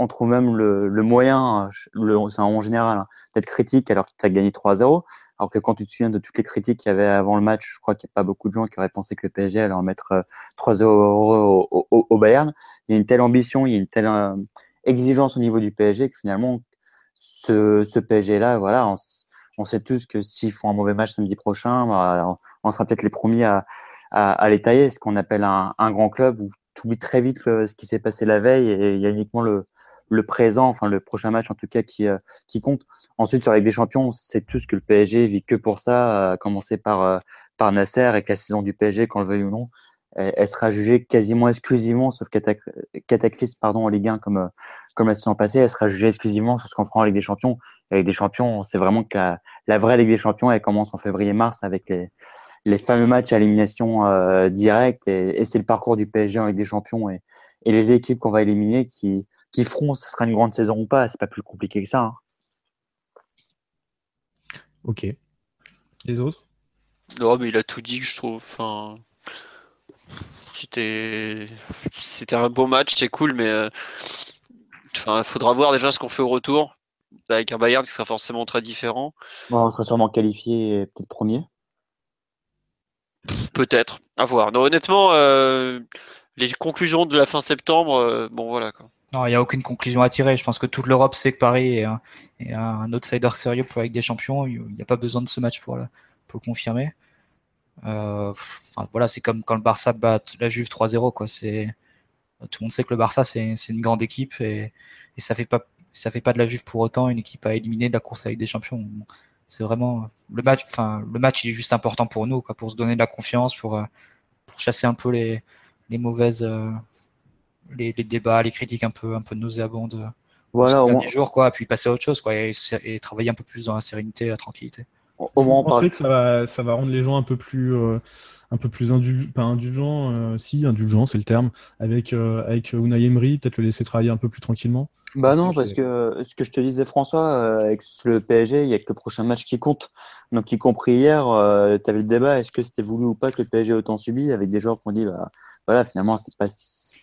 trouve même le, moyen, c'est en général, hein, d'être critique alors que tu as gagné 3-0. Alors que quand tu te souviens de toutes les critiques qu'il y avait avant le match, je crois qu'il n'y a pas beaucoup de gens qui auraient pensé que le PSG allait en mettre 3-0 euh, au, Bayern. Il y a une telle ambition, il y a une telle euh, exigence au niveau du PSG que finalement, ce, PSG-là, voilà, on, sait tous que s'ils font un mauvais match samedi prochain, bah, on sera peut-être les premiers à, à, les tailler, ce qu'on appelle un, grand club où tu oublies très vite ce qui s'est passé la veille et il y a uniquement le, le présent, enfin le prochain match en tout cas qui, qui compte. Ensuite, sur la Ligue des Champions, c'est tout ce que le PSG vit que pour ça, à commencer par, par Nasser et que la saison du PSG, qu'on le veuille ou non, elle, sera jugée quasiment exclusivement, sauf cataclysme pardon, en Ligue 1 comme, comme la saison passée, elle sera jugée exclusivement sur ce qu'on fera en Ligue des Champions. La Ligue des Champions, c'est vraiment que la, vraie Ligue des Champions, elle commence en février-mars avec les, les fameux matchs à élimination euh, directe et, c'est le parcours du PSG en Ligue des Champions et, et les équipes qu'on va éliminer qui, qui feront, ce sera une grande saison ou pas, c'est pas plus compliqué que ça. Hein. Ok. Les autres? Non, mais il a tout dit, je trouve. Enfin, c'était, c'était un beau match, c'est cool, mais euh, enfin, faudra voir déjà ce qu'on fait au retour avec un Bayern qui sera forcément très différent. on sera sûrement qualifié peut-être premier. Peut-être, à voir. Non, honnêtement, euh, les conclusions de la fin septembre, euh, bon voilà quoi. Non, il n'y a aucune conclusion à tirer. Je pense que toute l'Europe sait que Paris est un, est un outsider sérieux pour avec des champions. Il n'y a pas besoin de ce match pour le, confirmer. Euh, voilà, c'est comme quand le Barça bat la Juve 3-0. Quoi. C'est, tout le monde sait que le Barça, c'est, une grande équipe et, ça fait pas fait pas de la Juve pour autant une équipe à éliminer de la course avec des champions. C'est vraiment le match. Enfin, le match, il est juste important pour nous, quoi, pour se donner de la confiance, pour, euh, pour chasser un peu les, les mauvaises, euh, les, les, débats, les critiques un peu, un peu nauséabondes. Euh, voilà, au moins. jours, quoi, puis passer à autre chose, quoi, et, travailler un peu plus dans la sérénité, la tranquillité. Au moins, on que ça va, ça va rendre les gens un peu plus, un peu plus pas indulgents, si indulgents, c'est le terme, avec avec Unai Emery, peut-être le laisser travailler un peu plus tranquillement. Bah non, parce que ce que je te disais, François, euh, avec le PSG, il y a que le prochain match qui compte. Donc, y compris hier, euh, tu avais le débat est-ce que c'était voulu ou pas que le PSG ait autant subi Avec des joueurs qui ont dit bah, voilà, finalement, c'était pas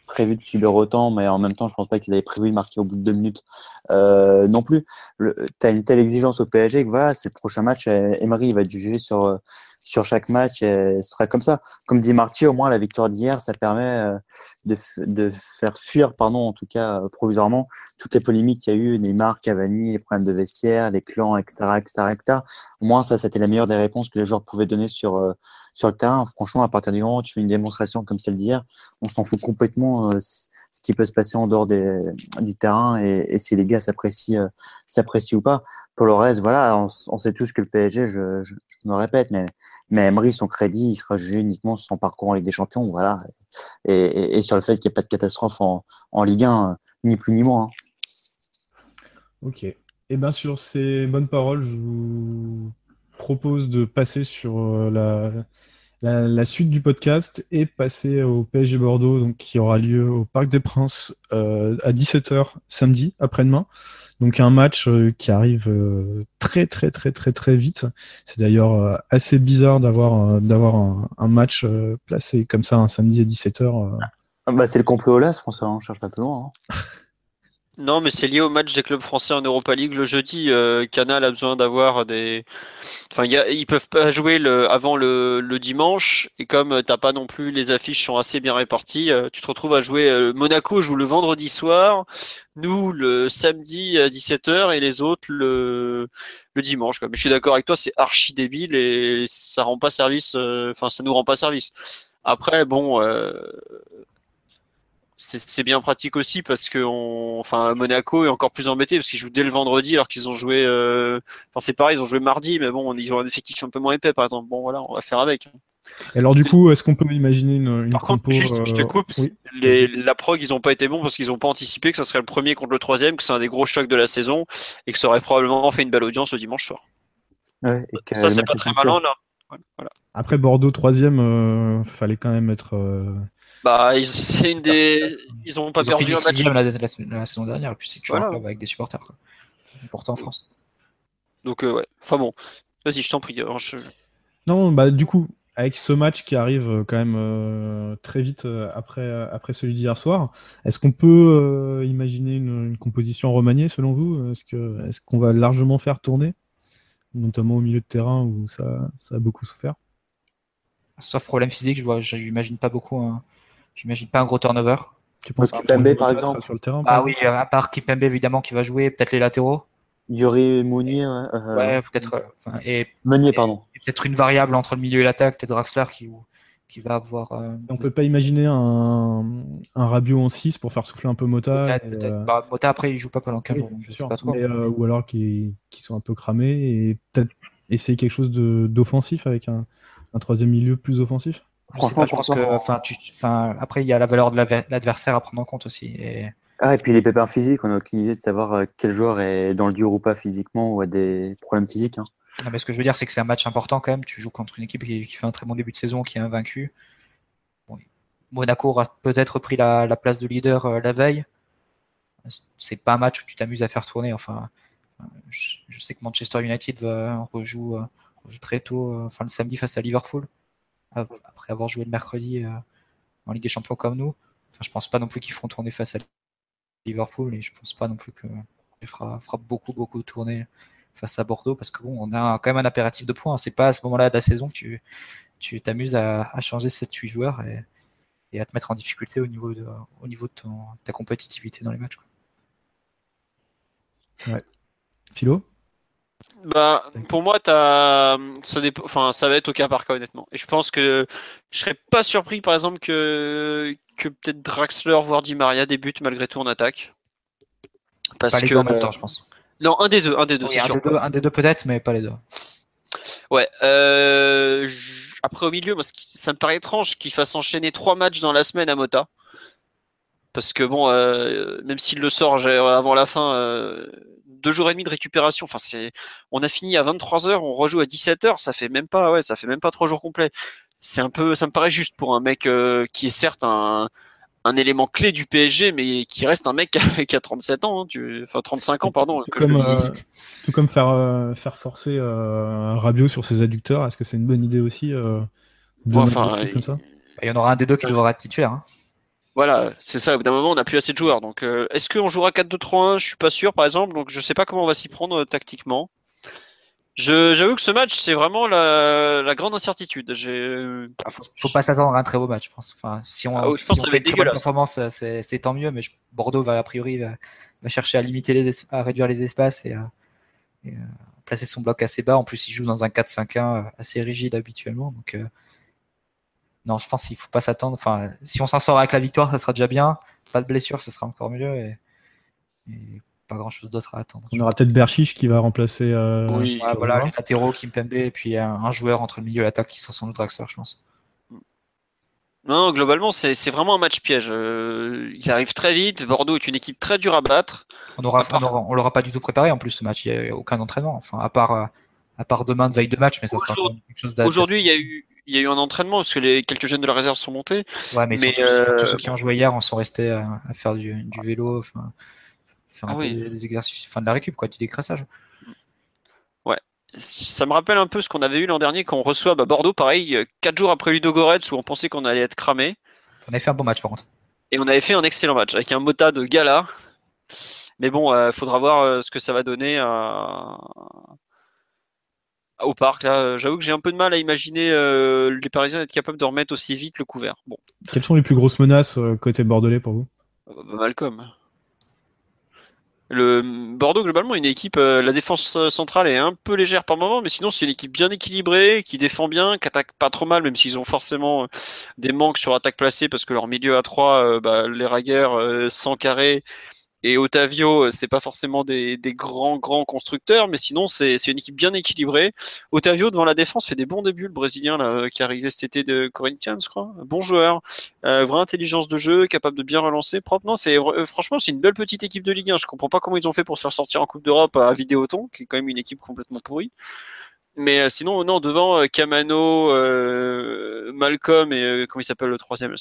prévu de subir autant, mais en même temps, je pense pas qu'ils avaient prévu de marquer au bout de deux minutes euh, non plus. Tu une telle exigence au PSG que voilà, c'est le prochain match. Emery va juger sur sur chaque match, et ce sera comme ça. Comme dit Marty, au moins la victoire d'hier, ça permet euh, de, de, faire fuir, pardon, en tout cas euh, provisoirement, toutes les polémiques qu'il y a eu, Neymar, Cavani, les problèmes de vestiaire, les clans, etc., etc., etc. Au moins, ça, c'était la meilleure des réponses que les joueurs pouvaient donner sur euh, sur le terrain. Franchement, à partir du moment où tu fais une démonstration comme celle d'hier, on s'en fout complètement ce qui peut se passer en dehors du terrain et, si les gars s'apprécient s'apprécient ou pas. Pour le reste, voilà, on, sait tous que le PSG, je, me répète, mais, mais Emery, son crédit, il sera jugé uniquement sur son parcours en Ligue des Champions, voilà. Et, et, sur le fait qu'il n'y ait pas de catastrophe en, en Ligue 1, ni plus ni moins. Hein. Ok. Et eh bien sur ces bonnes paroles, je vous propose de passer sur euh, la, la, suite du podcast et passer au PSG Bordeaux, donc, qui aura lieu au Parc des Princes euh, à 17h samedi, après-demain. Donc un match euh, qui arrive euh, très très très très très vite. C'est d'ailleurs assez bizarre d'avoir d'avoir un, match placé comme ça un samedi à 17h. Ah bah, c'est le complot LAS, François, on cherche pas plus loin. Hein. Non, mais c'est lié au match des clubs français en Europa League le jeudi. Euh, Canal a besoin d'avoir des. Enfin, y a, ils peuvent pas jouer le, avant le, le dimanche. Et comme euh, t'as pas non plus les affiches sont assez bien réparties, euh, tu te retrouves à jouer. Euh, Monaco joue le vendredi soir, nous le samedi à 17h et les autres le, le dimanche. Mais je suis d'accord avec toi, c'est archi débile et ça rend pas service. Enfin, ça nous rend pas service. Après, bon c'est bien pratique aussi parce que on, enfin Monaco est encore plus embêté parce qu'ils jouent dès le vendredi alors qu'ils ont joué euh, enfin c'est pareil ils ont joué mardi mais bon ils ont un effectif un peu moins épais par exemple. Bon voilà on va faire avec. Alors du coup est-ce qu'on peut imaginer une, une par contre juste je te euh, coupe les, la prog ils ont pas été bons parce qu'ils ont pas anticipé que ça serait le premier contre le troisième que c'est un des gros chocs de la saison et que ça aurait probablement fait une belle audience le dimanche soir. Ouais, ça c'est pas très malin là voilà. après Bordeaux troisième euh, fallait quand même être bah, c'est une des. Ils ont pas perdu un match. La, la, saison dernière, et puis c'est toujours un club avec des supporters. Quoi. Important en France. Donc, euh, ouais. Enfin bon, vas-y, je t'en prie. Non, bah, du coup, avec ce match qui arrive euh, quand même euh, très vite après, après celui d'hier soir, est-ce qu'on peut imaginer une, composition remaniée selon vous? Est-ce qu'on est qu'on va largement faire tourner? Notamment au milieu de terrain où ça, ça a beaucoup souffert Sauf problème physique, je n'imagine pas beaucoup. Hein. J'imagine pas un gros turnover. Tu penses Kipembe par exemple sur le terrain Ah oui, à part Kipembe évidemment qui va jouer, peut-être les latéraux. Yuri Mounier. Euh, ouais, peut-être. Euh, et Meunier, pardon. Peut-être une variable entre le milieu et l'attaque, peut-être Draxler qui, qui va avoir. euh, On peut pas imaginer un, un Rabiot en 6 pour faire souffler un peu Mota. peut-être, et, peut-être. euh, Bah, Mota, après, il joue pas pendant 15 oui, jours, donc je sais pas trop. Mais, euh, ou alors qui qui sont un peu cramés et peut-être essayer quelque chose de- d'offensif avec un, un troisième milieu plus offensif. Je Franchement, pas, je pense que. Enfin, après, il y a la valeur de l'adver- l'adversaire à prendre en compte aussi. Et Ah, et puis les pépins physiques, on a aucune idée de savoir euh, quel joueur est dans le dur ou pas physiquement ou a des problèmes physiques. hein. Non, mais ce que je veux dire, c'est que c'est un match important quand même. Tu joues contre une équipe qui, qui fait un très bon début de saison, qui est invaincu. Bon, Monaco aura peut-être pris la, la place de leader euh, la veille. C'est pas un match où tu t'amuses à faire tourner. Enfin, je, je sais que Manchester United va, rejoue, euh, rejoue très tôt, euh, enfin le samedi face à Liverpool, après avoir joué le mercredi euh, en Ligue des Champions comme nous. Enfin, je pense pas non plus qu'ils feront tourner face à Liverpool et je pense pas non plus que fera, fera beaucoup beaucoup tourner face à Bordeaux parce que bon, on a quand même un impératif de points. C'est pas à ce moment-là de la saison que tu tu t'amuses à, changer 7-8 joueurs et, à te mettre en difficulté au niveau de, au niveau de ta compétitivité dans les matchs. quoi. Philo? Bah, pour moi, t'as, ça dépend, enfin, ça va être au cas par cas, honnêtement. Et je pense que je serais pas surpris, par exemple, que, que peut-être Draxler, voire Di Maria débutent malgré tout en attaque. Parce Pas les que, deux en même temps, je pense. non, un des deux, un des deux, Oui, c'est un, sûr. des deux, un des deux peut-être, mais pas les deux. Ouais. euh, Après, au milieu, moi, ça me paraît étrange qu'il fasse enchaîner trois matchs dans la semaine à Mota. Parce que bon, euh, même s'il le sort avant la fin, euh, deux jours et demi de récupération. Enfin, c'est, on a fini à 23 h on rejoue à 17 h ça fait même pas, ouais, ça fait même pas trois jours complets. C'est un peu, ça me paraît juste pour un mec euh, qui est certes un, un élément clé du PSG, mais qui reste un mec qui a, qui a 37 ans, hein, tu, enfin 35 ans, pardon. Tout que je comme, euh, tout comme faire, euh, faire forcer euh, un Rabiot sur ses adducteurs, est-ce que c'est une bonne idée aussi euh, de Ouais, enfin, il- comme ça? Il y en aura un des deux qui devra être titulaire. hein. Voilà, c'est ça. Au bout d'un moment, on n'a plus assez de joueurs. Donc, euh, est-ce qu'on jouera 4-2-3-1 Je suis pas sûr, par exemple. Donc, je sais pas comment on va s'y prendre euh, tactiquement. J'avoue que ce match, c'est vraiment la, la grande incertitude. J'ai, Ah, faut, faut pas s'attendre à un très beau match, je pense. Enfin, si on, Ah oui, je si pense on que ça fait une très bonne performance, euh, c'est tant mieux. Mais je- Bordeaux va a priori va, va chercher à limiter les, es- à réduire les espaces et à, et à placer son bloc assez bas. En plus, il joue dans un 4-5-1 assez rigide habituellement. Donc, euh, non, je pense qu'il faut pas s'attendre. Enfin, si on s'en sort avec la victoire, ça sera déjà bien. Pas de blessure, ça sera encore mieux. Et, et pas grand chose d'autre à attendre. On aura peut-être Berchiche qui va remplacer. euh, Oui. Ouais, voilà, les latéraux, Kimpembe, et puis un, un joueur entre le milieu et l'attaque qui sera sans doute Draxler, je pense. Non, globalement, c'est, vraiment un match piège. Euh, il arrive très vite. Bordeaux est une équipe très dure à battre. On aura, À part- on aura- on l'aura pas du tout préparé en plus ce match. Il n'y a aucun entraînement. Enfin, à part, euh, à part demain de veille de match, mais ça sera Aujourd'hui- quand même quelque chose Aujourd'hui, il y a eu, il y a eu un entraînement parce que les quelques jeunes de la réserve sont montés. Ouais, mais, mais, surtout, euh, ceux qui ont joué hier en sont restés à, à faire du, du vélo, enfin, faire un Ah oui. des, exercices, enfin de la récup, quoi, du décrassage. Ça me rappelle un peu ce qu'on avait eu l'an dernier quand on reçoit bah, Bordeaux, pareil, euh, quatre jours après Ludogorets où on pensait qu'on allait être cramé. On a fait un bon match par contre. Et on avait fait un excellent match avec un Mota de gala. Mais bon, il faudra voir euh, ce que ça va donner à- au parc. Là, Euh, j'avoue que j'ai un peu de mal à imaginer euh, les Parisiens être capables de remettre aussi vite le couvert. Bon, Quelles sont les plus grosses menaces euh, côté bordelais pour vous? Euh, Malcolm. Le Bordeaux globalement une équipe. euh, la défense centrale est un peu légère par moment, mais sinon c'est une équipe bien équilibrée, qui défend bien, qui attaque pas trop mal, même s'ils ont forcément des manques sur attaque placée parce que leur milieu à 3, bah, les Raguer, euh, sans carré et Otavio, euh, c'est pas forcément des, des grands grands constructeurs, mais sinon c'est une équipe bien équilibrée. Otavio devant la défense fait des bons débuts, le Brésilien là, euh, qui est arrivé cet été de Corinthians, je crois. Bon joueur, euh, vraie intelligence de jeu, capable de bien relancer. Propre, non, c'est euh, franchement c'est une belle petite équipe de Ligue 1. Je comprends pas comment ils ont fait pour se faire sortir en Coupe d'Europe à Vidéoton, qui est quand même une équipe complètement pourrie. Mais euh, sinon, non, devant Camano, Malcolm et comment il s'appelle le troisième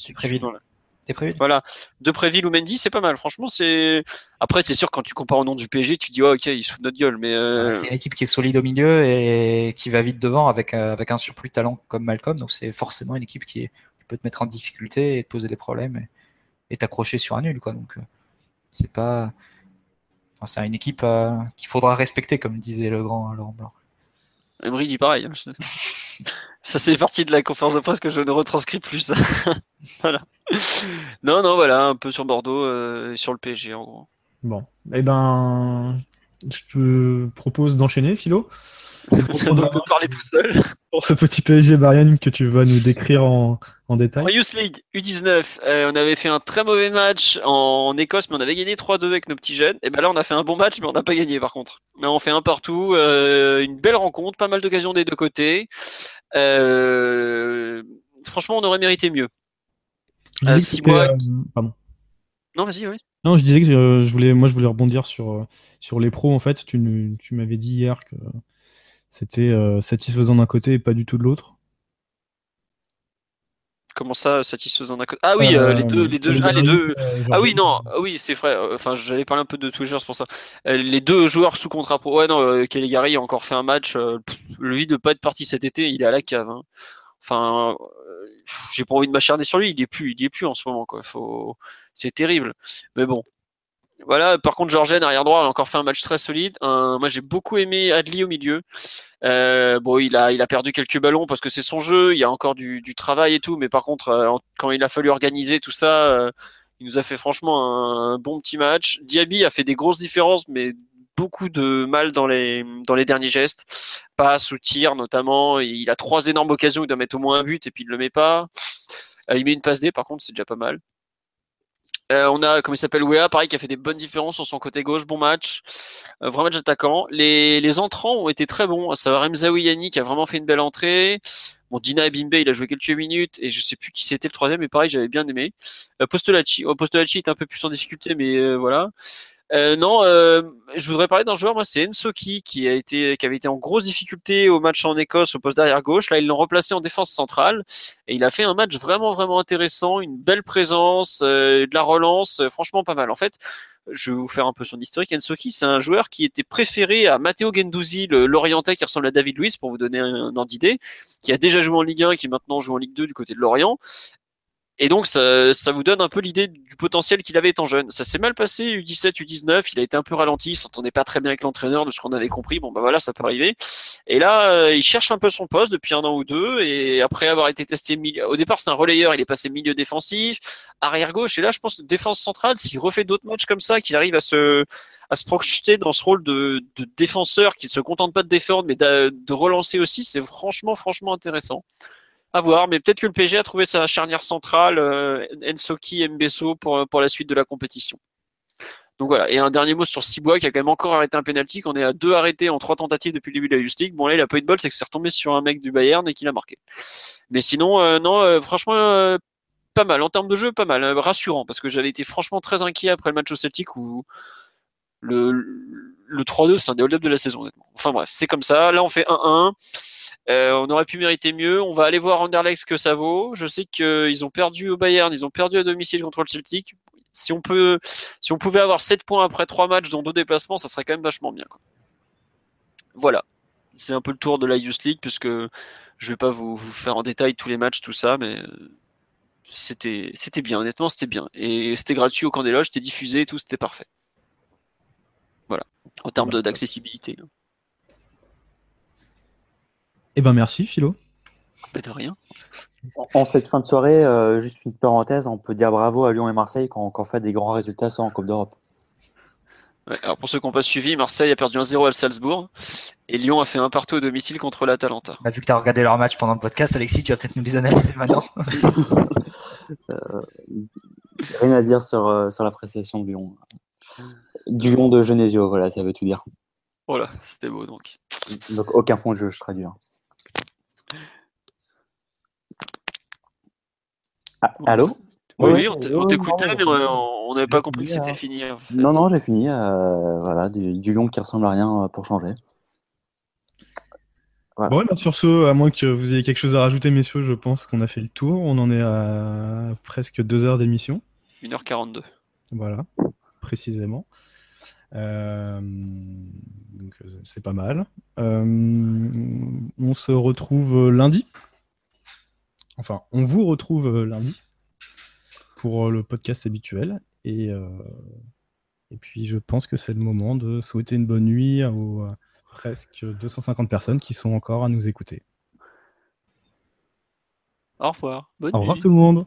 Préville. Voilà, de Préville ou Mendy, c'est pas mal. Franchement, c'est. Après, c'est sûr quand tu compares au nom du PSG, tu dis oh, ok, ils se foutent de notre gueule, mais euh, C'est une équipe qui est solide au milieu et qui va vite devant avec, euh, avec un surplus de talent comme Malcolm. Donc c'est forcément une équipe qui, est- qui peut te mettre en difficulté et te poser des problèmes et- t'accrocher sur un nul. Quoi. Donc euh, c'est pas. Enfin, c'est une équipe euh, qu'il faudra respecter, comme disait le grand Laurent Blanc. Emery dit pareil. hein. Ça, c'est partie de la conférence de presse que je ne retranscris plus. Non, non, voilà, un peu sur Bordeaux euh, et sur le PSG en gros. Bon, eh ben, je te propose d'enchaîner, Philo. De parler tout seul. Pour ce petit PSG Bayern que tu vas nous décrire en, en détail. En Youth League, U19, euh, on avait fait un très mauvais match en Écosse, mais on avait gagné 3-2 avec nos petits jeunes. Et ben là, on a fait un bon match, mais on n'a pas gagné par contre. Là, on fait un partout, euh, une belle rencontre, pas mal d'occasions des deux côtés. Euh, franchement, on aurait mérité mieux. Euh, six mois... Pardon. Non, vas-y, oui. Non, je disais que je voulais, moi, je voulais rebondir sur, sur les pros. En fait, tu, tu m'avais dit hier que c'était satisfaisant d'un côté et pas du tout de l'autre. Comment ça, satisfaisant d'un côté? Ah oui, les deux, les deux, ah, les deux. Ah oui, non, ah oui, c'est vrai. Enfin, j'avais parlé un peu de tous les joueurs, c'est pour ça. les deux joueurs sous contrat pro. Ouais, non, Caligari a encore fait un match. lui de pas être parti cet été, il est à la cave. Hein. Enfin, j'ai pas envie de m'acharner sur lui. Il est plus, il est plus en ce moment, quoi. Faut, c'est terrible. Mais bon, voilà, par contre, Georgen, arrière droit, a encore fait un match très solide. moi, j'ai beaucoup aimé Adli au milieu. Euh, bon, il a, il a perdu quelques ballons parce que c'est son jeu. Il y a encore du, travail et tout. Mais par contre, euh, quand il a fallu organiser tout ça, euh, il nous a fait franchement un, bon petit match. Diaby a fait des grosses différences, mais beaucoup de mal dans les, dans les derniers gestes. Passe ou tir, notamment. Il a trois énormes occasions. Il doit mettre au moins un but et puis il le met pas. il met une passe D, par contre, c'est déjà pas mal. Euh, on a, comme il s'appelle, Wea, pareil, qui a fait des bonnes différences sur son côté gauche, bon match, euh, vrai match attaquant. Les, entrants ont été très bons. Ça va Remzaoui Yanni qui a vraiment fait une belle entrée. Bon, Dina Bimbe, il a joué quelques minutes et je sais plus qui c'était le troisième, mais pareil, j'avais bien aimé. Euh, oh, est un peu plus en difficulté, mais euh, voilà. Euh, non, euh, je voudrais parler d'un joueur, moi, c'est Ensoki qui a été, qui avait été en grosse difficulté au match en Écosse au poste d'arrière gauche. Là, ils l'ont replacé en défense centrale et il a fait un match vraiment, vraiment intéressant, une belle présence, euh, de la relance, franchement pas mal. En fait, je vais vous faire un peu son historique. Ensoki, c'est un joueur qui était préféré à Matteo Gendouzi, Lorientais qui ressemble à David Luiz, pour vous donner un ordre d'idée, qui a déjà joué en Ligue 1 et qui maintenant joue en Ligue 2 du côté de Lorient. Et donc, ça, ça vous donne un peu l'idée du potentiel qu'il avait étant jeune. Ça s'est mal passé, U17, U19, il a été un peu ralenti, il s'entendait pas très bien avec l'entraîneur, de ce qu'on avait compris. Bon, bah voilà, ça peut arriver. Et là, euh, il cherche un peu son poste depuis un an ou deux, et après avoir été testé milieu, au départ, c'est un relayeur, il est passé milieu défensif, arrière gauche, et là, je pense que défense centrale, s'il refait d'autres matchs comme ça, qu'il arrive à se, à se projeter dans ce rôle de, de défenseur, qui ne se contente pas de défendre, mais de, de relancer aussi, c'est franchement, franchement intéressant. À voir, mais peut-être que le PG a trouvé sa charnière centrale, euh, Ensoki, Mbesso, pour, pour la suite de la compétition. Donc voilà, et un dernier mot sur Cibois qui a quand même encore arrêté un penalty, qu'on est à deux arrêtés en trois tentatives depuis le début de la Just Bon là, il a pas eu de bol, c'est que c'est retombé sur un mec du Bayern et qu'il a marqué. Mais sinon, euh, non, euh, franchement, pas mal. En termes de jeu, pas mal. rassurant, parce que j'avais été franchement très inquiet après le match au Celtic où le, le 3-2, c'est un des hold-up de la saison, honnêtement. Enfin bref, c'est comme ça. Là, on fait 1-1. Euh, on aurait pu mériter mieux. On va aller voir Anderlecht ce que ça vaut. Je sais qu'ils ont perdu au Bayern, ils ont perdu à domicile contre le Celtic. Si on peut, si on pouvait avoir 7 points après 3 matchs dont 2 déplacements, ça serait quand même vachement bien. Voilà. C'est un peu le tour de la Youth League puisque je vais pas vous, faire en détail tous les matchs, tout ça, mais c'était, c'était bien. Honnêtement, c'était bien. Et c'était gratuit au camp des loges, c'était diffusé et tout, c'était parfait. Voilà. En termes d'accessibilité. Eh ben merci Philo. de rien. En cette fin de soirée, euh, juste une parenthèse, on peut dire bravo à Lyon et Marseille qui ont encore fait des grands résultats en Coupe d'Europe. alors pour ceux qui n'ont pas suivi, Marseille a perdu 1-0 à Salzbourg et Lyon a fait un partout au domicile contre l'Atalanta. Bah, vu que tu as regardé leur match pendant le podcast, Alexis, tu vas peut-être nous les analyser maintenant. euh, rien à dire sur, euh, sur l'appréciation de Lyon. Du Lyon de Genesio, voilà, ça veut tout dire. Voilà, c'était beau donc. Donc aucun fond de jeu, je traduis. Ah, allô Oui, on t'écoutait, mais on n'avait pas compris que c'était fini. Non, non, j'ai fini. Euh, voilà, du, long qui ressemble à rien euh, pour changer. Bon, bah, sur ce, à moins que vous ayez quelque chose à rajouter, messieurs, je pense qu'on a fait le tour. On en est à presque deux heures d'émission. 1h42. Voilà, précisément. Euh, donc c'est pas mal. on se retrouve lundi Enfin, on vous retrouve euh, lundi pour euh, le podcast habituel. Et, euh, et puis, je pense que c'est le moment de souhaiter une bonne nuit aux presque 250 personnes qui sont encore à nous écouter. Au revoir. Bonne Au revoir tout le monde.